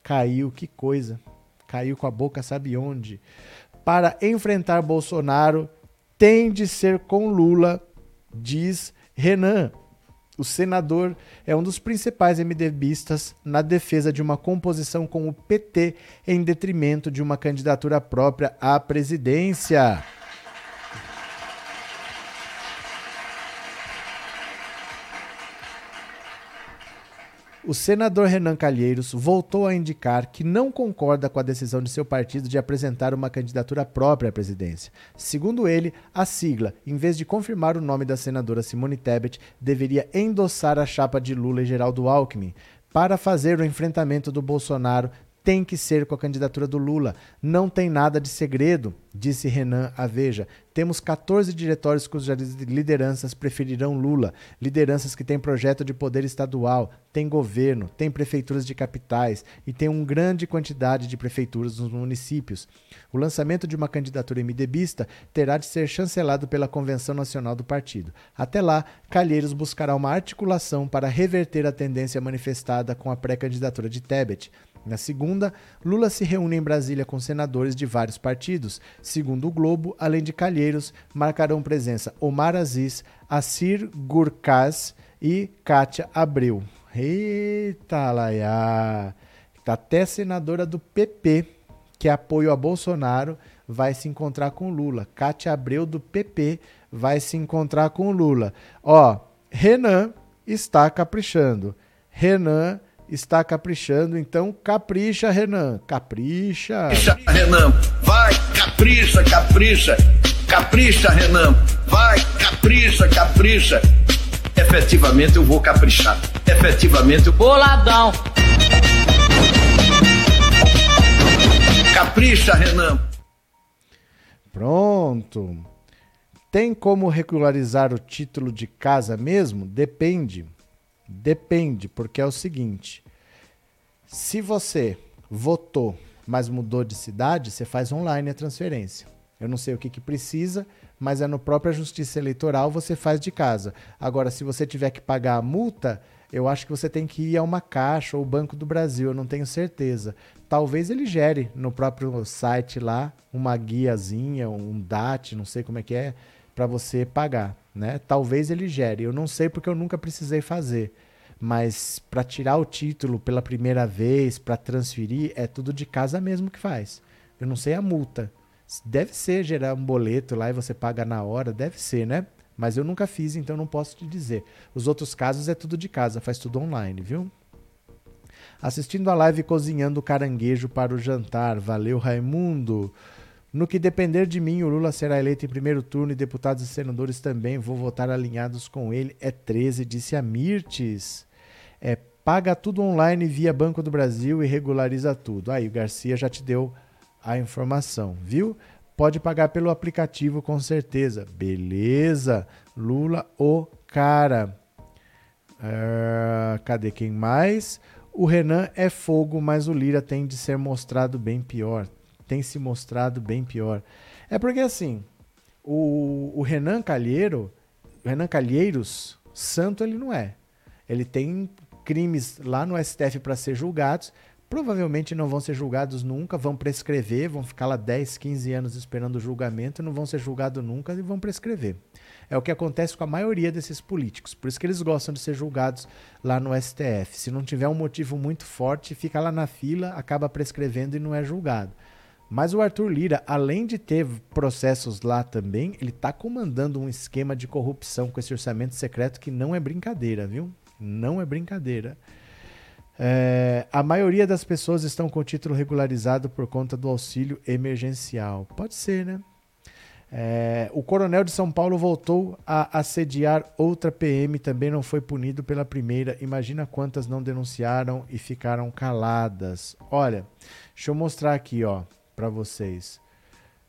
caiu, que coisa. Caiu com a boca, sabe onde? Para enfrentar Bolsonaro, tem de ser com Lula, diz Renan. O senador é um dos principais MDBistas na defesa de uma composição com o PT em detrimento de uma candidatura própria à presidência. O senador Renan Calheiros voltou a indicar que não concorda com a decisão de seu partido de apresentar uma candidatura própria à presidência. Segundo ele, a sigla, em vez de confirmar o nome da senadora Simone Tebet, deveria endossar a chapa de Lula e Geraldo Alckmin. Para fazer o enfrentamento do Bolsonaro, tem que ser com a candidatura do Lula. Não tem nada de segredo, disse Renan a Veja. Temos 14 diretórios cujas lideranças preferirão Lula. Lideranças que têm projeto de poder estadual, têm governo, têm prefeituras de capitais e têm uma grande quantidade de prefeituras nos municípios. O lançamento de uma candidatura MDBista terá de ser chancelado pela Convenção Nacional do Partido. Até lá, Calheiros buscará uma articulação para reverter a tendência manifestada com a pré-candidatura de Tebet. Na segunda, Lula se reúne em Brasília com senadores de vários partidos. Segundo o Globo, além de Calheiros, marcarão presença Omar Aziz, Assir Gurkaz e Kátia Abreu. Eita, Laia! Tá até senadora do PP, que apoio a Bolsonaro, vai se encontrar com Lula. Kátia Abreu do PP vai se encontrar com Lula. Ó, Renan está caprichando. Renan está caprichando, então capricha, Renan. Capricha. Capricha, Renan. Vai, capricha, capricha. Capricha, Renan. Vai, capricha, capricha. Efetivamente eu vou caprichar. Efetivamente eu. Boladão. Capricha, Renan. Pronto. Tem como regularizar o título de casa mesmo? Depende. Depende, porque é o seguinte: se você votou, mas mudou de cidade, você faz online a transferência. Eu não sei o que, que precisa, mas é no própria Justiça Eleitoral, você faz de casa. Agora, se você tiver que pagar a multa, eu acho que você tem que ir a uma caixa ou Banco do Brasil, eu não tenho certeza. Talvez ele gere no próprio site lá uma guiazinha, um DAT, não sei como é que é, para você pagar, né? Talvez ele gere. Eu não sei porque eu nunca precisei fazer. Mas para tirar o título pela primeira vez, para transferir, é tudo de casa mesmo que faz. Eu não sei a multa. Deve ser gerar um boleto lá e você paga na hora, deve ser, né? Mas eu nunca fiz, então não posso te dizer. Os outros casos é tudo de casa, faz tudo online, viu? Assistindo a live cozinhando caranguejo para o jantar. Valeu, Raimundo. No que depender de mim, o Lula será eleito em primeiro turno e deputados e senadores também. Vou votar alinhados com ele. É 13, disse a Mirtes. É, paga tudo online via Banco do Brasil e regulariza tudo. Aí, o Garcia já te deu a informação, viu? Pode pagar pelo aplicativo com certeza. Beleza. Lula, o cara. Uh, cadê quem mais? O Renan é fogo, mas o Lira tem de ser mostrado bem pior. Tem se mostrado bem pior. É porque assim, o, o Renan Calheiro, Renan Calheiros, santo ele não é. Ele tem crimes lá no STF para ser julgados, provavelmente não vão ser julgados nunca, vão prescrever, vão ficar lá 10, 15 anos esperando o julgamento, não vão ser julgados nunca e vão prescrever. É o que acontece com a maioria desses políticos, por isso que eles gostam de ser julgados lá no STF. Se não tiver um motivo muito forte, fica lá na fila, acaba prescrevendo e não é julgado. Mas o Arthur Lira, além de ter processos lá também, ele está comandando um esquema de corrupção com esse orçamento secreto que não é brincadeira, viu? Não é brincadeira. É, a maioria das pessoas estão com o título regularizado por conta do auxílio emergencial. Pode ser, né? É, o coronel de São Paulo voltou a assediar outra PM, também não foi punido pela primeira. Imagina quantas não denunciaram e ficaram caladas. Olha, deixa eu mostrar aqui, ó, para vocês.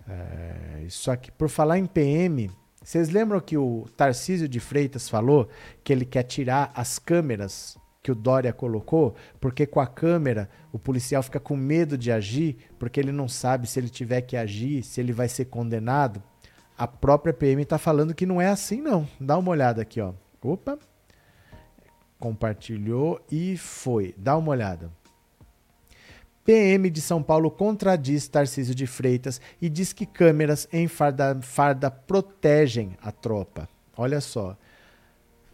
É, isso aqui, por falar em PM, vocês lembram que o Tarcísio de Freitas falou que ele quer tirar as câmeras que o Dória colocou, porque com a câmera o policial fica com medo de agir, porque ele não sabe se ele tiver que agir, se ele vai ser condenado. A própria PM está falando que não é assim, não. Dá uma olhada aqui, ó. Opa. Compartilhou e foi. Dá uma olhada. PM de São Paulo contradiz Tarcísio de Freitas e diz que câmeras em farda, farda protegem a tropa. Olha só.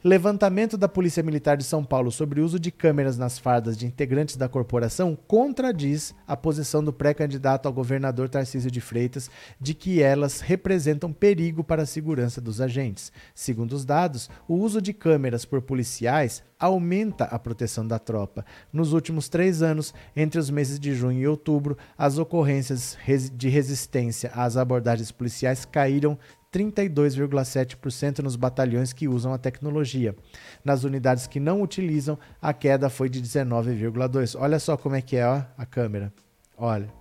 Levantamento da Polícia Militar de São Paulo sobre o uso de câmeras nas fardas de integrantes da corporação contradiz a posição do pré-candidato ao governador Tarcísio de Freitas de que elas representam perigo para a segurança dos agentes. Segundo os dados, o uso de câmeras por policiais aumenta a proteção da tropa. Nos últimos três anos, entre os meses de junho e outubro, as ocorrências de resistência às abordagens policiais caíram 32,7% nos batalhões que usam a tecnologia. Nas unidades que não utilizam, a queda foi de 19,2%. Olha só como é que é ó, a câmera. Olha.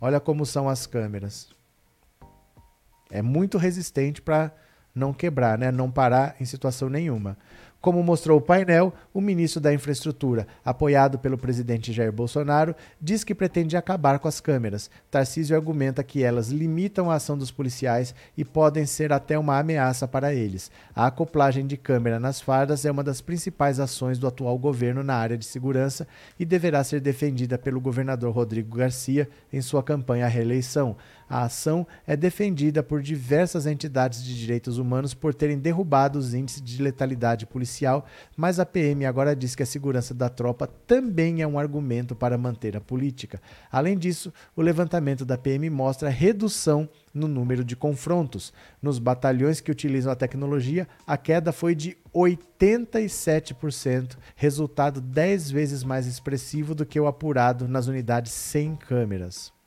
Olha como são as câmeras. É muito resistente para não quebrar, né? não parar em situação nenhuma. Como mostrou o painel, o ministro da Infraestrutura, apoiado pelo presidente Jair Bolsonaro, diz que pretende acabar com as câmeras. Tarcísio argumenta que elas limitam a ação dos policiais e podem ser até uma ameaça para eles. A acoplagem de câmera nas fardas é uma das principais ações do atual governo na área de segurança e deverá ser defendida pelo governador Rodrigo Garcia em sua campanha à reeleição. A ação é defendida por diversas entidades de direitos humanos por terem derrubado os índices de letalidade policial, mas a PM agora diz que a segurança da tropa também é um argumento para manter a política. Além disso, o levantamento da PM mostra redução no número de confrontos. Nos batalhões que utilizam a tecnologia, a queda foi de 87%, resultado 10 vezes mais expressivo do que o apurado nas unidades sem câmeras.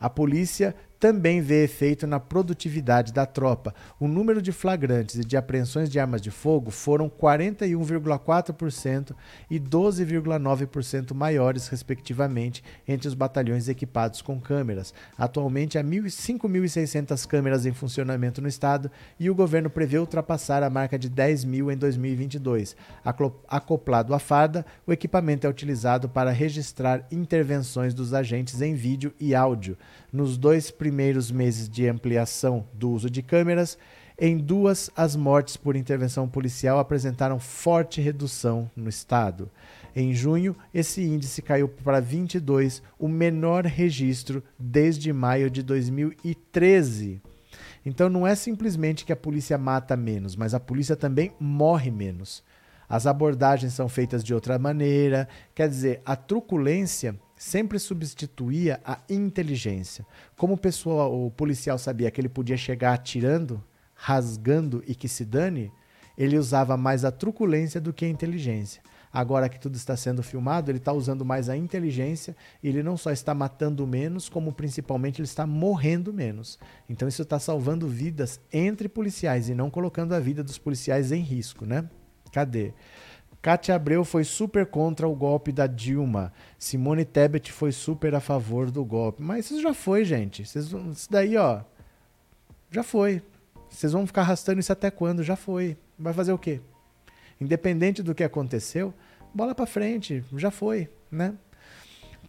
A polícia também vê efeito na produtividade da tropa. O número de flagrantes e de apreensões de armas de fogo foram 41,4% e 12,9% maiores, respectivamente, entre os batalhões equipados com câmeras. Atualmente há 5.600 câmeras em funcionamento no estado e o governo prevê ultrapassar a marca de 10 mil em 2022. Acoplado à farda, o equipamento é utilizado para registrar intervenções dos agentes em vídeo e áudio. Nos dois primeiros meses de ampliação do uso de câmeras, em duas, as mortes por intervenção policial apresentaram forte redução no estado. Em junho, esse índice caiu para 22, o menor registro desde maio de 2013. Então não é simplesmente que a polícia mata menos, mas a polícia também morre menos. As abordagens são feitas de outra maneira, quer dizer, a truculência sempre substituía a inteligência. Como o, pessoal, o policial sabia que ele podia chegar atirando, rasgando e que se dane, ele usava mais a truculência do que a inteligência. Agora que tudo está sendo filmado, ele está usando mais a inteligência e ele não só está matando menos, como principalmente ele está morrendo menos. Então isso está salvando vidas entre policiais e não colocando a vida dos policiais em risco, né? Cadê? Cátia Abreu foi super contra o golpe da Dilma. Simone Tebet foi super a favor do golpe. Mas isso já foi, gente. Isso daí, ó. Já foi. Vocês vão ficar arrastando isso até quando? Já foi. Vai fazer o quê? Independente do que aconteceu, bola para frente. Já foi, né?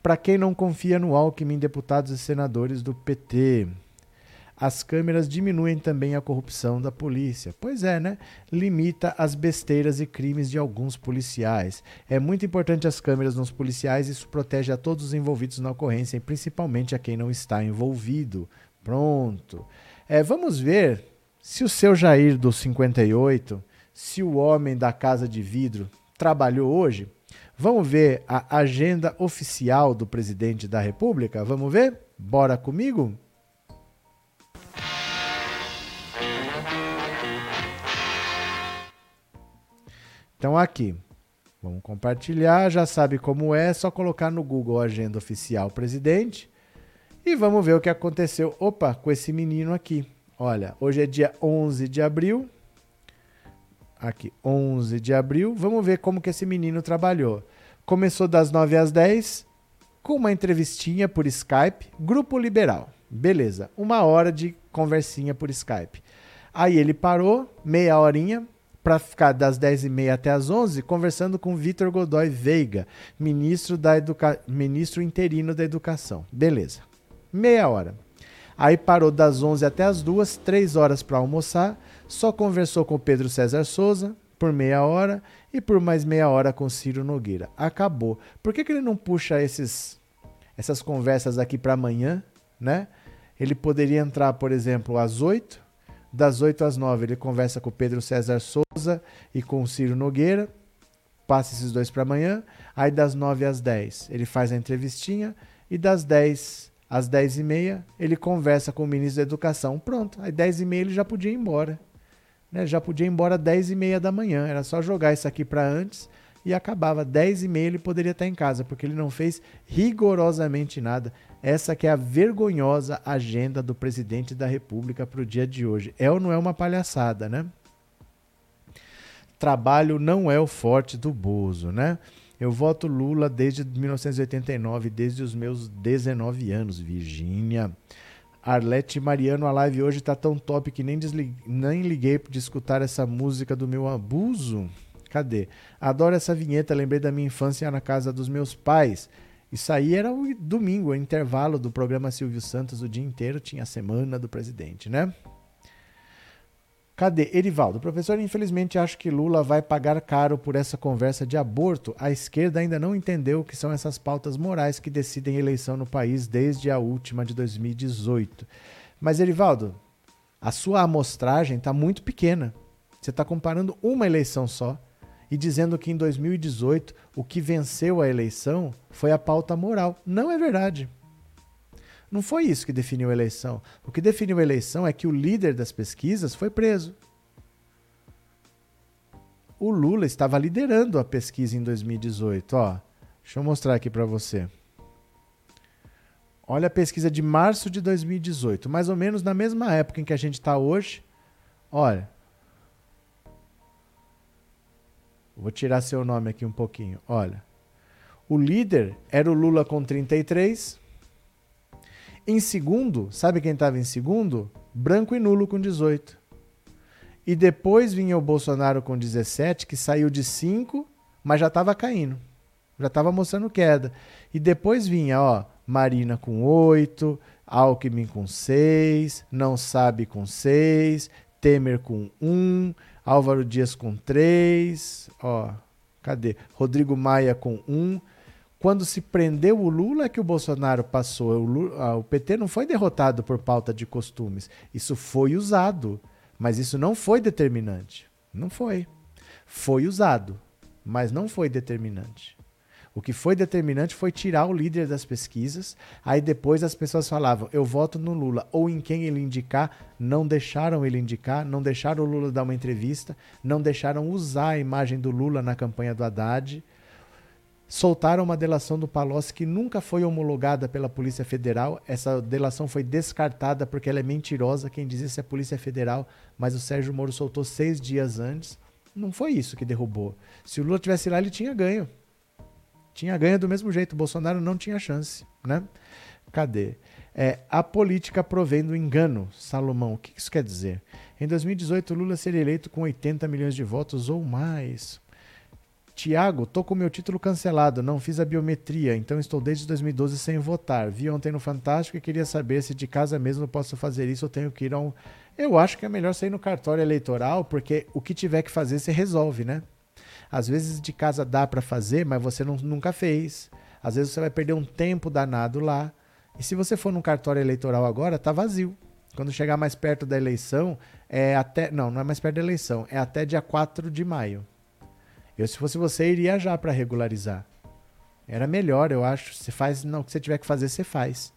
Para quem não confia no Alckmin, deputados e senadores do PT. As câmeras diminuem também a corrupção da polícia. Pois é, né? Limita as besteiras e crimes de alguns policiais. É muito importante as câmeras nos policiais, isso protege a todos os envolvidos na ocorrência e principalmente a quem não está envolvido. Pronto. É, vamos ver se o seu Jair do 58, se o homem da casa de vidro trabalhou hoje. Vamos ver a agenda oficial do presidente da República? Vamos ver? Bora comigo? Então aqui, vamos compartilhar, já sabe como é, só colocar no Google Agenda Oficial Presidente e vamos ver o que aconteceu, opa, com esse menino aqui. Olha, hoje é dia 11 de abril, aqui, 11 de abril, vamos ver como que esse menino trabalhou. Começou das 9 às 10, com uma entrevistinha por Skype, Grupo Liberal. Beleza, uma hora de conversinha por Skype. Aí ele parou, meia horinha, para ficar das 10h30 até as 11 conversando com Vitor Godoy Veiga, ministro, da educa... ministro interino da Educação. Beleza. Meia hora. Aí parou das 11 até as 2, 3 horas para almoçar, só conversou com Pedro César Souza por meia hora e por mais meia hora com Ciro Nogueira. Acabou. Por que, que ele não puxa esses, essas conversas aqui para amanhã, né? Ele poderia entrar, por exemplo, às 8, das 8 às 9, ele conversa com Pedro César Souza e com Ciro Nogueira. Passa esses dois para amanhã. Aí das 9 às 10, ele faz a entrevistinha. E das 10 às 10 e meia, ele conversa com o ministro da Educação. Pronto, aí 10 e meia ele já podia ir embora. Né? Já podia ir embora 10 e meia da manhã. Era só jogar isso aqui para antes e acabava. 10 e meia ele poderia estar em casa, porque ele não fez rigorosamente nada. Essa que é a vergonhosa agenda do presidente da República para o dia de hoje. É ou não é uma palhaçada, né? Trabalho não é o forte do Bozo, né? Eu voto Lula desde 1989, desde os meus 19 anos, Virgínia. Arlete Mariano, a live hoje tá tão top que nem, nem liguei de escutar essa música do meu abuso. Cadê? Adoro essa vinheta, lembrei da minha infância na casa dos meus pais. Isso aí era o domingo, o intervalo do programa Silvio Santos o dia inteiro, tinha a semana do presidente, né? Cadê? Erivaldo, professor, infelizmente acho que Lula vai pagar caro por essa conversa de aborto. A esquerda ainda não entendeu o que são essas pautas morais que decidem eleição no país desde a última de 2018. Mas, Erivaldo, a sua amostragem está muito pequena. Você está comparando uma eleição só e dizendo que em 2018 o que venceu a eleição foi a pauta moral. Não é verdade. Não foi isso que definiu a eleição. O que definiu a eleição é que o líder das pesquisas foi preso. O Lula estava liderando a pesquisa em 2018. Ó, deixa eu mostrar aqui para você. Olha a pesquisa de março de 2018, mais ou menos na mesma época em que a gente está hoje. Olha. Vou tirar seu nome aqui um pouquinho. Olha. O líder era o Lula com 33. Em segundo, sabe quem estava em segundo? Branco e nulo com 18. E depois vinha o Bolsonaro com 17, que saiu de 5, mas já estava caindo. Já estava mostrando queda. E depois vinha, ó, Marina com 8, Alckmin com 6, Não Sabe com 6, Temer com 1, Álvaro Dias com 3, ó, cadê? Rodrigo Maia com 1. Quando se prendeu o Lula é que o Bolsonaro passou. O, Lula, o PT não foi derrotado por pauta de costumes. Isso foi usado, mas isso não foi determinante. Não foi. Foi usado, mas não foi determinante. O que foi determinante foi tirar o líder das pesquisas. Aí depois as pessoas falavam: eu voto no Lula, ou em quem ele indicar. Não deixaram ele indicar, não deixaram o Lula dar uma entrevista, não deixaram usar a imagem do Lula na campanha do Haddad. Soltaram uma delação do Palocci que nunca foi homologada pela Polícia Federal. Essa delação foi descartada porque ela é mentirosa. Quem diz isso é a Polícia Federal, mas o Sérgio Moro soltou seis dias antes. Não foi isso que derrubou. Se o Lula tivesse lá, ele tinha ganho. Tinha ganho do mesmo jeito. Bolsonaro não tinha chance, né? Cadê? É, a política provendo engano. Salomão, o que isso quer dizer? Em 2018, Lula seria eleito com 80 milhões de votos ou mais. Tiago, tô com meu título cancelado, não fiz a biometria, então estou desde 2012 sem votar. Vi ontem no Fantástico e queria saber se de casa mesmo posso fazer isso ou tenho que ir a um. Eu acho que é melhor sair no cartório eleitoral, porque o que tiver que fazer você resolve, né? Às vezes de casa dá para fazer, mas você não, nunca fez. Às vezes você vai perder um tempo danado lá. E se você for num cartório eleitoral agora, tá vazio. Quando chegar mais perto da eleição, é até. Não, não é mais perto da eleição, é até dia 4 de maio. Eu, se fosse você, iria já para regularizar. Era melhor, eu acho. Você faz. Não, o que você tiver que fazer, você faz.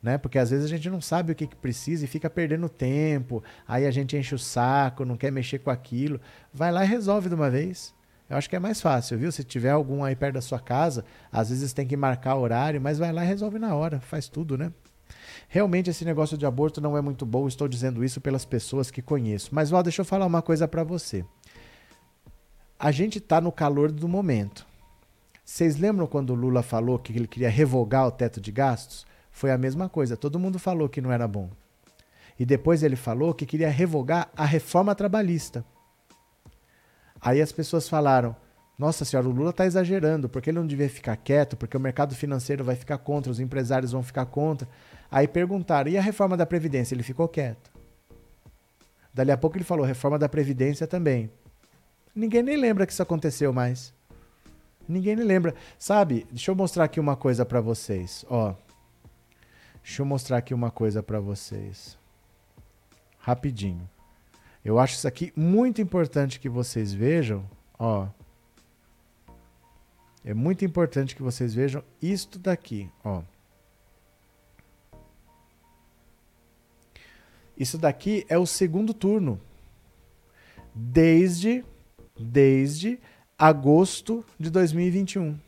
Né? Porque às vezes a gente não sabe o que, que precisa e fica perdendo tempo. Aí a gente enche o saco, não quer mexer com aquilo. Vai lá e resolve de uma vez. Eu acho que é mais fácil, viu? Se tiver algum aí perto da sua casa, às vezes tem que marcar horário, mas vai lá e resolve na hora, faz tudo, né? Realmente esse negócio de aborto não é muito bom, estou dizendo isso pelas pessoas que conheço. Mas, ó, deixa eu falar uma coisa para você. A gente está no calor do momento. Vocês lembram quando o Lula falou que ele queria revogar o teto de gastos? Foi a mesma coisa, todo mundo falou que não era bom. E depois ele falou que queria revogar a reforma trabalhista. Aí as pessoas falaram: Nossa senhora, o Lula está exagerando, porque ele não devia ficar quieto, porque o mercado financeiro vai ficar contra, os empresários vão ficar contra. Aí perguntaram: E a reforma da Previdência? Ele ficou quieto. Dali a pouco ele falou: Reforma da Previdência também. Ninguém nem lembra que isso aconteceu mais. Ninguém nem lembra. Sabe, deixa eu mostrar aqui uma coisa para vocês. Ó. Deixa eu mostrar aqui uma coisa para vocês. Rapidinho. Eu acho isso aqui muito importante que vocês vejam, ó. É muito importante que vocês vejam isto daqui, ó. Isso daqui é o segundo turno. Desde desde agosto de 2021.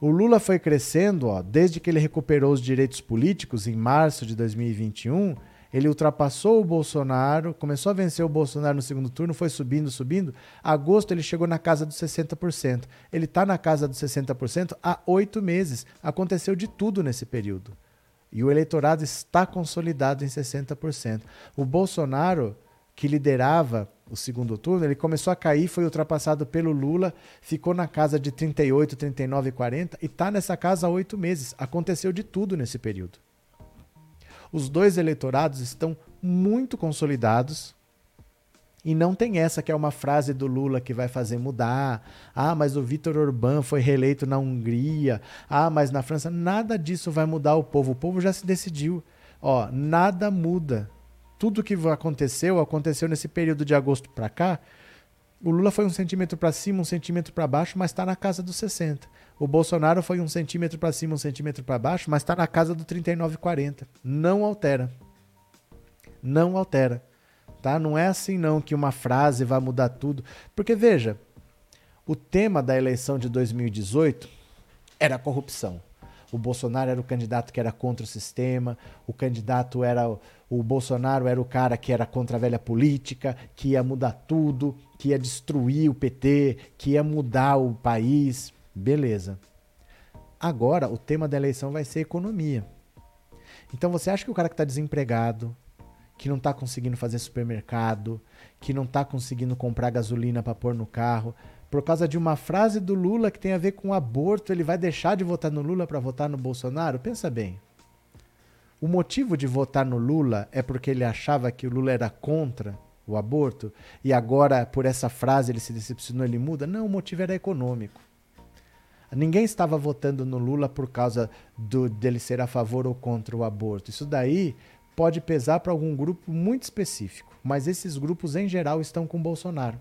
O Lula foi crescendo, ó, desde que ele recuperou os direitos políticos em março de 2021, ele ultrapassou o Bolsonaro, começou a vencer o Bolsonaro no segundo turno, foi subindo, subindo. Agosto ele chegou na casa dos 60%. Ele está na casa dos 60% há oito meses. Aconteceu de tudo nesse período. E o eleitorado está consolidado em 60%. O Bolsonaro, que liderava o segundo turno, ele começou a cair, foi ultrapassado pelo Lula, ficou na casa de 38, 39, 40 e está nessa casa há oito meses. Aconteceu de tudo nesse período os dois eleitorados estão muito consolidados. E não tem essa que é uma frase do Lula que vai fazer mudar. Ah, mas o Vitor Orbán foi reeleito na Hungria. Ah, mas na França. Nada disso vai mudar o povo. O povo já se decidiu. Ó, nada muda. Tudo que aconteceu, aconteceu nesse período de agosto para cá. O Lula foi um centímetro para cima, um centímetro para baixo, mas está na casa dos 60. O Bolsonaro foi um centímetro para cima, um centímetro para baixo, mas está na casa do 39,40. Não altera. Não altera. Tá? Não é assim não que uma frase vai mudar tudo. Porque veja, o tema da eleição de 2018 era a corrupção. o Bolsonaro era o candidato que era contra o sistema, o candidato era o Bolsonaro era o cara que era contra a velha política, que ia mudar tudo, que ia destruir o PT, que ia mudar o país. Beleza. Agora o tema da eleição vai ser economia. Então você acha que o cara que está desempregado, que não está conseguindo fazer supermercado, que não está conseguindo comprar gasolina para pôr no carro, por causa de uma frase do Lula que tem a ver com aborto, ele vai deixar de votar no Lula para votar no Bolsonaro? Pensa bem. O motivo de votar no Lula é porque ele achava que o Lula era contra o aborto e agora, por essa frase, ele se decepcionou, ele muda? Não, o motivo era econômico. Ninguém estava votando no Lula por causa do, dele ser a favor ou contra o aborto. Isso daí pode pesar para algum grupo muito específico, mas esses grupos em geral estão com Bolsonaro.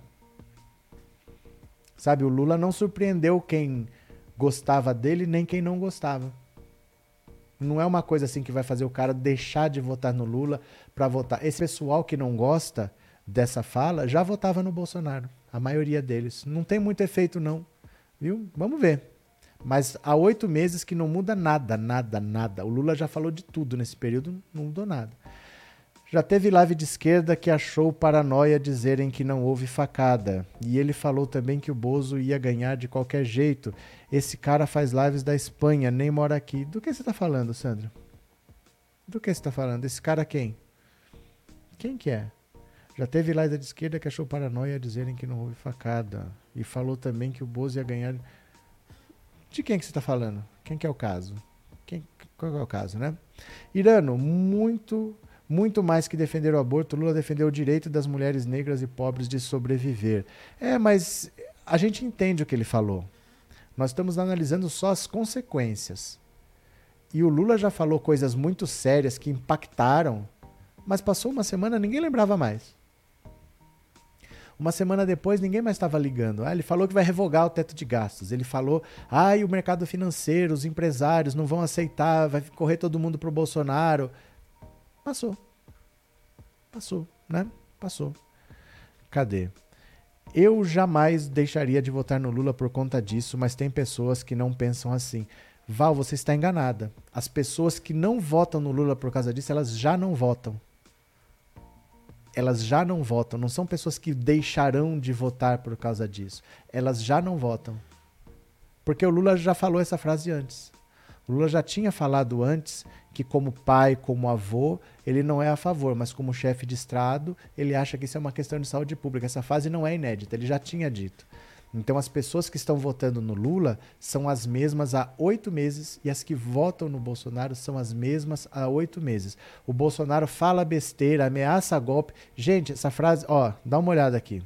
Sabe, o Lula não surpreendeu quem gostava dele nem quem não gostava. Não é uma coisa assim que vai fazer o cara deixar de votar no Lula para votar. Esse pessoal que não gosta dessa fala já votava no Bolsonaro. A maioria deles. Não tem muito efeito, não. Viu? Vamos ver. Mas há oito meses que não muda nada, nada, nada. O Lula já falou de tudo nesse período, não mudou nada. Já teve live de esquerda que achou paranoia dizerem que não houve facada. E ele falou também que o Bozo ia ganhar de qualquer jeito. Esse cara faz lives da Espanha, nem mora aqui. Do que você está falando, Sandro? Do que você está falando? Esse cara quem? Quem que é? Já teve live de esquerda que achou paranoia dizerem que não houve facada. E falou também que o Bozo ia ganhar. De quem que você está falando? Quem que é o caso? Quem, qual é o caso, né? Irano, muito muito mais que defender o aborto, Lula defendeu o direito das mulheres negras e pobres de sobreviver. É, mas a gente entende o que ele falou. Nós estamos analisando só as consequências. E o Lula já falou coisas muito sérias que impactaram, mas passou uma semana ninguém lembrava mais. Uma semana depois, ninguém mais estava ligando. Ah, ele falou que vai revogar o teto de gastos. Ele falou, ah, o mercado financeiro, os empresários não vão aceitar, vai correr todo mundo para o Bolsonaro. Passou. Passou, né? Passou. Cadê? Eu jamais deixaria de votar no Lula por conta disso, mas tem pessoas que não pensam assim. Val, você está enganada. As pessoas que não votam no Lula por causa disso, elas já não votam. Elas já não votam. Não são pessoas que deixarão de votar por causa disso. Elas já não votam. Porque o Lula já falou essa frase antes. O Lula já tinha falado antes que, como pai, como avô, ele não é a favor, mas como chefe de Estado, ele acha que isso é uma questão de saúde pública. Essa fase não é inédita, ele já tinha dito. Então, as pessoas que estão votando no Lula são as mesmas há oito meses e as que votam no Bolsonaro são as mesmas há oito meses. O Bolsonaro fala besteira, ameaça golpe. Gente, essa frase, ó, dá uma olhada aqui.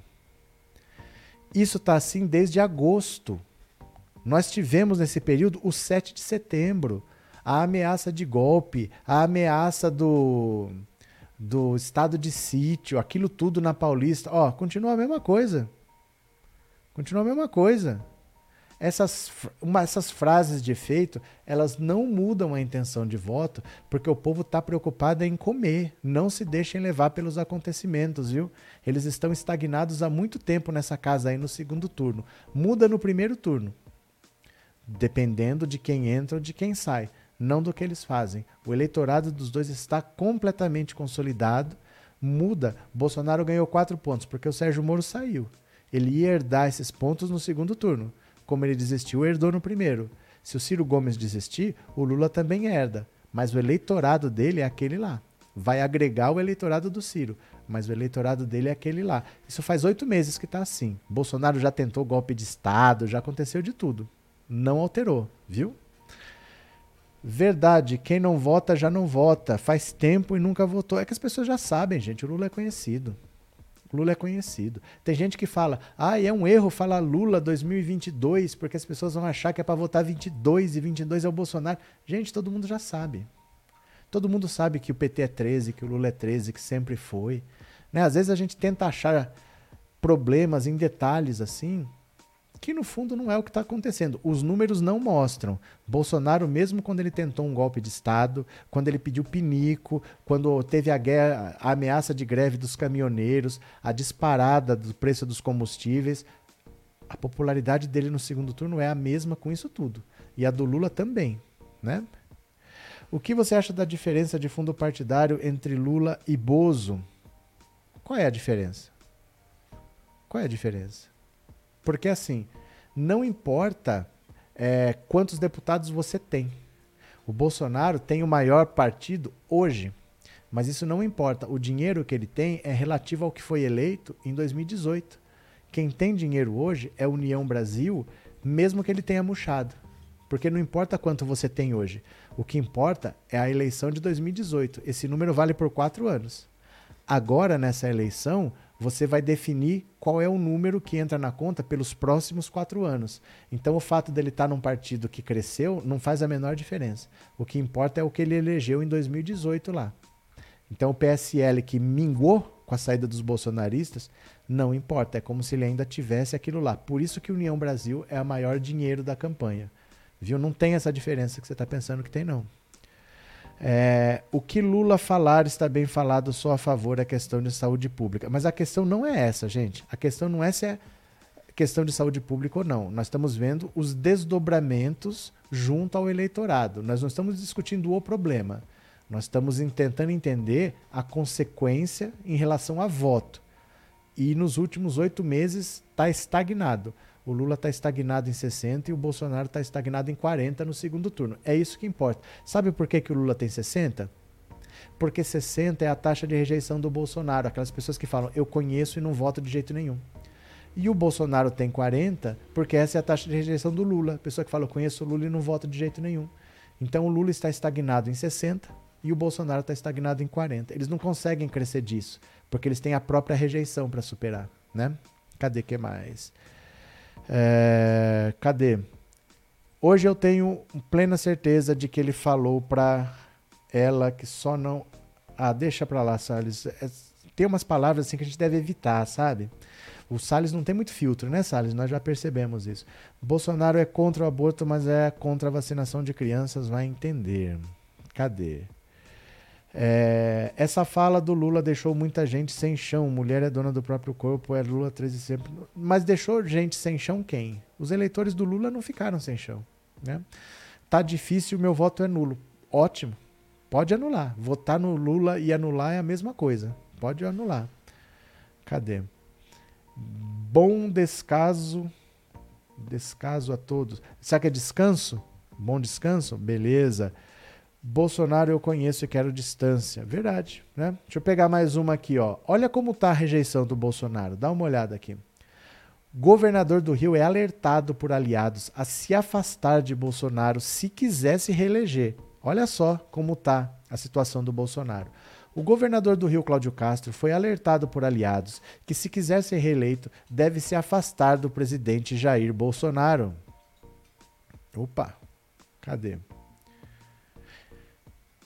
Isso tá assim desde agosto. Nós tivemos nesse período o 7 de setembro, a ameaça de golpe, a ameaça do, do estado de sítio, aquilo tudo na Paulista. Ó, continua a mesma coisa. Continua a mesma coisa. Essas, uma, essas frases de efeito, elas não mudam a intenção de voto, porque o povo está preocupado em comer. Não se deixem levar pelos acontecimentos, viu? Eles estão estagnados há muito tempo nessa casa aí no segundo turno. Muda no primeiro turno dependendo de quem entra ou de quem sai, não do que eles fazem. O eleitorado dos dois está completamente consolidado. Muda. Bolsonaro ganhou quatro pontos porque o Sérgio Moro saiu. Ele ia herdar esses pontos no segundo turno. Como ele desistiu, herdou no primeiro. Se o Ciro Gomes desistir, o Lula também herda. Mas o eleitorado dele é aquele lá. Vai agregar o eleitorado do Ciro, mas o eleitorado dele é aquele lá. Isso faz oito meses que está assim. Bolsonaro já tentou golpe de Estado, já aconteceu de tudo não alterou, viu? Verdade, quem não vota já não vota. Faz tempo e nunca votou. É que as pessoas já sabem, gente. O Lula é conhecido. Lula é conhecido. Tem gente que fala, ah, é um erro falar Lula 2022, porque as pessoas vão achar que é para votar 22 e 22 é o Bolsonaro. Gente, todo mundo já sabe. Todo mundo sabe que o PT é 13, que o Lula é 13, que sempre foi. Né? Às vezes a gente tenta achar problemas em detalhes assim, que no fundo não é o que está acontecendo. Os números não mostram. Bolsonaro, mesmo quando ele tentou um golpe de Estado, quando ele pediu pinico, quando teve a, guerra, a ameaça de greve dos caminhoneiros, a disparada do preço dos combustíveis, a popularidade dele no segundo turno é a mesma com isso tudo. E a do Lula também. né? O que você acha da diferença de fundo partidário entre Lula e Bozo? Qual é a diferença? Qual é a diferença? Porque assim, não importa é, quantos deputados você tem. O Bolsonaro tem o maior partido hoje, mas isso não importa. O dinheiro que ele tem é relativo ao que foi eleito em 2018. Quem tem dinheiro hoje é a União Brasil, mesmo que ele tenha murchado. Porque não importa quanto você tem hoje. O que importa é a eleição de 2018. Esse número vale por quatro anos. Agora, nessa eleição, você vai definir qual é o número que entra na conta pelos próximos quatro anos. Então, o fato dele estar num partido que cresceu não faz a menor diferença. O que importa é o que ele elegeu em 2018 lá. Então, o PSL que mingou com a saída dos bolsonaristas, não importa. É como se ele ainda tivesse aquilo lá. Por isso que União Brasil é o maior dinheiro da campanha. Viu? Não tem essa diferença que você está pensando que tem, não. É, o que Lula falar está bem falado só a favor da questão de saúde pública. Mas a questão não é essa, gente. A questão não é se é questão de saúde pública ou não. Nós estamos vendo os desdobramentos junto ao eleitorado. Nós não estamos discutindo o problema. Nós estamos tentando entender a consequência em relação a voto. E nos últimos oito meses está estagnado. O Lula está estagnado em 60 e o Bolsonaro está estagnado em 40 no segundo turno. É isso que importa. Sabe por que, que o Lula tem 60? Porque 60 é a taxa de rejeição do Bolsonaro. Aquelas pessoas que falam, eu conheço e não voto de jeito nenhum. E o Bolsonaro tem 40, porque essa é a taxa de rejeição do Lula. Pessoa que fala, eu conheço o Lula e não voto de jeito nenhum. Então o Lula está estagnado em 60 e o Bolsonaro está estagnado em 40. Eles não conseguem crescer disso, porque eles têm a própria rejeição para superar, né? Cadê que mais? É, cadê? Hoje eu tenho plena certeza de que ele falou para ela que só não. Ah, deixa pra lá, Salles. É, tem umas palavras assim que a gente deve evitar, sabe? O Salles não tem muito filtro, né, Salles? Nós já percebemos isso. Bolsonaro é contra o aborto, mas é contra a vacinação de crianças, vai entender. Cadê? É, essa fala do Lula deixou muita gente sem chão. Mulher é dona do próprio corpo, é Lula 13 sempre. Mas deixou gente sem chão quem? Os eleitores do Lula não ficaram sem chão. Né? Tá difícil, meu voto é nulo. Ótimo. Pode anular. Votar no Lula e anular é a mesma coisa. Pode anular. Cadê? Bom descaso. Descaso a todos. Será que é descanso? Bom descanso? Beleza. Bolsonaro eu conheço e quero distância. Verdade, né? Deixa eu pegar mais uma aqui, ó. Olha como tá a rejeição do Bolsonaro. Dá uma olhada aqui. Governador do Rio é alertado por aliados a se afastar de Bolsonaro se quiser se reeleger. Olha só como tá a situação do Bolsonaro. O governador do Rio, Cláudio Castro, foi alertado por aliados que, se quiser ser reeleito, deve se afastar do presidente Jair Bolsonaro. Opa, cadê?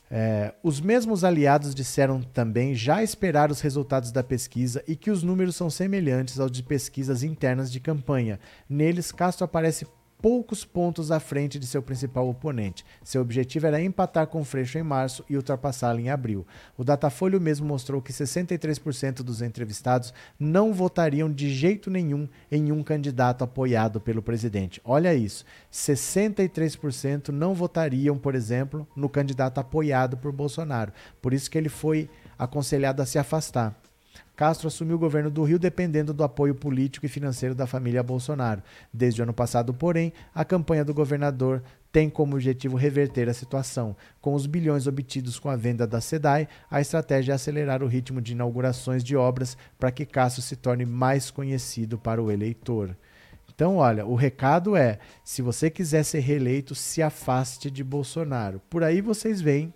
É, os mesmos aliados disseram também já esperar os resultados da pesquisa e que os números são semelhantes aos de pesquisas internas de campanha. Neles, Castro aparece poucos pontos à frente de seu principal oponente. Seu objetivo era empatar com Freixo em março e ultrapassá-lo em abril. O Datafolha mesmo mostrou que 63% dos entrevistados não votariam de jeito nenhum em um candidato apoiado pelo presidente. Olha isso, 63% não votariam, por exemplo, no candidato apoiado por Bolsonaro. Por isso que ele foi aconselhado a se afastar. Castro assumiu o governo do Rio dependendo do apoio político e financeiro da família Bolsonaro. Desde o ano passado, porém, a campanha do governador tem como objetivo reverter a situação. Com os bilhões obtidos com a venda da SEDAI, a estratégia é acelerar o ritmo de inaugurações de obras para que Castro se torne mais conhecido para o eleitor. Então, olha, o recado é: se você quiser ser reeleito, se afaste de Bolsonaro. Por aí vocês veem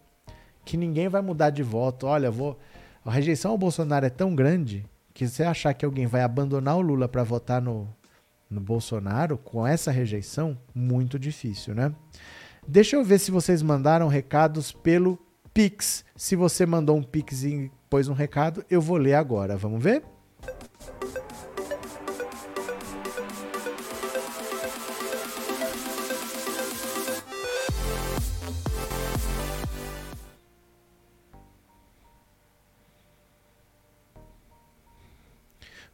que ninguém vai mudar de voto. Olha, vou a rejeição ao Bolsonaro é tão grande que você achar que alguém vai abandonar o Lula para votar no, no Bolsonaro com essa rejeição, muito difícil, né? Deixa eu ver se vocês mandaram recados pelo Pix. Se você mandou um Pix e pôs um recado, eu vou ler agora. Vamos ver?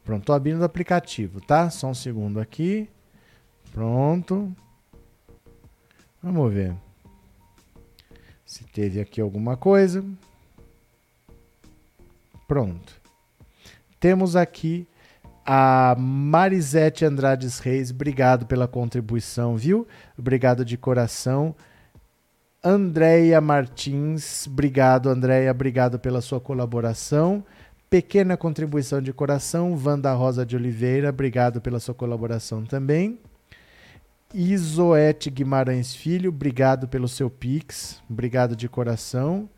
Pronto, tô abrindo o aplicativo, tá? Só um segundo aqui. Pronto. Vamos ver. Se teve aqui alguma coisa. Pronto. Temos aqui a Marisete Andrades Reis, obrigado pela contribuição, viu? Obrigado de coração. Andréia Martins, obrigado, Andréia, obrigado pela sua colaboração. Pequena contribuição de coração, Wanda Rosa de Oliveira, obrigado pela sua colaboração também. Isoete Guimarães Filho, obrigado pelo seu Pix, obrigado de coração.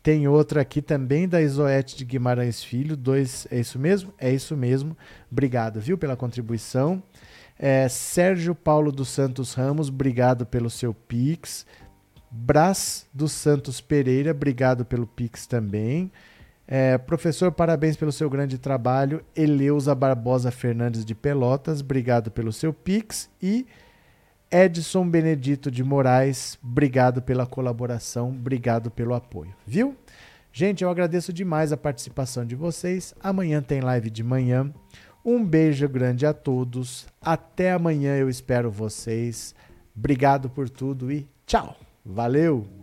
Tem outra aqui também da Isoete de Guimarães Filho, dois, é isso mesmo? É isso mesmo. Obrigado, viu, pela contribuição. É, Sérgio Paulo dos Santos Ramos, obrigado pelo seu Pix. Brás dos Santos Pereira, obrigado pelo Pix também. É, professor, parabéns pelo seu grande trabalho. Eleusa Barbosa Fernandes de Pelotas, obrigado pelo seu Pix. E Edson Benedito de Moraes, obrigado pela colaboração, obrigado pelo apoio. Viu? Gente, eu agradeço demais a participação de vocês. Amanhã tem live de manhã. Um beijo grande a todos. Até amanhã eu espero vocês. Obrigado por tudo e tchau! Valeu!